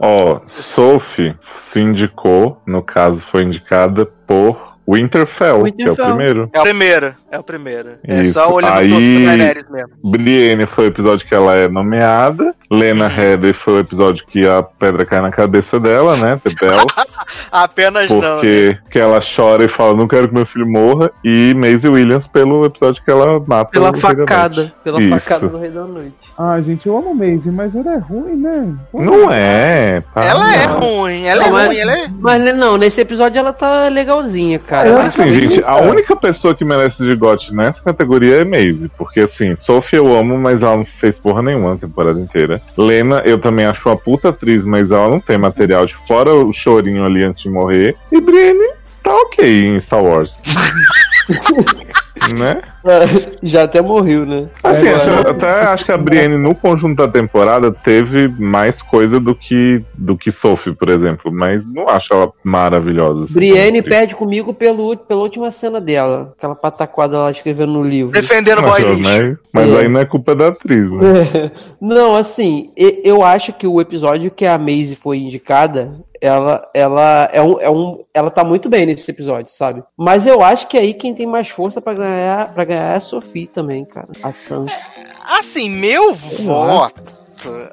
Ó, Sophie se indicou, no caso foi indicada por Winterfell, que é o Winterfell. primeiro. É o primeiro, é o primeiro. É Isso. só olhando Aí- Daenerys mesmo. Brienne foi o episódio que ela é nomeada. Lena Headey foi o episódio que a pedra cai na cabeça dela, né? The Bells. *laughs* Apenas não. né? Porque que ela chora e fala, não quero que meu filho morra. E Maisie Williams pelo episódio que ela mata Pela o Rei da Noite. facada. Pela Isso. facada do Rei da Noite. Ah, gente, eu amo Maisie, mas ela é ruim, né? Não é. para. Ela é ruim, ela é Não, mas- ruim, ela é. Mas né, não, nesse episódio ela tá legalzinha, cara. É, Ela Assim, gente, a única pessoa que merece de GOT nessa categoria é Maisie. Porque, assim, Sophie eu amo, mas ela não fez porra nenhuma a temporada inteira. Lena, eu também acho uma puta atriz, mas ela não tem material de fora o chorinho ali antes de morrer. E Brienne tá ok em Star Wars. *laughs* né? *laughs* Já até morreu, né? Assim, É, acho- até acho que a Brienne no conjunto da temporada teve mais coisa do que do que Sophie, por exemplo, mas não acho ela maravilhosa. assim, Brienne perde comigo pelo, pela última cena dela. Aquela pataquada lá escrevendo no livro. Defendendo o Mas, né? Mas É. aí não é culpa da atriz, né? *laughs* Não, assim, eu acho que o episódio que a Maisie foi indicada, ela, ela é um, é um, ela tá muito bem nesse episódio, sabe? Mas eu acho que aí quem tem mais força pra ganhar, para ganhar é a Sophie também, cara. A Sansa. Assim, meu voto.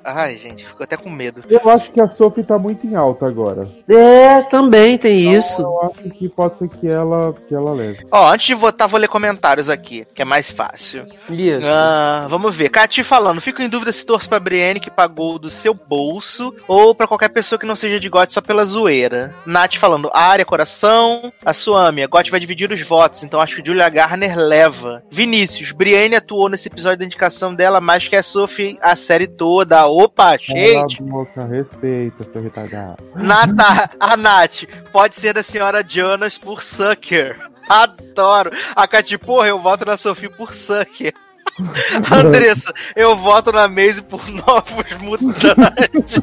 Ai, gente, fico até com medo. Eu acho que a Sophie tá muito em alta agora. É, também tem isso. Eu acho que pode ser que ela, que ela leve. Ó, antes de votar, vou ler comentários aqui, que é mais fácil. Isso. Ah, vamos ver. Cati falando, fico em dúvida se torço pra Brienne que pagou do seu bolso ou pra qualquer pessoa que não seja de GOT só pela zoeira. Nath falando, área, coração. A Suâmia, GOT vai dividir os votos, então acho que Julia Garner leva. Vinícius, Brienne atuou nesse episódio da indicação dela mais que a Sophie a série toda. Opa, Cala gente. boca, respeita, seu retardado. Nata, a Nath, pode ser da senhora Jonas por Sucker. Adoro. A Cati, porra, eu voto na Sophie por Sucker. *laughs* Andressa, eu voto na Maisie por *laughs* Novos Mutantes.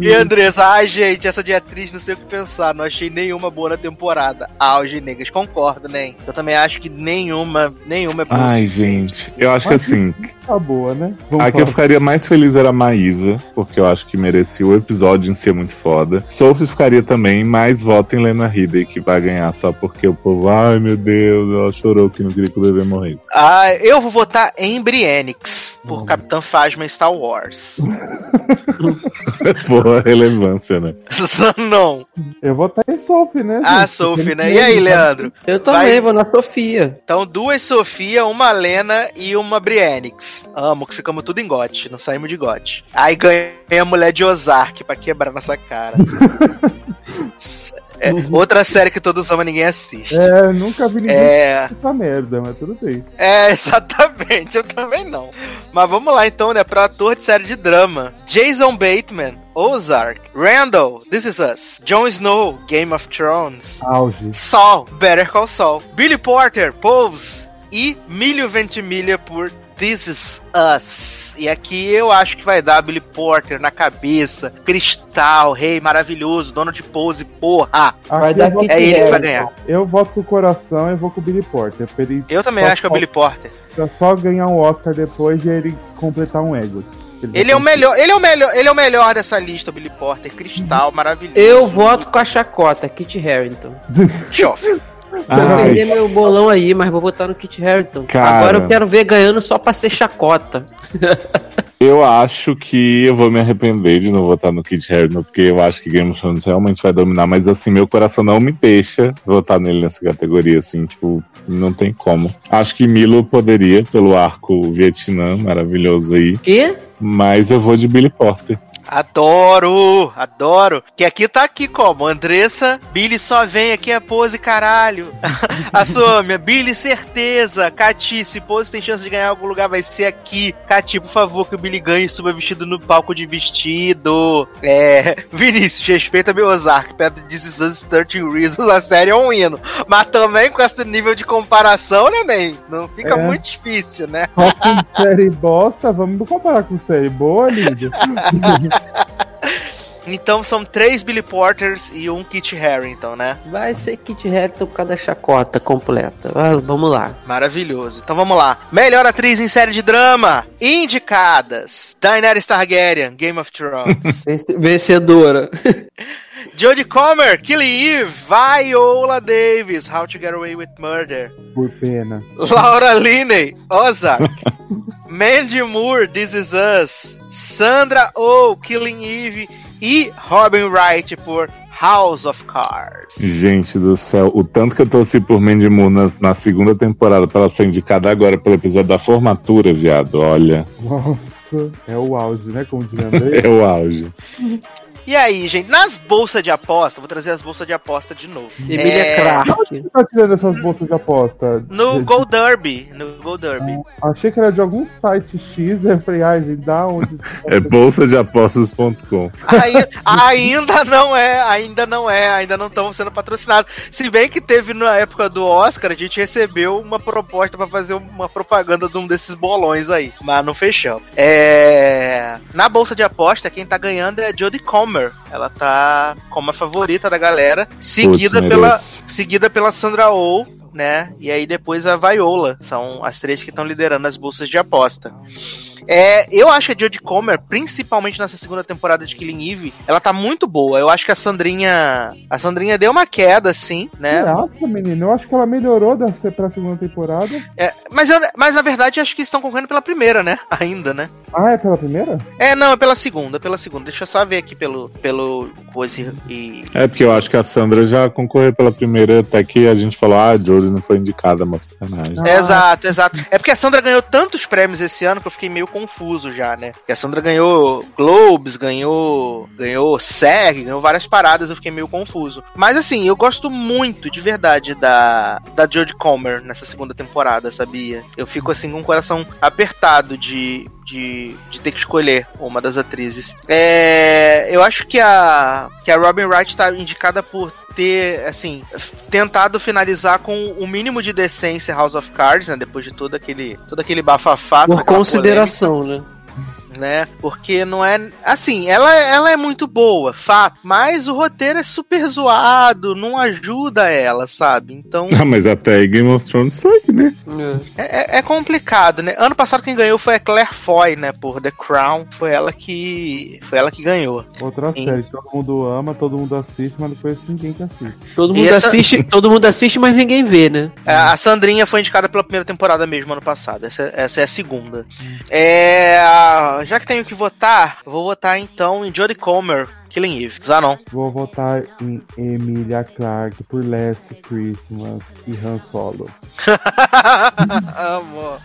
e Andressa, ai gente, essa de atriz não sei o que pensar, não achei nenhuma boa na temporada. Auge, negas, concordo, né? Eu também acho que nenhuma, nenhuma é o Ai, gente, eu acho que assim, Tá boa, né? Vamos a que eu ficaria mais feliz era a Maísa, porque eu acho que merecia o episódio em ser muito foda. Sophie ficaria também, mas voto em Lena Headey, que vai ganhar só porque o povo, ai meu Deus, ela chorou que não queria que o bebê morresse. Ah, eu vou votar em Briennix. por Capitã Phasma em Star Wars. *laughs* Porra, relevância, né? *laughs* não. Eu vou estar em Sophie, né? Ah, gente? Sophie, né? E aí, Leandro? Eu também, Vai- vou na Sofia. Então, duas Sofia, uma Lena e uma Briennix. Amo, que ficamos tudo em gote, não saímos de gote. Aí ganhei a mulher de Ozark pra quebrar nossa cara. *laughs* É, outra série que todos amam ninguém assiste. É, nunca vi ninguém É, essa merda, mas tudo bem. é, *laughs* exatamente, eu também não. Mas vamos lá então, né, pro ator de série de drama. Jason Bateman, Ozark. Randall, This Is Us. Jon Snow, Game of Thrones. Auge. Saul, Better Call Saul. Billy Porter, Pose. E Milho Ventimiglia por This Is Us. E aqui eu acho que vai dar Billy Porter na cabeça. Cristal, rei maravilhoso, dono de pose, porra. Vai dar eu, voto, Kit É ele que vai ganhar. eu voto com o coração e vou com o Billy Porter. Ele Eu também acho que é o Billy Porter. pra só ganhar um Oscar depois e ele completar um ego. Ele é o melhor, ele é o melhor, ele é o melhor dessa lista, o Billy Porter. Cristal, maravilhoso. Eu voto com a chacota, Kit Harington. *laughs* *laughs* Chof. Vou perder meu bolão aí, mas vou votar no Kit Harington. Cara. Agora eu quero ver ganhando só pra ser chacota. *laughs* eu acho que eu vou me arrepender de não votar no Kid Harington, porque eu acho que Game of Thrones realmente vai dominar, mas assim, meu coração não me deixa votar nele nessa categoria, assim, tipo, não tem como. Acho que Milo poderia, pelo arco Vietnã, maravilhoso aí, Que? mas eu vou de Billy Porter. Adoro, adoro. Que aqui tá aqui como? Andressa, Billy só vem aqui é pose, caralho. *laughs* A Sômia, Billy, certeza. Cati, se pose tem chance de ganhar algum lugar, vai ser aqui. Cati, por favor, que o Billy ganhe e suba vestido no palco de vestido. É. *laughs* Vinícius, respeita meu Ozark. Perto de This Is Us 13 Reasons, a série é um hino. Mas também com esse nível de comparação, né, Ney? Não fica É. muito difícil, né? Série bosta, vamos comparar com série boa, Lídia. *laughs* Então são três Billy Porters e um Kit Harington, né? Vai ser Kit Harington por causa da chacota completa. Ah, vamos lá. Maravilhoso. Então vamos lá. Melhor atriz em série de drama. Indicadas. Daenerys Targaryen, Game of Thrones. *laughs* Vence- Vencedora. *laughs* Jodie Comer, Killing Eve. Viola Davis, How to Get Away with Murder. Por pena. Laura Linney, Ozark. *laughs* Mandy Moore, This Is Us. Sandra Oh, Killing Eve. E Robin Wright por House of Cards. Gente do céu, o tanto que eu torci por Mandy Moore na, na segunda temporada pra ela ser indicada agora pelo episódio da formatura, viado, olha, Nossa, é o auge, né? Como André. *laughs* é o auge. E aí, gente, nas bolsas de aposta, vou trazer as bolsas de aposta de novo. Emília É, Clarke. Você tá tirando essas bolsas de aposta? No Go Derby. No Go Derby. Achei que era de algum site X, eu falei, ai, gente, dá onde? É bolsa de apostas.com. Ai- ainda não é, ainda não é, ainda não estão sendo patrocinados. Se bem que teve na época do Oscar, a gente recebeu uma proposta pra fazer uma propaganda de um desses bolões aí, mas não fechamos. É... Na bolsa de aposta, quem tá ganhando é Jodie Comer. Ela tá como a favorita da galera, seguida pela seguida pela Sandra Oh, né? E aí depois a Viola. São as três que estão liderando as bolsas de aposta. É, eu acho que a Jodie Comer, principalmente nessa segunda temporada de Killing Eve, ela tá muito boa. Eu acho que a Sandrinha. A Sandrinha deu uma queda, assim, né? Nossa, menino, eu acho que ela melhorou da, pra segunda temporada. É, mas, eu, mas na verdade acho que estão concorrendo pela primeira, né? *laughs* Ainda, né? Ah, é pela primeira? É, não, é pela segunda, pela segunda. Deixa eu só ver aqui pelo, pelo coisa e. É porque eu acho que a Sandra já concorreu pela primeira, até que a gente falou, ah, a Jodie não foi indicada, mas sacanagem. Ah. Exato, exato. É porque a Sandra ganhou tantos prêmios esse ano que eu fiquei meio confuso já, né? Porque a Sandra ganhou Globes, ganhou ganhou SEG, ganhou várias paradas, eu fiquei meio confuso. Mas assim, eu gosto muito, de verdade, da, da Jodie Comer nessa segunda temporada, sabia? Eu fico assim com o coração apertado de, de, de ter que escolher uma das atrizes. É, eu acho que a, que a Robin Wright tá indicada por ter, assim, tentado finalizar com o mínimo de decência House of Cards, né? Depois de todo aquele, todo aquele bafafá. Por consideração, polêmica. né? Porque não é. Assim, ela, ela é muito boa, fato. Mas o roteiro é super zoado, não ajuda ela, sabe? Então. Ah, mas até aí Game of Thrones tá aí, né? É, é- é complicado, né? Ano passado quem ganhou foi a Claire Foy, né? Por The Crown. Foi ela que. Foi ela que ganhou. Outra Sim. série todo mundo ama, todo mundo assiste, mas não conheço ninguém que assiste. Todo mundo, E essa- assiste, todo mundo assiste, mas ninguém vê, né? A a Sandrinha foi indicada pela primeira temporada mesmo ano passado. Essa, essa é a segunda. É, já que tenho que votar, eu vou votar então em Jodie Comer, Killing Eve. Ah, não. Vou votar em Emilia Clarke por Last Christmas e Han Solo. Amor.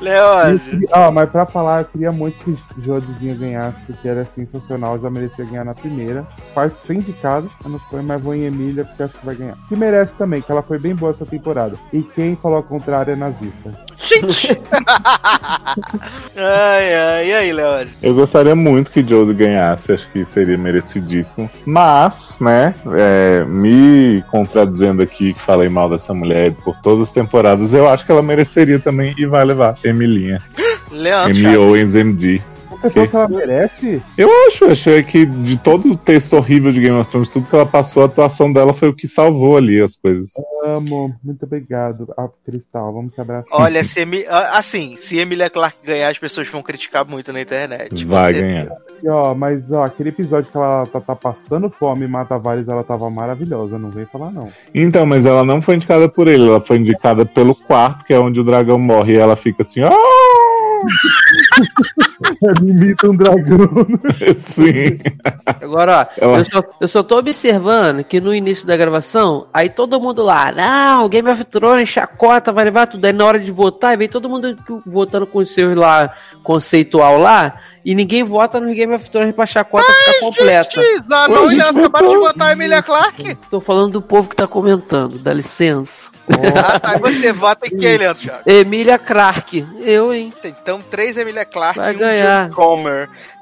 Leose. Ah, mas pra falar, eu queria muito que Jodizinha ganhasse, porque era sensacional, já merecia ganhar na primeira. Parte sem indicado, mas não foi, mas vou em Emília porque acho que vai ganhar. Que merece também, que ela foi bem boa essa temporada. E quem falou ao contrário é nazista. Gente! *laughs* ai, ai, e aí, Leose? Eu gostaria muito que Josie ganhasse, acho que seria merecidíssimo. Mas, né, é, me contradizendo aqui que falei mal dessa mulher por todas as temporadas, eu acho que ela mereceria também e vai levar. Emilinha. *gasps* Leandro. Chaves. Owens MD. Você falou que ela merece? Eu acho, achei que de todo o texto horrível de Game of Thrones, tudo que ela passou, a atuação dela foi o que salvou ali as coisas. Amo, muito obrigado. Ah, Cristal, vamos se abraçar. Olha, se Emi... ah, assim, se Emilia Clarke ganhar, as pessoas vão criticar muito na internet. Vai ganhar. E, ó, mas ó, aquele episódio que ela tá, tá passando fome e mata vários, ela tava maravilhosa, não vem falar não. Então, mas ela não foi indicada por ele, ela foi indicada pelo quarto, que é onde o dragão morre, e ela fica assim, ó. *laughs* Me imita um dragão. *laughs* Sim. Agora, ó, Ela- eu, só, eu só tô observando que no início da gravação, aí todo mundo lá, não, Game of Thrones, chacota, vai levar tudo. Aí na hora de votar, aí vem todo mundo votando com os seus lá, conceitual lá, e ninguém vota no Game of Thrones pra chacota ficar completa. Gente, Zanon Ô, e gente, Leandro acabaram de votar a Emilia Clarke. Tô falando do povo que tá comentando, dá licença. Ah, tá. E você vota em quem, Leandro? Emília Clark, eu, hein? Então, três Emilia Clarke Vai e um ganhar.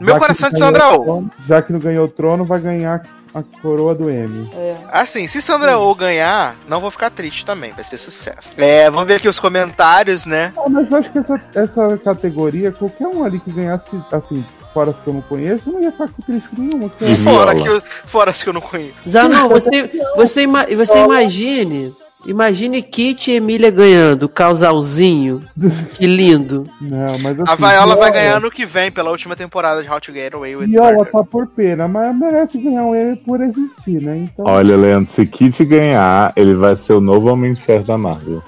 No meu Já coração de Sandra o Oh. Já que não ganhou o trono, vai ganhar a coroa do M. Assim, se Sandra Oh ganhar, não vou ficar triste também, vai ser sucesso. É, vamos ver aqui os comentários, né? Ah, mas eu acho que essa, essa categoria, qualquer um ali que ganhasse, assim, fora as que eu não conheço, não ia ficar com triste nenhuma. é- Fora, que, eu- fora as que eu não conheço. Zanon, você, *laughs* você, ima- você imagine. Imagine Kit e Emília ganhando, casalzinho. *laughs* Que lindo. Não, mas A assim, Viola vai ganhar no que vem, pela última temporada de How to Get Away with Viola Murder. tá por pena, mas merece ganhar um M por existir, né? Então, Olha, Leandro, se Kit ganhar, ele vai ser o novo Homem de Ferro da Marvel.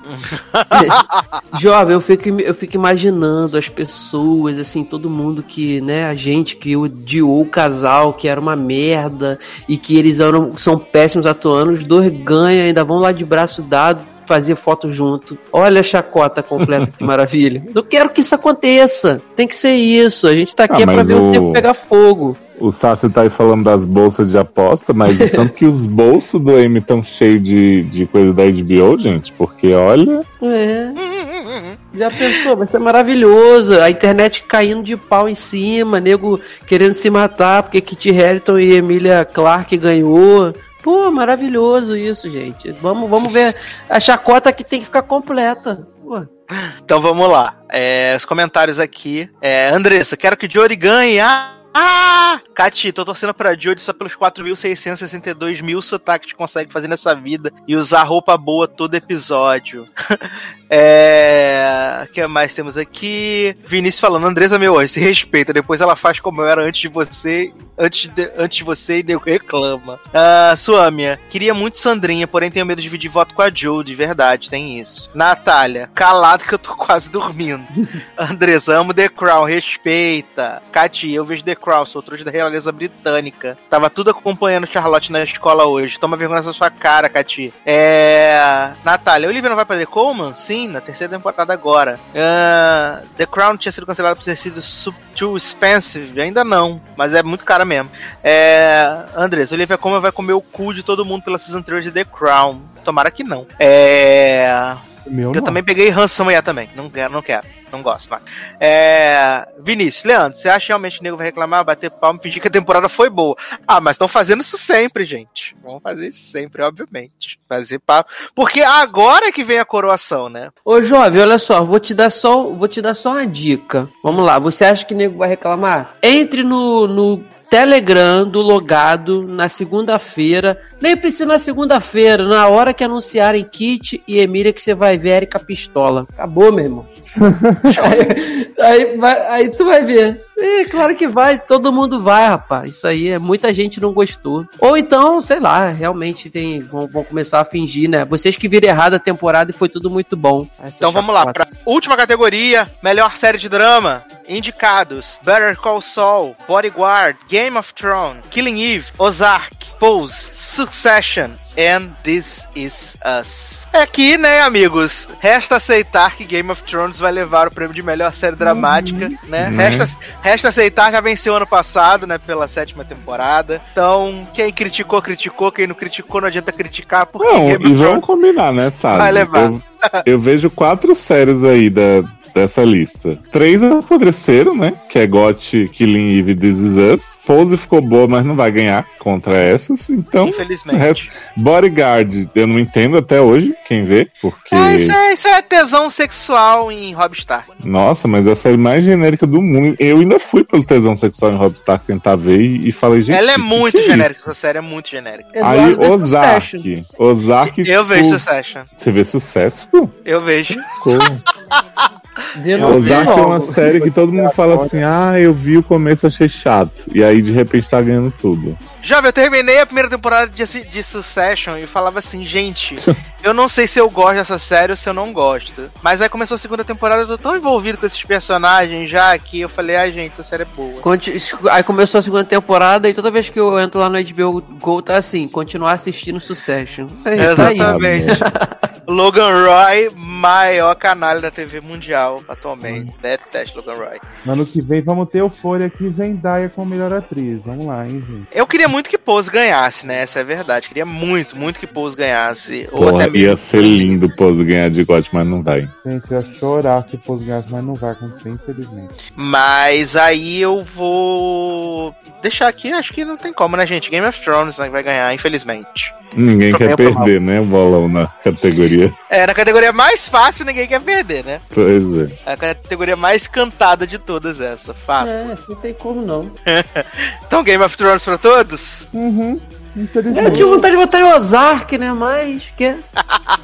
*laughs* Jovem, eu fico, eu fico imaginando as pessoas, assim, todo mundo que, né, a gente que odiou o casal, que era uma merda, e que eles eram, são péssimos atuando, os dois ganham, ainda vão lá de braço dado fazer foto junto. Olha a chacota completa, que *laughs* maravilha. Eu quero que isso aconteça. Tem que ser isso. A gente tá aqui Ah, é pra ver o o- tempo pegar fogo. O Sassi tá aí falando das bolsas de aposta, mas o *laughs* tanto que os bolsos do M estão cheios de, de coisa da HBO, gente, porque olha. É. Já pensou? Vai ser maravilhoso. A internet caindo de pau em cima, nego querendo se matar porque Kit Harington e Emilia Clarke ganhou. Pô, maravilhoso isso, gente. Vamos, vamos ver. A chacota aqui tem que ficar completa. Pô. Então vamos lá. É, os comentários aqui. É, Andressa, quero que Jory ganhe. Ah! Ah! Cati, tô torcendo pra Jodie só pelos 4.662 mil sotaques que consegue fazer nessa vida e usar roupa boa todo episódio. *laughs* é. O que mais temos aqui? Vinícius falando, Andresa, meu anjo, se respeita. Depois ela faz como eu era antes de você. Antes de, antes de você e reclama. Ah, Suâmia, queria muito Sandrinha, porém tenho medo de dividir voto com a Joe, de verdade, tem isso. Natália, calado que eu tô quase dormindo. *laughs* Andresa, amo The Crown, respeita. Cati, eu vejo The Crown, trouxa da realeza britânica. Tava tudo acompanhando Charlotte na escola hoje. Toma vergonha na sua cara, Cati. É. Natália, Olivia não vai pra The Coleman? Sim, na terceira temporada agora. Ah, The Crown tinha sido cancelado por ter sido too expensive? Ainda não, mas é muito cara mesmo. É. Andressa, Olivia Colman vai comer o cu de todo mundo pela season 3 de The Crown. Tomara que não. É. Meu Eu não. também peguei Handsome também. Não quero, não quero. Não gosto, mais. É... Vinícius, Leandro, você acha que realmente o nego vai reclamar, bater palma e fingir que a temporada foi boa? Ah, mas estão fazendo isso sempre, gente. Vamos fazer isso sempre, obviamente. Fazer papo. Porque agora é que vem a coroação, né? Ô, jovem, olha só, vou te dar só, vou te dar só uma dica. Vamos lá, você acha que nego vai reclamar? Entre no, no Telegram do logado na segunda-feira. Nem precisa na segunda-feira, na hora que anunciarem Kit e Emília que você vai ver a Erika Pistola. Acabou, meu irmão. *laughs* aí, aí, vai- aí tu vai ver. É, claro que vai, todo mundo vai, rapaz. Isso aí é muita gente não gostou. Ou então, sei lá, realmente tem vão, vão começar a fingir, né? Vocês que viram errado a temporada e foi tudo muito bom. Essa Então vamos lá, pra última categoria, melhor série de drama. Indicados: Better Call Saul, Bodyguard, Game of Thrones, Killing Eve, Ozark, Pose, Succession and This Is Us. É aqui, né, amigos? Resta aceitar que Game of Thrones vai levar o prêmio de melhor série dramática, né? Né? Resta, resta aceitar, já venceu ano passado, né, pela sétima temporada. Então, quem criticou, criticou. Quem não criticou, não adianta criticar, porque Não, Game e vamos combinar, né, sabe? Vai levar. Eu, eu vejo quatro séries aí da, dessa lista. Três apodreceram, né? Que é GOT, Killing Eve e This Is Us. Pose ficou boa, mas não vai ganhar contra essas. Então, Infelizmente. Bodyguard, eu não entendo até hoje quem vê, porque. Ah, isso é, isso é tesão sexual em Rob Stark. Nossa, mas é a série mais genérica do mundo. Eu ainda fui pelo tesão sexual em Rob Stark tentar ver e, e falei, gente. Ela é muito que é genérica, isso? essa série é muito genérica. Aí, Ozark. Ozark. Eu vejo Succession. Você vê sucesso? Eu vejo. Como? *laughs* Denuncie Ozark é uma série que todo mundo fala assim: ah, eu vi o começo, achei chato. E aí, de repente, tá ganhando tudo. Jovem, eu terminei a primeira temporada de, de Succession e falava assim, gente, *laughs* eu não sei se eu gosto dessa série ou se eu não gosto. Mas aí começou a segunda temporada, eu tô tão envolvido com esses personagens já que eu falei, ai gente, essa série é boa. Conti- Aí começou a segunda temporada e toda vez que eu entro lá no HBO Go tá assim, continuar assistindo Succession. Tá aí. Exatamente. *laughs* Logan Roy, maior canalha da TV mundial atualmente. Detesto Logan Roy. No ano que vem vamos ter Euphoria aqui Zendaya como melhor atriz. Vamos lá, hein, gente. Eu queria muito que Pose ganhasse, né? Essa é a verdade. Queria muito, muito que Pose ganhasse. Ou Porra, até mesmo. ia ser lindo o Pose ganhar de GOT, mas não vai. Gente, eu ia chorar se fosse ganhar, mas não vai acontecer, infelizmente. Mas aí eu vou deixar aqui, acho que não tem como, né, gente? Game of Thrones né, vai ganhar, infelizmente. Ninguém quer perder, né, bolão na categoria. É, na categoria mais fácil ninguém quer perder, né? Pois é. É a categoria mais cantada de todas essa, fato. É, isso não tem como não. *laughs* Então Game of Thrones pra todos? Uhum. Eu Infelizmente. tinha vontade de botar em Ozark, né? Mas que.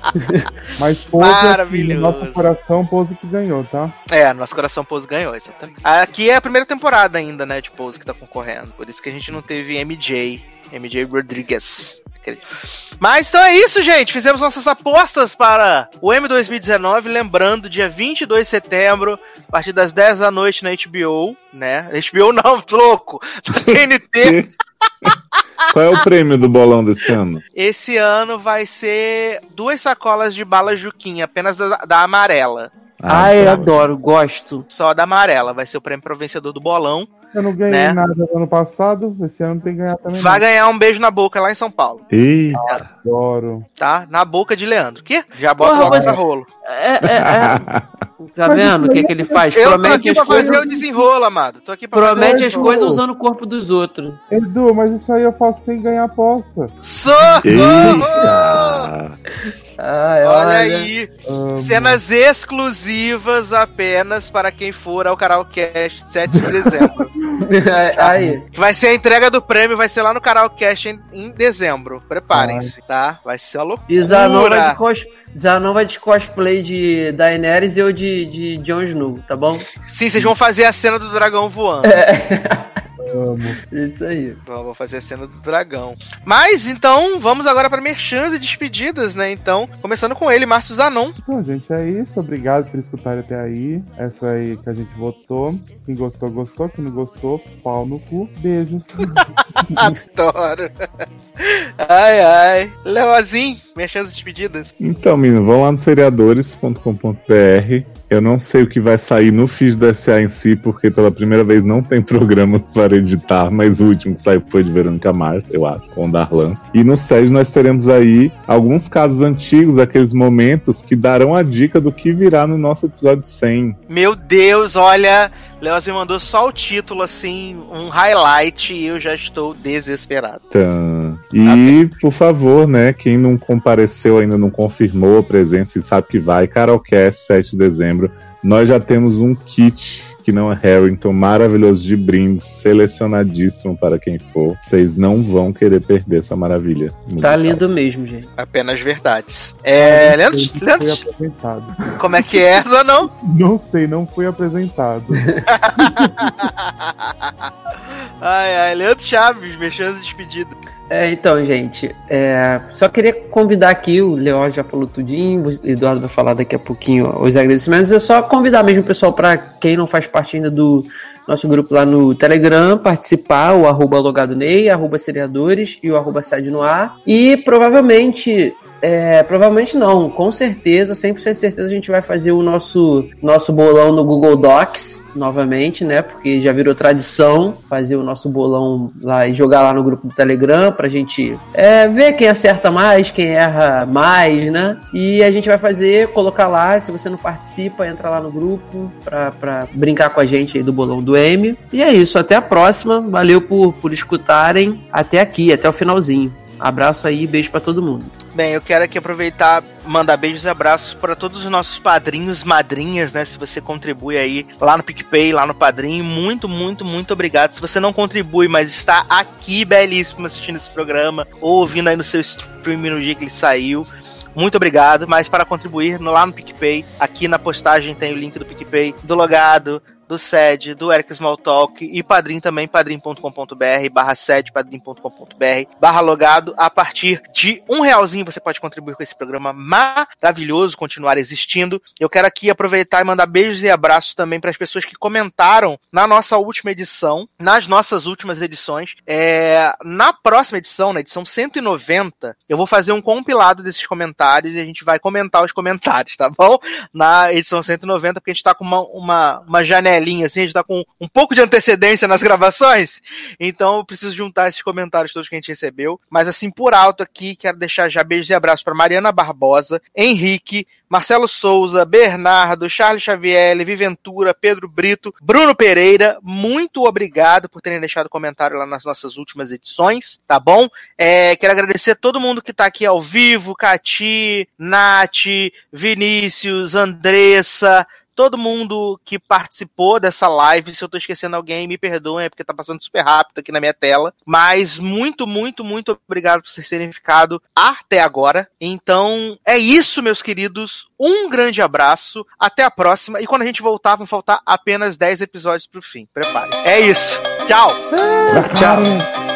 *laughs* Mas Pose, Maravilhoso. no nosso coração, Pose que ganhou, tá? É, nosso coração Pose ganhou, exatamente. Aqui é a primeira temporada ainda, né, de Pose que tá concorrendo. Por isso que a gente não teve MJ, MJ Rodriguez. Mas então é isso, gente. Fizemos nossas apostas para o M 2019. Lembrando, dia 22 de setembro, a partir das 10 da noite na HBO, né? HBO não, *laughs* louco! Na TNT. *laughs* Qual é o prêmio do bolão desse ano? Esse ano vai ser duas sacolas de bala Juquinha, apenas da, da amarela. Ai, tá. adoro, gosto. Só da amarela. Vai ser o prêmio para o vencedor do bolão. Eu não ganhei Né? nada no ano passado, esse ano tem que ganhar também. Vai não. ganhar um beijo na boca lá em São Paulo, Eita. Adoro. tá? Na boca de Leandro. Que? Já bota Porra, logo mas- essa rolo. É, é, é. *laughs* Tá Mas vendo o que, aí que ele faz? Eu tô Promete aqui as pra coisas. fazer o desenrolo, amado. Tô aqui pra Promete fazer as Edu. coisas usando o corpo dos outros. Edu, mas isso aí eu faço sem ganhar aposta. Socorro! Eita. Ai, Olha aí, Amo. cenas exclusivas apenas para quem for ao Caralcast 7 de dezembro. *laughs* *laughs* aí. Vai ser a entrega do prêmio, vai ser lá no Caralcast em, em dezembro. Preparem-se, tá? Vai ser a loucura. E Zanon vai de, cos... Zanon vai de cosplay de Daenerys e eu de, de Jon Snow, tá bom? Sim, vocês vão fazer a cena do dragão voando. Amo. *laughs* Isso aí. Vou vou fazer a cena do dragão. Mas então, vamos agora para merchans e despedidas, né? Então, começando com ele, Márcio Zanon. Então, gente, é isso. Obrigado por escutarem até aí. Essa aí que a gente votou. Quem gostou, gostou. Quem não gostou, pau no cu. Beijos. *laughs* Adoro. Ai, ai. Leozinho. Minhas chances despedidas. Então, menino, vão lá no seriadores.com.br. Eu não sei o que vai sair no feed do SA em si, porque pela primeira vez não tem *laughs* programas para editar, mas o último que saiu foi de Verônica Mars, eu acho, com o Darlan. E no SED nós teremos aí alguns casos antigos, aqueles momentos que darão a dica do que virá no nosso episódio 100. Meu Deus, olha, Leozinho mandou só o título, assim, um highlight, e eu já estou desesperado. Tan. E, por favor, né, quem não compareceu ainda, não confirmou a presença e sabe que vai, Carolcast, 7 de dezembro, nós já temos um kit que não é Harrington, maravilhoso de brindes, selecionadíssimo para quem for. Vocês não vão querer perder essa maravilha. Tá musical. lindo mesmo, gente. Apenas verdades. É, Leandro, Não foi Leandro, apresentado. como é que é essa, não? Não sei, não foi apresentado. *laughs* Ai, ai, Leandro Chaves, minhas chances despedidas. É, então, gente, é, só queria convidar aqui, o Leó já falou tudinho, o Eduardo vai falar daqui a pouquinho os agradecimentos. Eu só convidar mesmo o pessoal para quem não faz parte ainda do nosso grupo lá no Telegram, participar, o arroba logado Ney, arroba seriadores e o arroba sede no ar. E provavelmente. É, provavelmente não, com certeza, 100% de certeza a gente vai fazer o nosso, nosso bolão no Google Docs novamente, né? Porque já virou tradição fazer o nosso bolão lá e jogar lá no grupo do Telegram pra gente é, ver quem acerta mais, quem erra mais, né? E a gente vai fazer, colocar lá, se você não participa, entra lá no grupo pra, pra brincar com a gente aí do bolão do M. E é isso, até a próxima. Valeu por, por escutarem até aqui, até o finalzinho. Abraço aí, beijo pra todo mundo. Bem, eu quero aqui aproveitar mandar beijos e abraços para todos os nossos padrinhos, madrinhas, né? Se você contribui aí lá no PicPay, lá no Padrinho, muito, muito, muito obrigado. Se você não contribui, mas está aqui belíssimo assistindo esse programa, ou ouvindo aí no seu stream no dia que ele saiu, muito obrigado. Mas para contribuir lá no PicPay, aqui na postagem tem o link do PicPay, do Logado, do SED, do Eric Smalltalk e Padrim também, padrim.com.br, barra SED, padrim.com.br, barra logado. A partir de um realzinho você pode contribuir com esse programa maravilhoso, continuar existindo. Eu quero aqui aproveitar e mandar beijos e abraços também para as pessoas que comentaram na nossa última edição, nas nossas últimas edições. É, na próxima edição, na edição 190, eu vou fazer um compilado desses comentários e a gente vai comentar os comentários, tá bom? Na edição 190, porque a gente tá com uma, uma, uma janelinha, assim, a gente tá com um pouco de antecedência nas gravações, então eu preciso juntar esses comentários todos que a gente recebeu. Mas assim, por alto aqui, quero deixar já beijos e abraços para Mariana Barbosa, Henrique, Marcelo Souza, Bernardo, Charles Xavier, Viventura, Pedro Brito, Bruno Pereira, muito obrigado por terem deixado comentário lá nas nossas últimas edições, tá bom? É, quero agradecer a todo mundo que tá aqui ao vivo, Cati, Nath, Vinícius, Andressa, todo mundo que participou dessa live. Se eu tô esquecendo alguém, me perdoem, é porque tá passando super rápido aqui na minha tela. Mas muito, muito, muito obrigado por vocês terem ficado até agora. Então, é isso, meus queridos. Um grande abraço. Até a próxima. E quando a gente voltar, vão faltar apenas 10 episódios pro fim. Prepare. É isso. Tchau. Tchau.